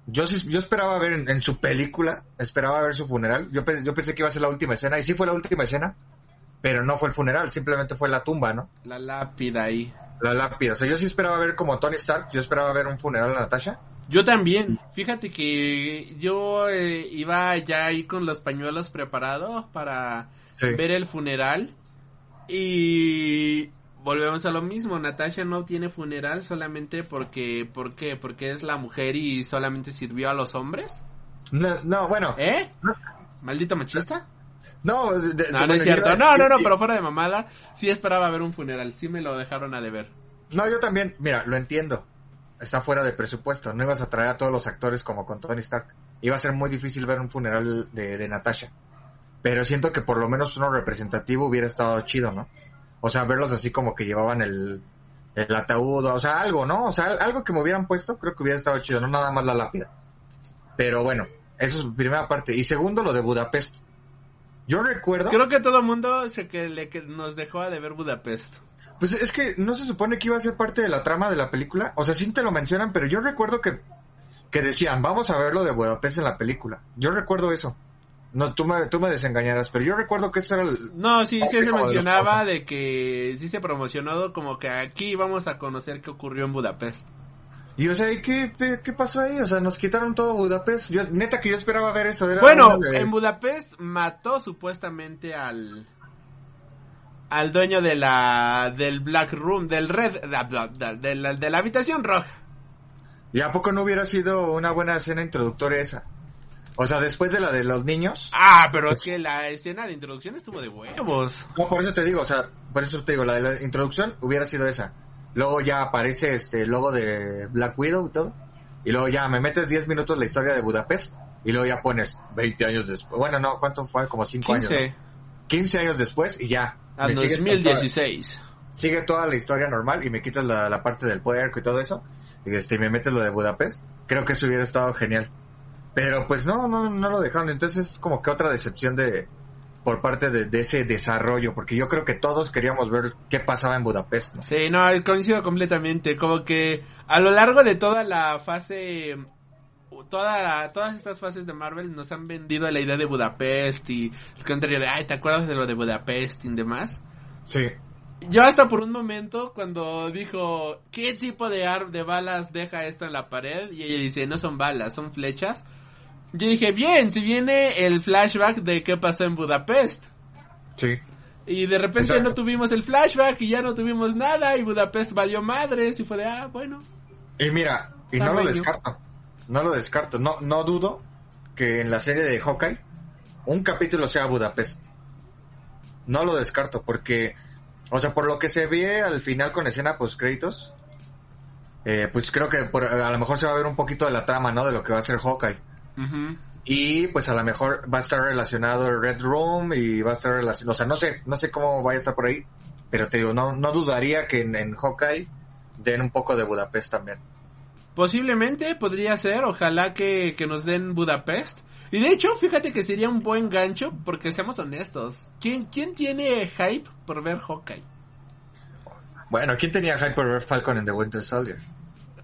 Yo yo esperaba ver en, en su película, esperaba ver su funeral. Yo, yo pensé que iba a ser la última escena, y sí fue la última escena, pero no fue el funeral, simplemente fue la tumba, ¿no? La lápida ahí. La lápida. O sea, yo sí esperaba ver como Tony Stark, yo esperaba ver un funeral a Natasha. Yo también. Fíjate que yo eh, iba ya ahí con los pañuelos preparados para Sí. ver el funeral. Y volvemos a lo mismo. Natasha no tiene funeral solamente porque, ¿por qué? Porque es la mujer y solamente sirvió a los hombres. No, no, bueno. ¿Eh? ¿Maldito machista? No, de- de- No, no es cierto. No, no, no, y- pero fuera de mamada, sí esperaba ver un funeral. Sí me lo dejaron a deber. No, yo también, mira, lo entiendo. Está fuera de presupuesto. No ibas a traer a todos los actores como con Tony Stark. Iba a ser muy difícil ver un funeral de, de Natasha. Pero siento que por lo menos uno representativo hubiera estado chido, ¿no? O sea, verlos así como que llevaban el, el ataúd, o sea, algo, ¿no? O sea, algo que me hubieran puesto, creo que hubiera estado chido, no nada más la lápida. Pero bueno, eso es primera parte. Y segundo, lo de Budapest. Yo recuerdo... Creo que todo el mundo se que, le, que nos dejó a deber Budapest. Pues es que no se supone que iba a ser parte de la trama de la película. O sea, sí te lo mencionan, pero yo recuerdo que, que decían, vamos a ver lo de Budapest en la película. Yo recuerdo eso. No, tú me, tú me desengañarás, pero yo recuerdo que eso era el... No, sí, sí se de mencionaba cosas. de que sí se promocionó como que aquí vamos a conocer qué ocurrió en Budapest. Y o sea, ¿y qué, qué, pasó ahí? O sea, nos quitaron todo Budapest. Yo, neta que yo esperaba ver eso. Era Bueno, de- en Budapest mató supuestamente al al dueño de la del Black Room, del Red de la, de la habitación roja. ¿Y a poco no hubiera sido una buena escena introductoria esa? O sea, después de la de los niños. Ah, pero es que la escena de introducción estuvo de huevos. No, por eso te digo, o sea, por eso te digo, la de la introducción hubiera sido esa. Luego ya aparece este el logo de Black Widow y todo. Y luego ya me metes 10 minutos la historia de Budapest. Y luego ya pones 20 años después. Bueno, no, ¿cuánto fue? Como 5 años. 15 ¿no? 15 años después y ya. me sigues con toda- 2016. sigue toda la historia normal y me quitas la, la parte del puerco y todo eso. Y este, y me metes lo de Budapest. Creo que eso hubiera estado genial. Pero pues no, no, no lo dejaron. Entonces es como que otra decepción de por parte de, de ese desarrollo. Porque yo creo que todos queríamos ver qué pasaba en Budapest. ¿no? Sí, no, coincido completamente. Como que a lo largo de toda la fase, toda, todas estas fases de Marvel nos han vendido la idea de Budapest y el contrario de, ay, ¿te acuerdas de lo de Budapest y demás? Sí. Yo hasta por un momento cuando dijo, ¿qué tipo de, ar de balas deja esto en la pared? Y ella dice, no son balas, son flechas. Yo dije, bien, si viene el flashback de qué pasó en Budapest. Sí. Y de repente Exacto. no tuvimos el flashback y ya no tuvimos nada y Budapest valió madres y fue de, ah, bueno. Y mira, y no lo descarto. No lo descarto. No, no dudo que en la serie de Hawkeye un capítulo sea Budapest. No lo descarto porque, o sea, por lo que se ve al final con escena post créditos, eh, pues creo que por- a lo mejor se va a ver un poquito de la trama, ¿no? De lo que va a ser Hawkeye. Y pues a lo mejor va a estar relacionado el Red Room y va a estar relacionado, o sea, no sé, no sé cómo vaya a estar por ahí, pero te digo, no, no dudaría que en, en Hawkeye den un poco de Budapest también. Posiblemente podría ser, ojalá que, que nos den Budapest. Y de hecho, fíjate que sería un buen gancho, porque seamos honestos. ¿Quién, quién tiene hype por ver Hawkeye? Bueno, ¿quién tenía hype por ver Falcon en The Winter Soldier?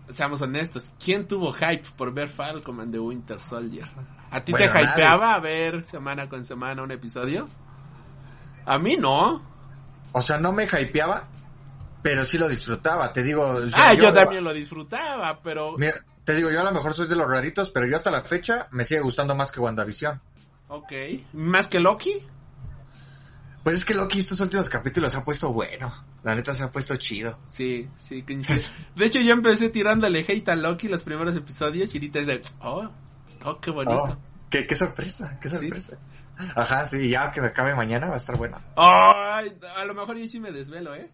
Seamos honestos, ¿quién tuvo hype por ver Falcon and the Winter Soldier? ¿A ti Bueno, te hypeaba ver semana con semana un episodio? A mí no. O sea, no me hypeaba, pero sí lo disfrutaba. Te digo, o sea, Ah, yo también lo disfrutaba, pero... Mira, te digo, yo a lo mejor soy de los raritos, pero yo hasta la fecha me sigue gustando más que WandaVision. Ok. ¿Más que Loki? Pues es que Loki estos últimos capítulos ha puesto bueno. La neta se ha puesto chido. Sí, sí, coincido. De hecho, yo empecé tirándole hate a Loki los primeros episodios y ahorita es de, oh, Oh, qué bonito. Oh, qué, qué sorpresa, qué sorpresa. Ajá, sí, ya que me acabe mañana va a estar bueno. Ay, a lo mejor yo sí me desvelo, ¿eh?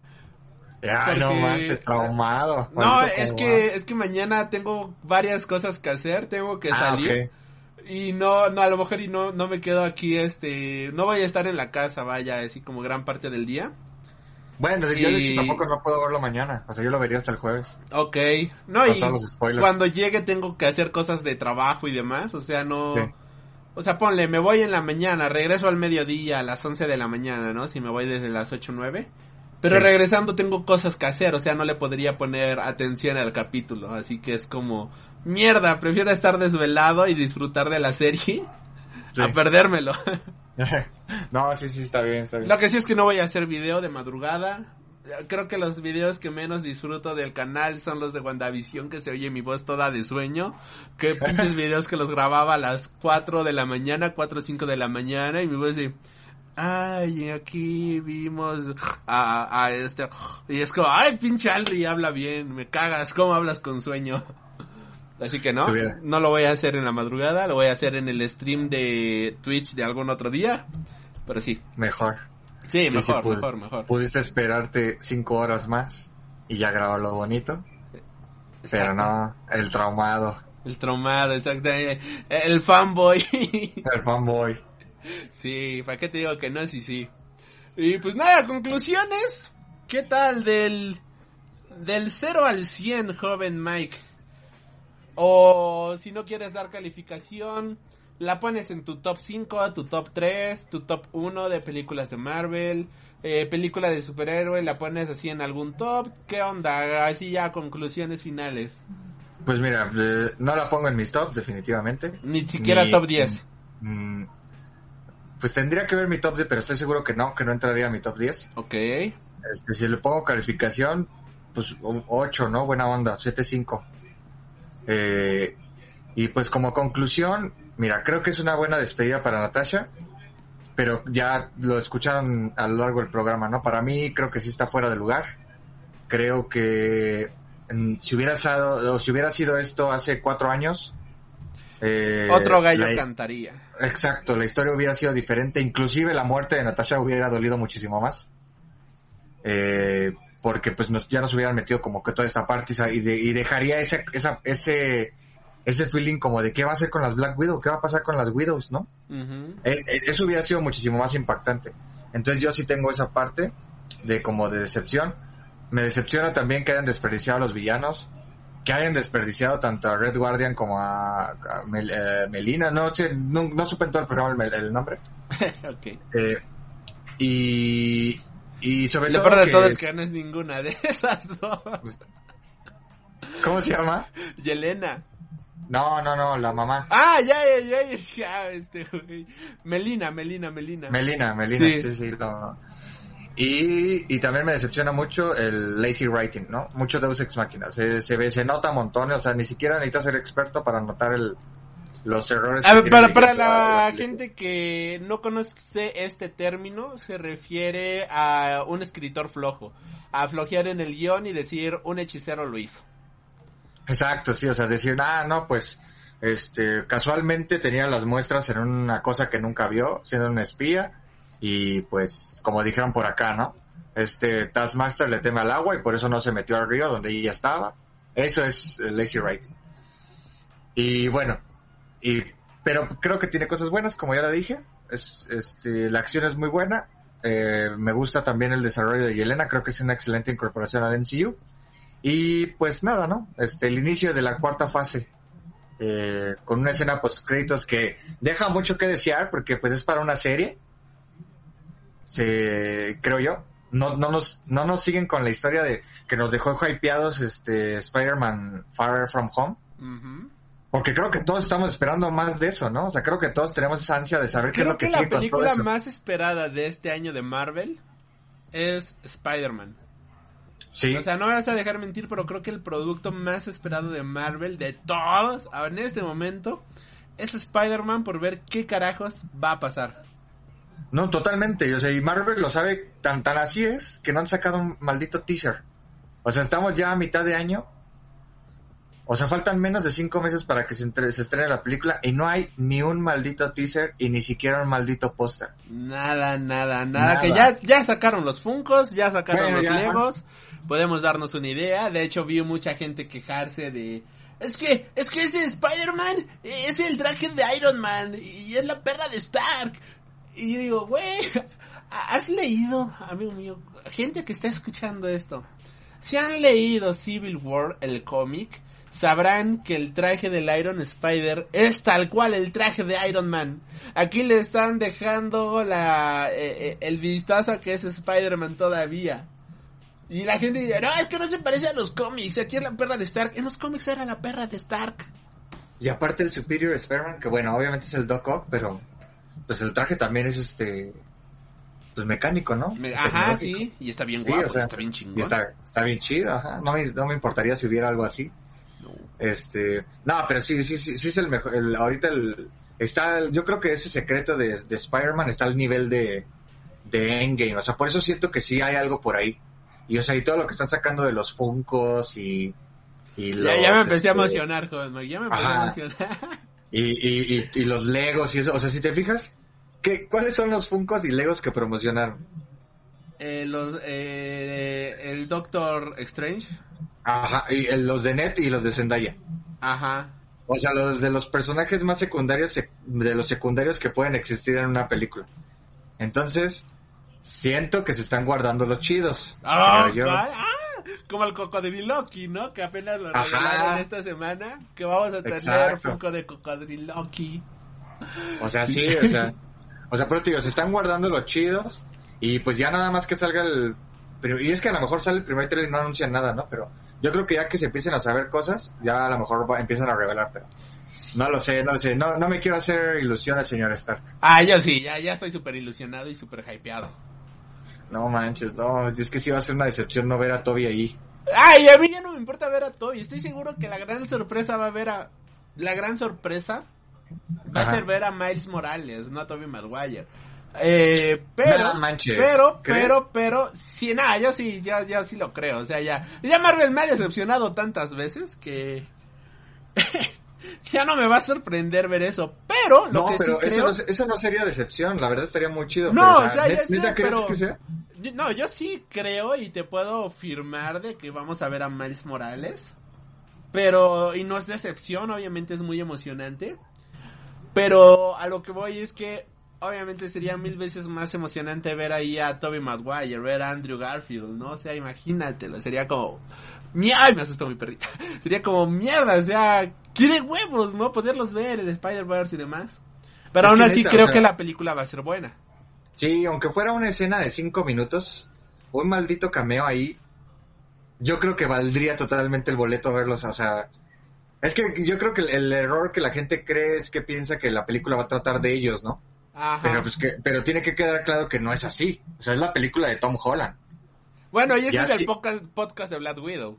Ya, Porque- no manches, traumado. No, es que es que mañana tengo varias cosas que hacer, tengo que Ah, salir. ok. Y no, no, a lo mejor y no, no me quedo aquí, este, no voy a estar en la casa, vaya, así como gran parte del día. Bueno, yo de Y- hecho tampoco no puedo verlo mañana. O sea, yo lo vería hasta el jueves. Ok, no, Con y todos los spoilers. cuando llegue tengo que hacer cosas de trabajo y demás, o sea, no... Sí. O sea, ponle, me voy en la mañana, regreso al mediodía, a las 11 de la mañana, ¿no? Si me voy desde las 8 o 9. Pero Sí. regresando tengo cosas que hacer, o sea, no le podría poner atención al capítulo, así que es como, mierda, prefiero estar desvelado y disfrutar de la serie Sí. a perdérmelo. no, sí, sí, está bien, está bien. Lo que sí es que no voy a hacer video de madrugada. Creo que los videos que menos disfruto del canal son los de WandaVision, que se oye mi voz toda de sueño. Que pinches videos que los grababa a las 4 de la mañana, 4 o 5 de la mañana, y mi voz de... Ay, aquí vimos a, a este... Y es como, ay, pinche Alri, habla bien, me cagas, ¿cómo hablas con sueño? Así que no, no lo voy a hacer en la madrugada, lo voy a hacer en el stream de Twitch de algún otro día. Pero sí, Mejor. Sí, Sí, mejor, sí, mejor, mejor. Pudiste esperarte cinco horas más y ya grabarlo bonito. Pero no, el traumado, El traumado, exacto. eh, El fanboy. el fanboy. sí, ¿para qué te digo que no? Sí, sí. Y pues nada, conclusiones. ¿Qué tal del, del 0 al 100, joven Mike? O si no quieres dar calificación, la pones en tu top 5, tu top 3, tu top 1 de películas de Marvel, eh, película de superhéroe, la pones así en algún top. ¿Qué onda? Así ya conclusiones finales. Pues mira, eh, no la pongo en mis top, definitivamente. Ni siquiera Ni- top 10. Mm, pues tendría que ver mi top 10, pero estoy seguro que no, que no entraría a mi top 10. Ok. Este, si le pongo calificación, pues 8, ¿no? Buena onda, 7-5. Eh, y pues como conclusión, mira, creo que es una buena despedida para Natasha, pero ya lo escucharon a lo largo del programa, ¿no? Para mí creo que sí está fuera de lugar. Creo que mm, si hubiera sido, o si hubiera sido esto hace cuatro años, eh, Otro gallo la- cantaría. Exacto, la historia hubiera sido diferente, inclusive la muerte de Natasha hubiera dolido muchísimo más. Eh, porque pues nos, ya nos hubieran metido como que toda esta parte y de- y dejaría ese, esa, ese, ese feeling como de qué va a hacer con las Black Widow, qué va a pasar con las Widows, ¿no? Ujú. Eh, eh, eso hubiera sido muchísimo más impactante. Entonces yo sí tengo esa parte de como de decepción. Me decepciona también que hayan desperdiciado a los villanos, que hayan desperdiciado tanto a Red Guardian como a, a Mel- eh, Melina, no sé, no, no supe en todo el programa el, el nombre. ok. Eh, y, y sobre Lo todo peor de todo es que no es ninguna de esas dos. ¿Cómo se llama? Yelena. No, no, no, la mamá. Ah, ya, ya, ya, ya, ya, este güey. Melina, Melina, Melina. Melina, Melina, Sí. sí, sí, no. Y, y también me decepciona mucho el lazy writing, ¿no? Mucho Deus Ex Machina. Se, se ve, se nota montones, o sea, ni siquiera necesitas ser experto para notar el, los errores. A ver, para, para la gente que no conoce este término, se refiere a un escritor flojo. A flojear en el guion y decir un hechicero lo hizo. Exacto, sí, o sea, decir, ah, no, pues, este, casualmente tenía las muestras en una cosa que nunca vio, siendo un espía, y pues, como dijeron por acá, ¿no? Este Taskmaster le teme al agua y por eso no se metió al río donde ella estaba. Eso es lazy writing. Y bueno, y, pero creo que tiene cosas buenas, como ya lo dije. Es, este, la acción es muy buena. Eh, me gusta también el desarrollo de Yelena, creo que es una excelente incorporación al MCU. Y pues nada, ¿no? Este, el inicio de la cuarta fase. eh, con una escena post créditos que deja mucho que desear porque pues es para una serie. Se, creo yo. No, no nos, no nos siguen con la historia de que nos dejó hypeados este Spider-Man Far From Home. Ujú. Porque creo que todos estamos esperando más de eso, ¿no? O sea, creo que todos tenemos esa ansia de saber qué es lo que, que la sigue película eso. más esperada de este año de Marvel es Spider-Man. Sí, O sea, no me vas a dejar mentir, pero creo que el producto más esperado de Marvel, de todos, en este momento, es Spider-Man por ver qué carajos va a pasar. no, totalmente. O sea, y Marvel lo sabe tan, tan así es que no han sacado un maldito teaser. O sea, estamos ya a mitad de año. O sea, faltan menos de cinco meses para que se, entre- se estrene la película y no hay ni un maldito teaser y ni siquiera un maldito póster. Nada, nada, nada, Nada. que ya, ya sacaron los Funcos, ya sacaron Bueno, los ya. Legos, podemos darnos una idea, de hecho vi mucha gente quejarse de... Es que, es que ese Spider-Man es el traje de Iron Man y es la perra de Stark. Y yo digo, güey, ¿has leído, amigo mío, gente que está escuchando esto? Si han leído Civil War, el cómic, sabrán que el traje del Iron Spider es tal cual el traje de Iron Man. Aquí le están dejando la eh, eh, el vistazo a que es Spider-Man todavía. Y la gente dice, no, es que no se parece a los cómics, aquí es la perra de Stark. En los cómics era la perra de Stark. Y aparte el Superior Spider-Man, que bueno, obviamente es el Doc Ock, pero pues el traje también es este pues mecánico, ¿no? Me- ajá, sí, y está bien Sí, guapo, o sea, está bien chingón. está, está bien chido, ajá. No me, no me importaría si hubiera algo así. Este, no, pero sí, sí, sí, sí es el mejor. El, ahorita el, está, yo creo que ese secreto de, de Spider-Man está al nivel de, de Endgame. O sea, por eso siento que sí hay algo por ahí. Y o sea, y todo lo que están sacando de los Funcos y, y Ya, los, ya me empecé a este, emocionar, joven ya me empecé a emocionar. Y, y, y, y los Legos y eso. O sea, si te fijas, ¿qué, ¿cuáles son los Funcos y Legos que promocionaron? Eh, los, eh, el Doctor Strange. Ajá, y el- los de Net y los de Zendaya. Ajá. O sea, los de los personajes más secundarios, sec- de los secundarios que pueden existir en una película. Entonces, siento que se están guardando los chidos. Ah. Ah, como el cocodriloqui, ¿no? Que apenas lo Ajá. regalaron esta semana. Que vamos a tener Exacto. Funko de cocodriloqui. O sea, sí, o sea, o sea, pero digo, se están guardando los chidos y pues ya nada más que salga el y es que a lo mejor sale el primer trailer y no anuncian nada, ¿no? Pero yo creo que ya que se empiecen a saber cosas, ya a lo mejor va- empiezan a revelar, pero no lo sé, no lo sé, no, no me quiero hacer ilusiones, señor Stark. Ah, yo sí, ya, ya estoy súper ilusionado y súper hypeado. No manches, no, es que sí va a ser una decepción no ver a Toby ahí. Ay, a mí ya no me importa ver a Toby. Estoy seguro que la gran sorpresa va a ver a. La gran sorpresa va a ser ver a Miles Morales, no a Toby Maguire. Eh, pero, No pero, ¿crees? pero, pero, sí, nada, yo sí, ya, ya sí lo creo. O sea, ya, ya Marvel me ha decepcionado tantas veces que. ya no me va a sorprender ver eso. Pero, lo No, que pero sí eso, creo. no, eso no sería decepción, la verdad estaría muy chido. No, pero, o sea, ya ¿net- sé, ¿neta crees pero- que sea? Yo- No, yo sí creo y te puedo afirmar de que vamos a ver a Miles Morales. Pero, y no es decepción, obviamente es muy emocionante. Pero a lo que voy es que, obviamente sería mil veces más emocionante ver ahí a Toby Maguire, ver a Andrew Garfield, ¿no? O sea, imagínatelo, sería como... Ay, me asustó mi perrita. Sería como mierda, o sea, quiere huevos, ¿no? Poderlos ver en Spider-Verse y demás. Pero Es aún así neta, o creo sea- que la película va a ser buena. Sí, aunque fuera una escena de cinco minutos, un maldito cameo ahí, yo creo que valdría totalmente el boleto verlos, o sea... Es que yo creo que el, el error que la gente cree es que piensa que la película va a tratar de ellos, ¿no? Ajá. Pero pues que, pero tiene que quedar claro que no es así. O sea, es la película de Tom Holland. Bueno, y este Ya es el podcast, podcast de Black Widow.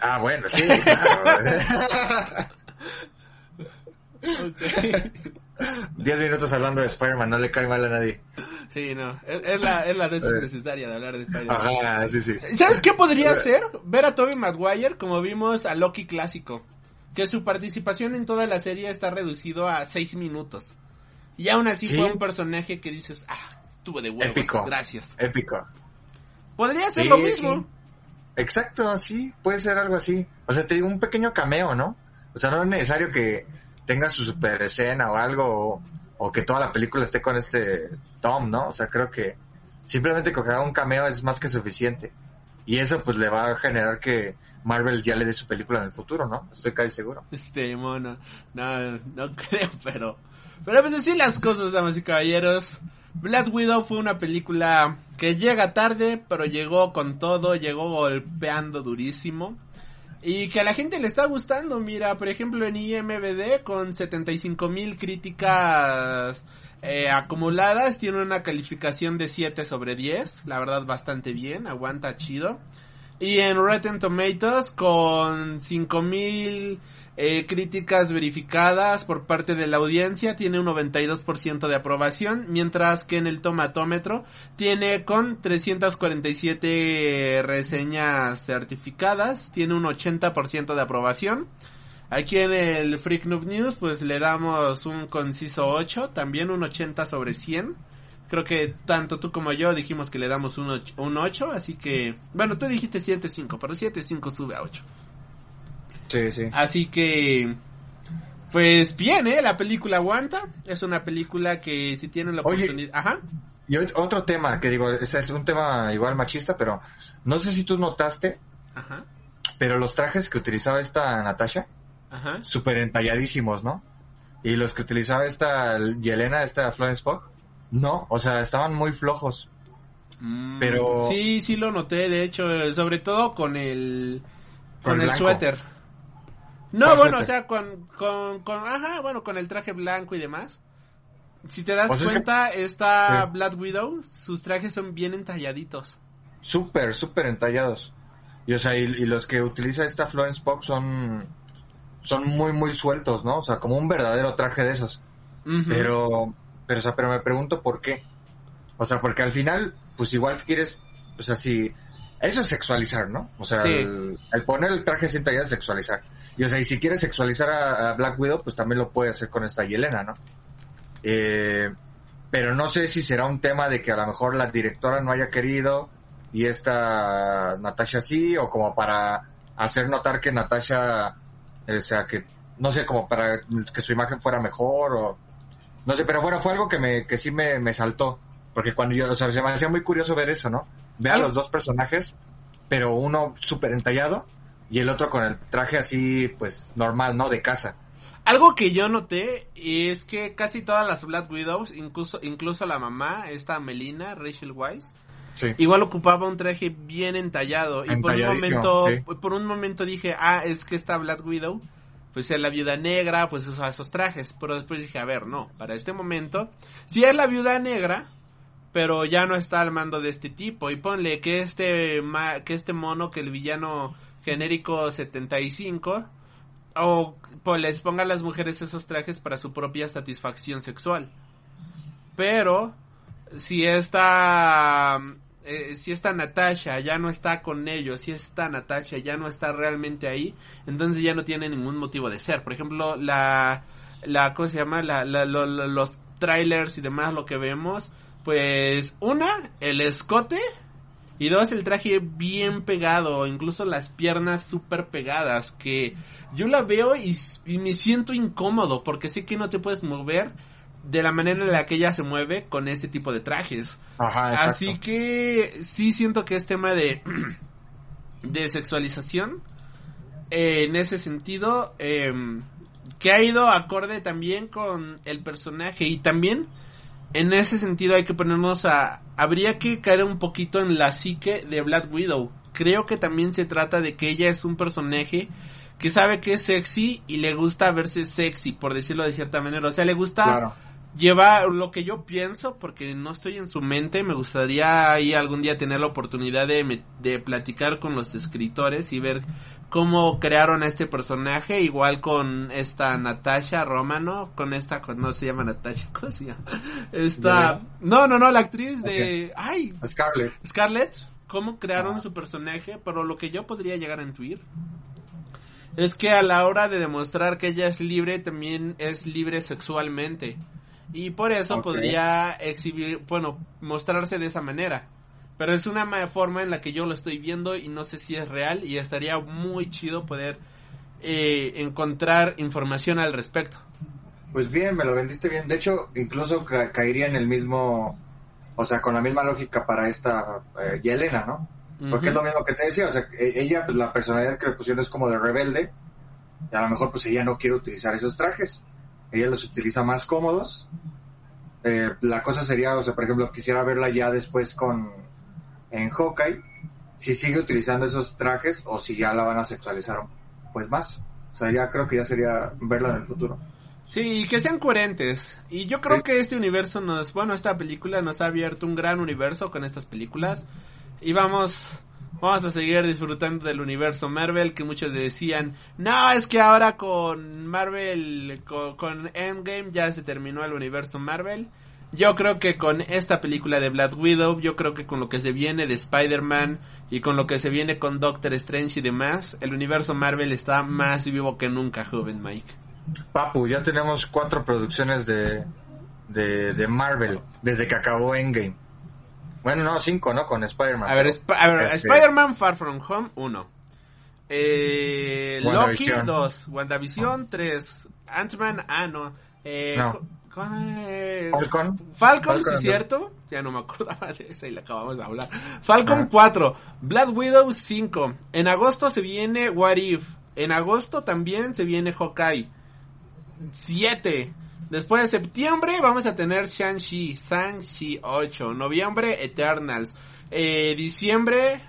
Ah, bueno, sí, claro. Diez minutos hablando de Spider-Man, no le cae mal a nadie. Sí, no. Es, es la, es la dosis necesaria de hablar de Spider-Man. Ajá, sí, sí. ¿Sabes qué podría ser? Ver a Tobey Maguire como vimos a Loki clásico. Que su participación en toda la serie está reducido a seis minutos. Y aún así Sí. fue un personaje que dices, ah, estuvo de huevos. Épico. Gracias. Épico. Podría ser Sí, lo mismo. sí. Exacto, sí, puede ser algo así. O sea, te digo, un pequeño cameo, ¿no? O sea, no es necesario que tenga su super escena o algo, o, o que toda la película esté con este Tom, ¿no? O sea, creo que simplemente que haga un cameo es más que suficiente. Y eso pues le va a generar que Marvel ya le dé su película en el futuro, ¿no? Estoy casi seguro. Este mono. No, no creo, pero. Pero pues así las cosas, damas y caballeros. Black Widow fue una película que llega tarde, pero llegó con todo, llegó golpeando durísimo. Y que a la gente le está gustando, mira, por ejemplo en IMBD con 75 mil críticas eh, acumuladas, tiene una calificación de 7 sobre 10, la verdad bastante bien, aguanta chido. Y en Rotten Tomatoes con 5000 Eh, críticas verificadas por parte de la audiencia tiene un 92% de aprobación, mientras que en el tomatómetro tiene con 347 reseñas certificadas, tiene un 80% de aprobación. Aquí en el Freak Noob News pues le damos un conciso 8, también un 80 sobre 100. Creo que tanto tú como yo dijimos que le damos un 8, un 8 así que... Bueno, tú dijiste 7.5, pero 7.5 sube a 8. Sí, sí. Así que... Pues bien, ¿eh? La película aguanta. Es una película que si tienen la Oye. oportunidad... Ajá. Y ot- otro tema, que digo, es, es un tema igual machista, pero no sé si tú notaste, Ajá. pero los trajes que utilizaba esta Natasha, Ajá. súper entalladísimos, ¿no? Y los que utilizaba esta Yelena, esta Florence Pugh, no, o sea, estaban muy flojos. Mm, Pero- Sí, sí lo noté, de hecho, eh, sobre todo con el... Con, Con el suéter. No, ¿Cuál bueno, o sea, con, con, con... Ajá, bueno, con el traje blanco y demás. Si te das O sea, es que- cuenta, esta Sí. Black Widow, sus trajes son bien entalladitos. Súper, súper entallados. Y o sea, y, y los que utiliza esta Florence Pugh son, son muy, muy sueltos, ¿no? O sea, como un verdadero traje de esos. Pero, pero, o sea, pero me pregunto por qué. O sea, porque al final, pues igual quieres, o sea, si, eso es sexualizar, ¿no? O sea, Sí. el, el poner el traje sin tallar es sexualizar. Y o sea, y si quieres sexualizar a, a Black Widow, pues también lo puede hacer con esta Yelena, ¿no? Eh, pero no sé si será un tema de que a lo mejor la directora no haya querido y esta Natasha sí, o como para hacer notar que Natasha, eh, o sea, que, no sé, como para que su imagen fuera mejor o, no sé, pero bueno, fue algo que me, que sí me, me saltó, porque cuando yo, o sea, se me hacía muy curioso ver eso, ¿no? Ver a los dos personajes, pero uno súper entallado y el otro con el traje así, pues, normal, ¿no? De casa. Algo que yo noté es que casi todas las Black Widows, incluso, incluso la mamá, esta Melina, Rachel Weisz, Sí. igual ocupaba un traje bien entallado. Y por un momento, sí. por un momento dije, ah, es que esta Black Widow, pues es la viuda negra, pues usa esos trajes. Pero después dije, a ver, no, para este momento, si es la viuda negra, pero ya no está al mando de este tipo. Y ponle que este, que este mono, que el villano genérico 75, o pues les ponga a las mujeres esos trajes para su propia satisfacción sexual. Pero si esta eh, si esta Natasha ya no está con ellos, si esta Natasha ya no está realmente ahí, entonces ya no tiene ningún motivo de ser. Por ejemplo, la la ¿cómo se llama? La, la- lo- lo- los trailers y demás lo que vemos, pues una el escote y dos, el traje bien pegado, incluso las piernas súper pegadas, que yo la veo y, y me siento incómodo, porque sé que no te puedes mover de la manera en la que ella se mueve con este tipo de trajes. Ajá, exacto. Así que sí siento que es tema de, de sexualización. eh, en ese sentido, eh, que ha ido acorde también con el personaje y también en ese sentido hay que ponernos a... Habría que caer un poquito en la psique de Black Widow. Creo que también se trata de que ella es un personaje que sabe que es sexy y le gusta verse sexy, por decirlo de cierta manera. O sea, le gusta Claro. Lleva lo que yo pienso, porque no estoy en su mente, me gustaría ahí algún día tener la oportunidad de, de platicar con los escritores y ver cómo crearon a este personaje, igual con esta Natasha Romano, con esta, con- no se llama Natasha, ¿cómo se llama? Esta, no, no, no, la actriz de, ay, Scarlett. Scarlett, cómo crearon Ah. su personaje, pero lo que yo podría llegar a intuir es que a la hora de demostrar que ella es libre, también es libre sexualmente. Y por eso podría exhibir, bueno, mostrarse de esa manera. Pero es una ma- forma en la que yo lo estoy viendo y no sé si es real y estaría muy chido poder eh, encontrar información al respecto. Pues bien, me lo vendiste bien. De hecho, incluso ca- caería en el mismo, o sea, con la misma lógica para esta eh, Yelena, ¿no? Porque es lo mismo que te decía, o sea, e- ella, pues la personalidad que le pusieron es como de rebelde, y a lo mejor pues ella no quiere utilizar esos trajes, ella los utiliza más cómodos. Eh, la cosa sería, o sea, por ejemplo, quisiera verla ya después con, en Hawkeye, si sigue utilizando esos trajes o si ya la van a sexualizar pues más. O sea, ya creo que ya sería verla en el futuro. Sí, y que sean coherentes. Y yo creo Sí. que este universo nos, bueno, esta película nos ha abierto un gran universo con estas películas. Y vamos, Vamos a seguir disfrutando del universo Marvel que muchos decían, no, es que ahora con Marvel, con, Endgame ya se terminó el universo Marvel. Yo creo que con esta película de Black Widow, yo creo que con lo que se viene de Spider-Man y con lo que se viene con Doctor Strange y demás, el universo Marvel está más vivo que nunca, joven Mike. Papu, ya tenemos cuatro producciones de, de Marvel desde que acabó Endgame. Bueno, no, cinco, ¿no? Con Spider-Man. A ver, Sp- ver, Este- Spider-Man Far From Home, 1. Eh, Loki, WandaVision. 2. WandaVision, 3. Ant-Man, ah, no. Eh, No. eh, Falcon. Falcon, Falcon, sí cierto. Ya no me acordaba de esa y la acabamos de hablar. Falcon Ajá. 4. Black Widow 5. En agosto se viene What If. En agosto también se viene Hawkeye. 7. Después de septiembre vamos a tener Shang-Chi, Shang-Chi 8. Noviembre Eternals. Eh, diciembre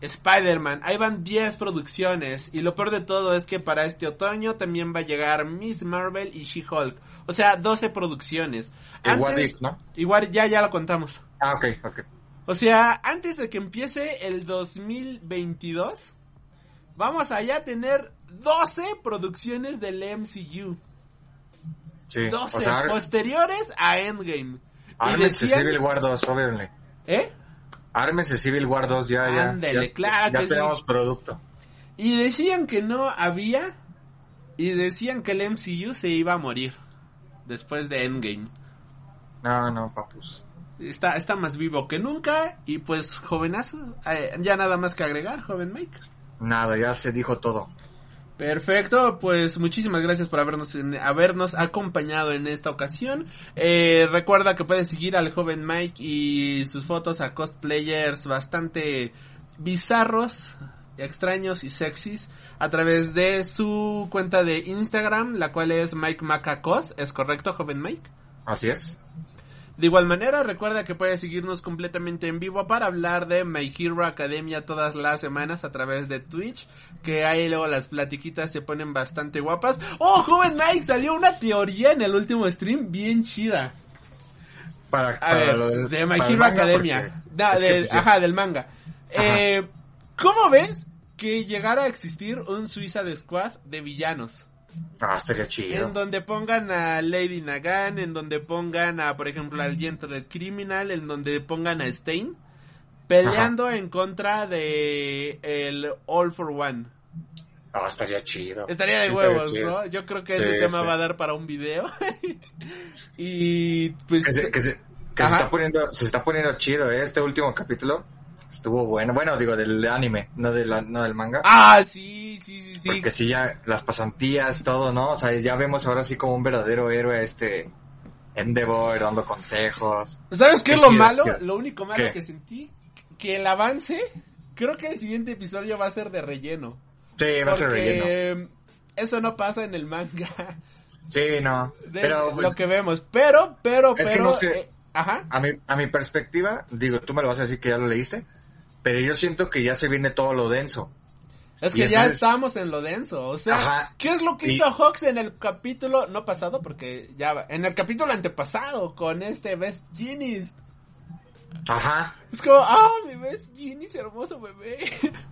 Spider-Man. Ahí van 10 producciones. Y lo peor de todo es que para este otoño también va a llegar Miss Marvel y She-Hulk. O sea, 12 producciones. Igual ya, ya lo contamos. Ah, ok, ok. O sea, antes de que empiece el 2022, vamos allá a tener 12 producciones del MCU. Sí. 12 o sea, posteriores a Endgame. Ármense decían- Civil War 2, obviamente. ¿Eh? Ármense Civil War 2, ya, ya. Ándele, ya, claro ya que sí. tenemos producto. Y decían que no había. Y decían que el MCU se iba a morir. Después de Endgame. No, no, papus. Está, está más vivo que nunca. Y pues, jovenazo. eh, ya nada más que agregar, joven Mike. Nada, ya se dijo todo. Perfecto, pues muchísimas gracias por habernos, habernos acompañado en esta ocasión. Eh, recuerda que puedes seguir al joven Mike y sus fotos a cosplayers bastante bizarros, extraños y sexys a través de su cuenta de Instagram, la cual es Mike Macacos. ¿Es correcto, joven Mike? Así es. De igual manera, recuerda que puedes seguirnos completamente en vivo para hablar de My Hero Academia todas las semanas a través de Twitch, que ahí luego las platiquitas se ponen bastante guapas. ¡Oh, joven Mike! Salió una teoría en el último stream bien chida. Para, A para ver, lo del- de My para Hero Academia. Da- que, ajá, del manga. Eh, ¿Cómo ves que llegara a existir un Suicide Squad de villanos? Ah, estaría chido. En donde pongan a Lady Nagan, en donde pongan a, por ejemplo, al Gentle Criminal, en donde pongan a Stain, peleando en contra de el All for One. Ah, estaría chido. Estaría de Estaría huevos, chido. ¿no? Yo creo que Sí, ese tema sí. va a dar para un video. y pues... Que se, que se- que se Ajá. está poniendo, se está poniendo chido, ¿eh? Este último capítulo estuvo bueno. Bueno, digo, del anime, no, de la, no del manga. Ah, sí, sí, sí, sí. Porque sí, ya las pasantías, todo, ¿no? O sea, ya vemos ahora sí como un verdadero héroe este Endeavor dando consejos. ¿Sabes qué es lo malo? Lo único malo ¿Qué? que sentí, que el avance, creo que el siguiente episodio va a ser de relleno. Sí, va a ser relleno. Eso no pasa en el manga. Sí, no. de Pero lo pues, que vemos. Pero, pero, Es que pero. no sé. eh, ajá. a, mi, a mi perspectiva, digo, tú me lo vas a decir que ya lo leíste, pero yo siento que ya se viene todo lo denso. Es que ya estamos en lo denso. O sea, Ajá. ¿qué es lo que Y- hizo Hawks en el capítulo, no pasado, porque ya va, en el capítulo antepasado con este Best Genius? Ajá. Es como, ah, mi Best Genius, hermoso bebé.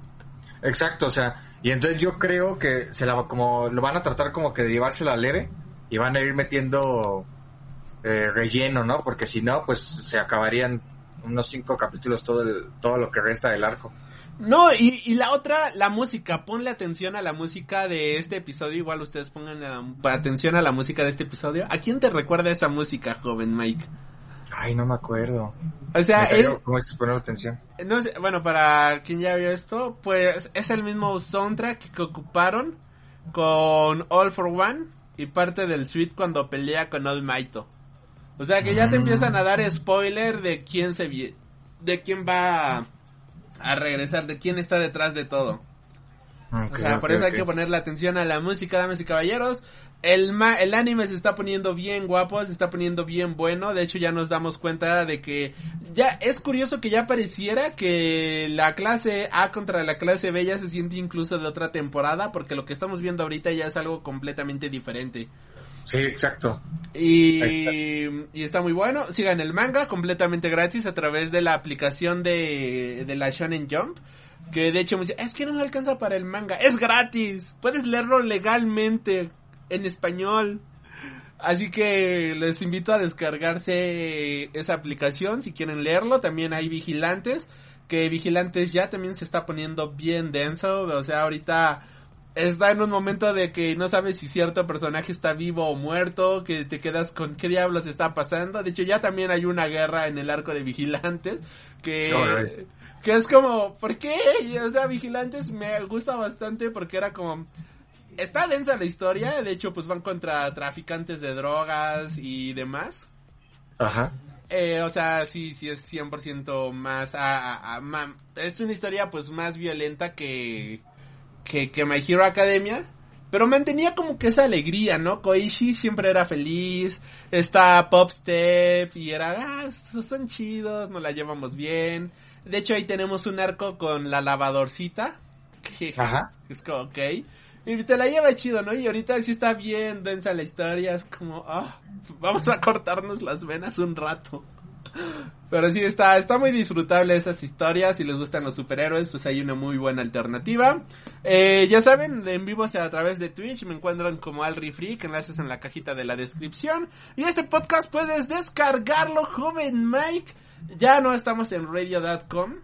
Exacto, o sea, y entonces yo creo que se la como lo van a tratar como que de llevársela leve y van a ir metiendo eh, relleno, ¿no? Porque si no, pues se acabarían unos cinco capítulos todo el, todo lo que resta del arco. No, y, y la otra, la música. Ponle atención a la música de este episodio. Igual ustedes pongan la- atención a la música de este episodio. ¿A quién te recuerda esa música, joven Mike? Ay, no me acuerdo. O sea, Me cayó, él, ¿Cómo es poner atención? no sé, bueno, para quien ya vio esto, pues es el mismo soundtrack que ocuparon con All for One y parte del suite cuando pelea con All Might. O sea que ya te Mm. empiezan a dar spoiler de quién se de quién va a, a regresar, de quién está detrás de todo. O sea, por eso hay que ponerle atención a la música, damas y caballeros. El, ma- el anime se está poniendo bien guapo, se está poniendo bien bueno. De hecho, ya nos damos cuenta de que ya es curioso que ya pareciera que la clase A contra la clase B ya se siente incluso de otra temporada, porque lo que estamos viendo ahorita ya es algo completamente diferente. Sí, exacto. Y, y está muy bueno. Sigan el manga completamente gratis a través de la aplicación de, de la Shonen Jump. Que de hecho es que no me alcanza para el manga. Es gratis. Puedes leerlo legalmente en español. Así que les invito a descargarse esa aplicación si quieren leerlo. También hay vigilantes. Que vigilantes ya también se está poniendo bien denso. O sea, ahorita está en un momento de que no sabes si cierto personaje está vivo o muerto, que te quedas con qué diablos está pasando. De hecho, ya también hay una guerra en el arco de vigilantes que que es como, ¿por qué? O sea, vigilantes me gusta bastante porque era como está densa la historia, de hecho pues van contra traficantes de drogas y demás. Ajá. Eh, o sea, sí, sí es 100% más, a, es una historia pues más violenta que que, que My Hero Academia. Pero mantenía como que esa alegría, ¿no? Koichi siempre era feliz, está Pop Step y era, ah, son chidos, nos la llevamos bien. De hecho ahí tenemos un arco con la lavadorcita, que Ajá. es como, ok. Y te la lleva chido, ¿no? Y ahorita sí está bien densa la historia, es como, ah, vamos a cortarnos las venas un rato. Pero sí, está, está muy disfrutable esas historias. Si les gustan los superhéroes, pues hay una muy buena alternativa. Eh, ya saben, en vivo sea a través de Twitch. Me encuentran como Alri Freak. Enlaces en la cajita de la descripción. Y este podcast puedes descargarlo, joven Mike. Ya no estamos en radio.com.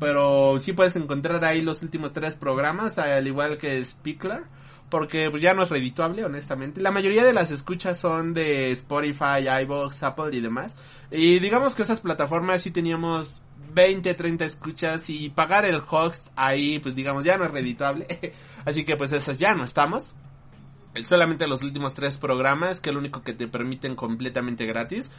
Pero sí puedes encontrar ahí los últimos tres programas, al igual que Speakler porque pues, ya no es redituable, honestamente. La mayoría de las escuchas son de Spotify, iBox, Apple y demás. Y digamos que esas plataformas sí teníamos 20, 30 escuchas y pagar el host ahí, pues digamos, ya no es redituable. Así que pues esas ya no estamos. Solamente los últimos tres programas, que es lo único que te permiten completamente gratis.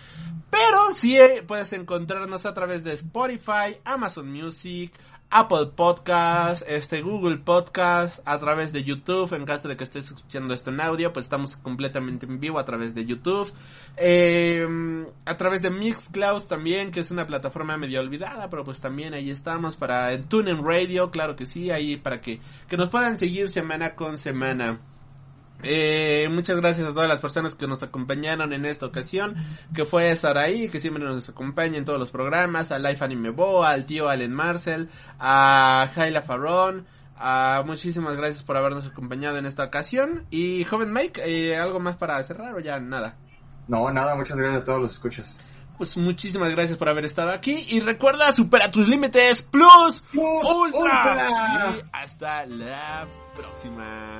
Pero sí eh, puedes encontrarnos a través de Spotify, Amazon Music, Apple Podcast, este Google Podcast, a través de YouTube, en caso de que estés escuchando esto en audio, pues estamos completamente en vivo a través de YouTube, eh, a través de Mixcloud también, que es una plataforma medio olvidada, pero pues también ahí estamos para TuneIn Radio, claro que sí, ahí para que, que nos puedan seguir semana con semana. Eh, muchas gracias a todas las personas que nos acompañaron en esta ocasión, que fue Saraí, que siempre nos acompaña en todos los programas, a Life Anime Bo, al tío Allen Marcel, a Jaila Farron, a muchísimas gracias por habernos acompañado en esta ocasión. Y joven Mike, eh, ¿algo más para cerrar o ya nada? No, nada, muchas gracias a todos los escuchas. Pues muchísimas gracias por haber estado aquí y recuerda, supera tus límites plus, Plus ultra. Ultra. Y hasta la próxima.